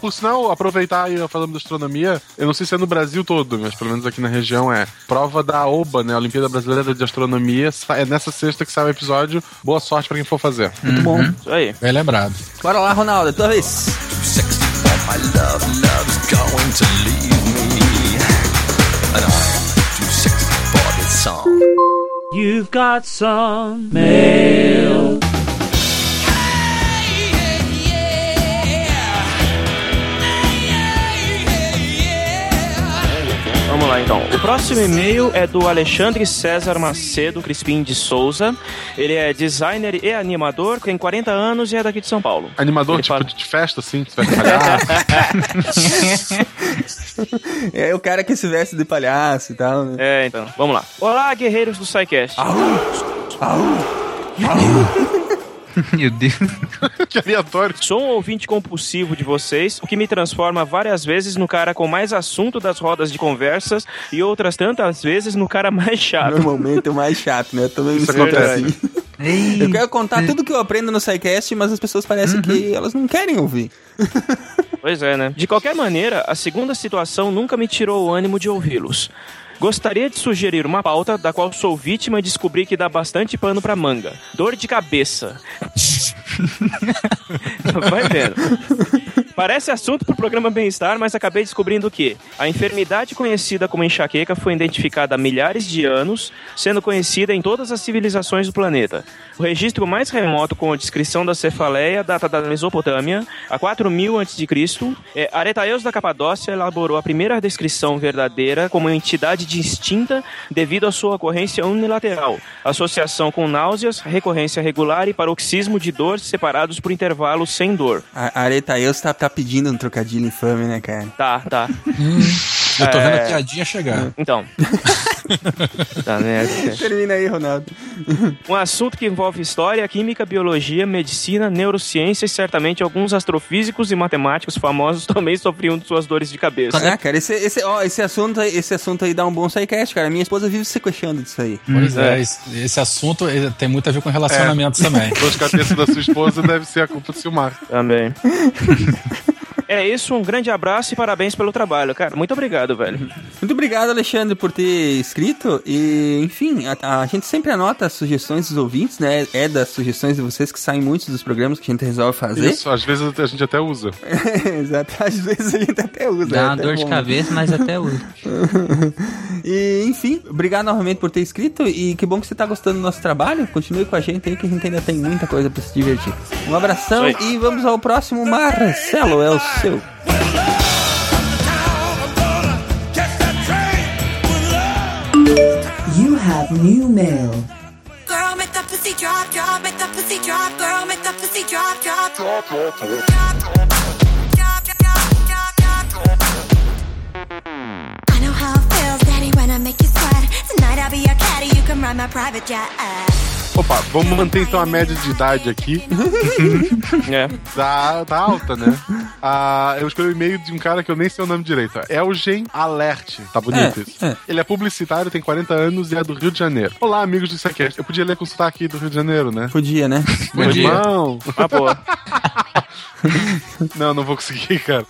Por sinal, aproveitar e falando de astronomia, eu não sei se é no Brasil todo, mas pelo menos aqui na região é. Prova da OBA, né? Olimpíada Brasileira de Astronomia. É nessa sexta que sai o episódio. Boa sorte pra quem for fazer. Muito bom. Isso aí. Bem lembrado. Bora lá, Ronaldo, é tua vez. My love, love's going to leave me. And I'm too sexy for this song. You've got some mail. Vamos lá então. O próximo e-mail é do Alexandre César Macedo Crispim de Souza. Ele é designer e animador, tem 40 anos e é daqui de São Paulo. Animador Ele tipo fala- de festa, assim, de festa palhaço. É o cara que se veste de palhaço e tal, né? É, então, vamos lá. Olá, guerreiros do SciCast. Meu Deus. que aleatório. Sou um ouvinte compulsivo de vocês, o que me transforma várias vezes no cara com mais assunto das rodas de conversas e outras tantas vezes no cara mais chato. Normalmente é o mais chato, né? Eu também me Isso sinto acontece. assim. Eu quero contar tudo que eu aprendo no SciCast, mas as pessoas parecem que elas não querem ouvir. Pois é, né? De qualquer maneira, a segunda situação nunca me tirou o ânimo de ouvi-los. Gostaria de sugerir uma pauta da qual sou vítima e descobri que dá bastante pano pra manga. Dor de cabeça. Vai vendo. Parece assunto pro programa Bem-Estar, mas acabei descobrindo que a enfermidade conhecida como enxaqueca foi identificada há milhares de anos, sendo conhecida em todas as civilizações do planeta. O registro mais remoto com a descrição da cefaleia data da Mesopotâmia, a 4000 a.C. É, Aretaeus da Capadócia elaborou a primeira descrição verdadeira como entidade distinta devido à sua ocorrência unilateral, associação com náuseas, recorrência regular e paroxismo de dor separados por intervalos sem dor. A Aretaeus tá, tá pedindo um trocadilho infame, né, cara? Tá, tá. Eu tô vendo É. a piadinha chegar. Então. tá, né? Termina aí, Ronaldo. Um assunto que envolve história, química, biologia, medicina, neurociência e certamente alguns astrofísicos e matemáticos famosos também sofriam de suas dores de cabeça. Ah, cara, esse, esse, ó, esse, assunto, aí- esse assunto aí dá um bom sidecast, cara. Minha esposa vive se queixando disso aí. Pois é, esse, esse assunto ele tem muito a ver com relacionamentos também. Dor de cabeça da sua esposa deve ser a culpa do Silmar. Também. É isso, um grande abraço e parabéns pelo trabalho, cara. Muito obrigado, velho. Muito obrigado, Alexandre, por ter escrito. E, enfim, a, a gente sempre anota as sugestões dos ouvintes, né? É das sugestões de vocês que saem muitos dos programas que a gente resolve fazer. Isso, às vezes a gente até usa. Exato, às vezes a gente até usa. Dá é uma dor de bom. cabeça, mas até usa. e, enfim, obrigado novamente por ter escrito e que bom que você tá gostando do nosso trabalho. Continue com a gente aí que a gente ainda tem muita coisa pra se divertir. Um abração e vamos ao próximo. Marcelo, é o. You have new mail. Girl, make the pussy drop, drop, make the pussy drop, girl, make the pussy drop, drop, drop, drop, drop, I know how it feels, daddy, when I make you sweat. Tonight I'll be your caddy, you can ride my private jet. Opa, vamos manter então a média de idade aqui. é. Tá, tá alta, né? Ah, eu escolhi o e-mail de um cara que eu nem sei o nome direito. Elgen Alert. Tá bonito É, isso. é. Ele é publicitário, tem 40 anos e é do Rio de Janeiro. Olá, amigos do Sequest. Eu podia ler com sotaque do Rio de Janeiro, né? Podia, né? Meu Podia. irmão. Ah, boa. Não, não vou conseguir, cara.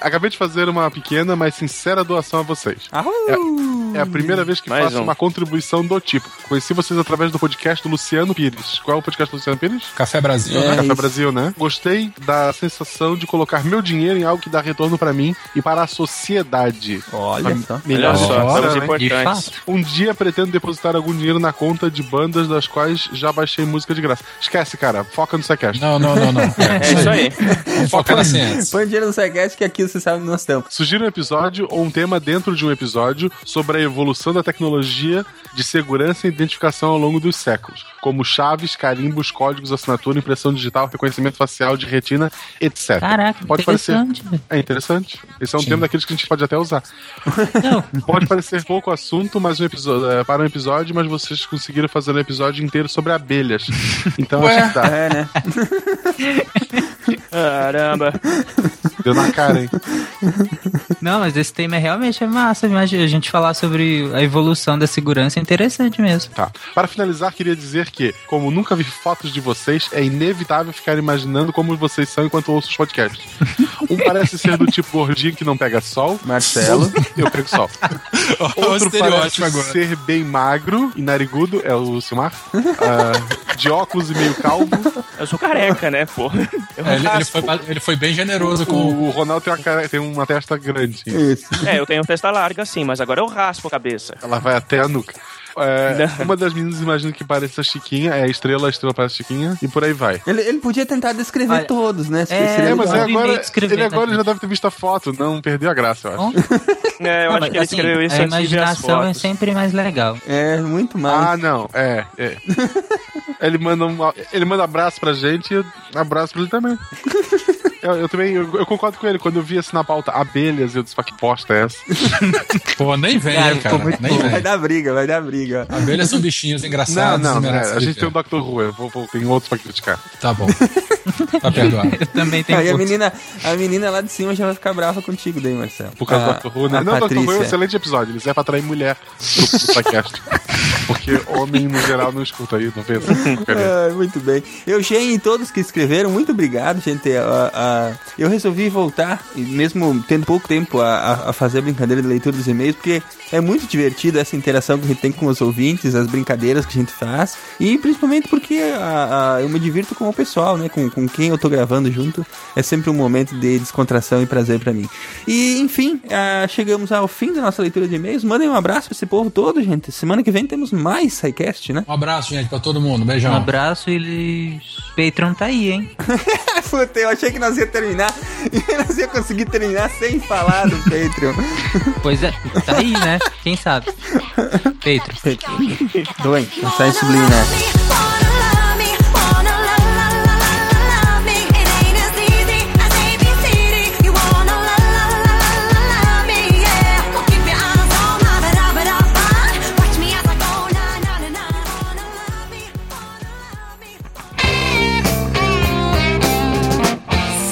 Acabei de fazer uma pequena, mas sincera doação a vocês. Ahú! É a primeira vez que Mais faço um. uma contribuição do tipo. Conheci vocês através do podcast do Luciano Pires. Qual é o podcast do Luciano Pires? Café Brasil, É, né? Café. Brasil, né? Gostei da sensação de colocar meu dinheiro em algo que dá retorno pra mim e para a sociedade. Olha só. Melhor hora, né? importantes. Um dia pretendo depositar algum dinheiro na conta de bandas das quais já baixei música de graça. Esquece, cara. Foca no Sequest. Não, não, não, não. É isso aí. Focar na ciência. Põe dinheiro no Sequest que aqui você sabe onde nós estamos. Sugira um episódio ou um tema dentro de um episódio sobre a evolução da tecnologia de segurança e identificação ao longo dos séculos, como chaves, carimbos, códigos, assinatura, impressão digital, reconhecimento facial de retina, etc. Caraca, pode parecer. interessante, velho. É interessante. Esse é um Sim. tema daqueles que a gente pode até usar. Pode parecer pouco assunto, mas um episódio, é, para um episódio, mas vocês conseguiram fazer um episódio inteiro sobre abelhas. Então Ué. acho que dá. É, né? Caramba. Deu na cara, hein? Não, mas esse tema é realmente é massa. Imagina, a gente falar sobre a evolução da segurança é interessante mesmo. Tá. Para finalizar, queria dizer que, como nunca vi fotos de vocês, é inevitável ficar imaginando como vocês são enquanto ouço os podcasts. Um parece ser do tipo gordinho que não pega sol. Marcelo. Eu pego sol. Outro parece agora. ser bem magro e narigudo, é o Silmar. Ah, de óculos e meio calvo. Eu sou careca, né, pô? Eu É, ele, ele foi, ele foi bem generoso com O, o Ronaldo tem uma, cara- tem uma testa grande. Isso. É, eu tenho testa larga sim, mas agora eu raspo a cabeça. Ela vai até a nuca. É, uma das meninas imagina que parece a Chiquinha, é a estrela, a estrela parece a Chiquinha, e por aí vai. Ele, ele podia tentar descrever Olha, todos, né? é, É, mas aí agora, ele agora já deve ter visto a foto, não perdeu a graça, eu acho. É, eu Não, acho mas, que ele assim, escreveu isso a imaginação é sempre mais legal. É, muito mais. Ah, não, é, é. ele manda um, ele manda abraço pra gente e eu abraço pra ele também. Eu, eu também, eu, eu concordo com ele. Quando eu vi assim na pauta abelhas, eu disse, "Pá, que bosta é essa? Pô, nem vem, Cara, cara. ficou muito nem bom. Vai vem. dar briga, vai dar briga. Abelhas são bichinhos Não, engraçados. não, e é, a gente tem o Dr. Who, eu vou, vou, tem outros pra criticar. Tá bom. Tá perdoado. Eu também tenho Aí a menina, a menina lá de cima já vai ficar brava contigo daí, Marcelo. Por causa A- do Dr. Who, né? a Não, o Dr. Who é um excelente episódio. Ele serve pra atrair mulher pro, podcast. Porque homem, no geral, não escuta aí, não porcaria. Ah, muito bem. Eugênio e todos que escreveram, muito obrigado, gente. Ah, ah, eu resolvi voltar, e mesmo tendo pouco tempo a, a- a fazer a brincadeira de leitura dos e-mails, porque é muito divertido essa interação que a gente tem com os ouvintes, as brincadeiras que a gente faz, e principalmente porque ah, ah, eu me divirto com o pessoal, né? Com, com quem eu tô gravando junto. É sempre um momento de descontração e prazer pra mim. E, enfim, chegamos ao fim da nossa leitura de e-mails. Mandem um abraço pra esse povo todo, gente. Semana que vem temos mais SciCast, né? Um abraço, gente, pra todo mundo. Um Beijão. abraço e Patreon tá aí, hein? Puta, eu achei que nós ia terminar e nós ia conseguir terminar sem falar do Patreon. Pois é, tá aí, né? Quem sabe? Patreon. Doente, mensagem subliminar.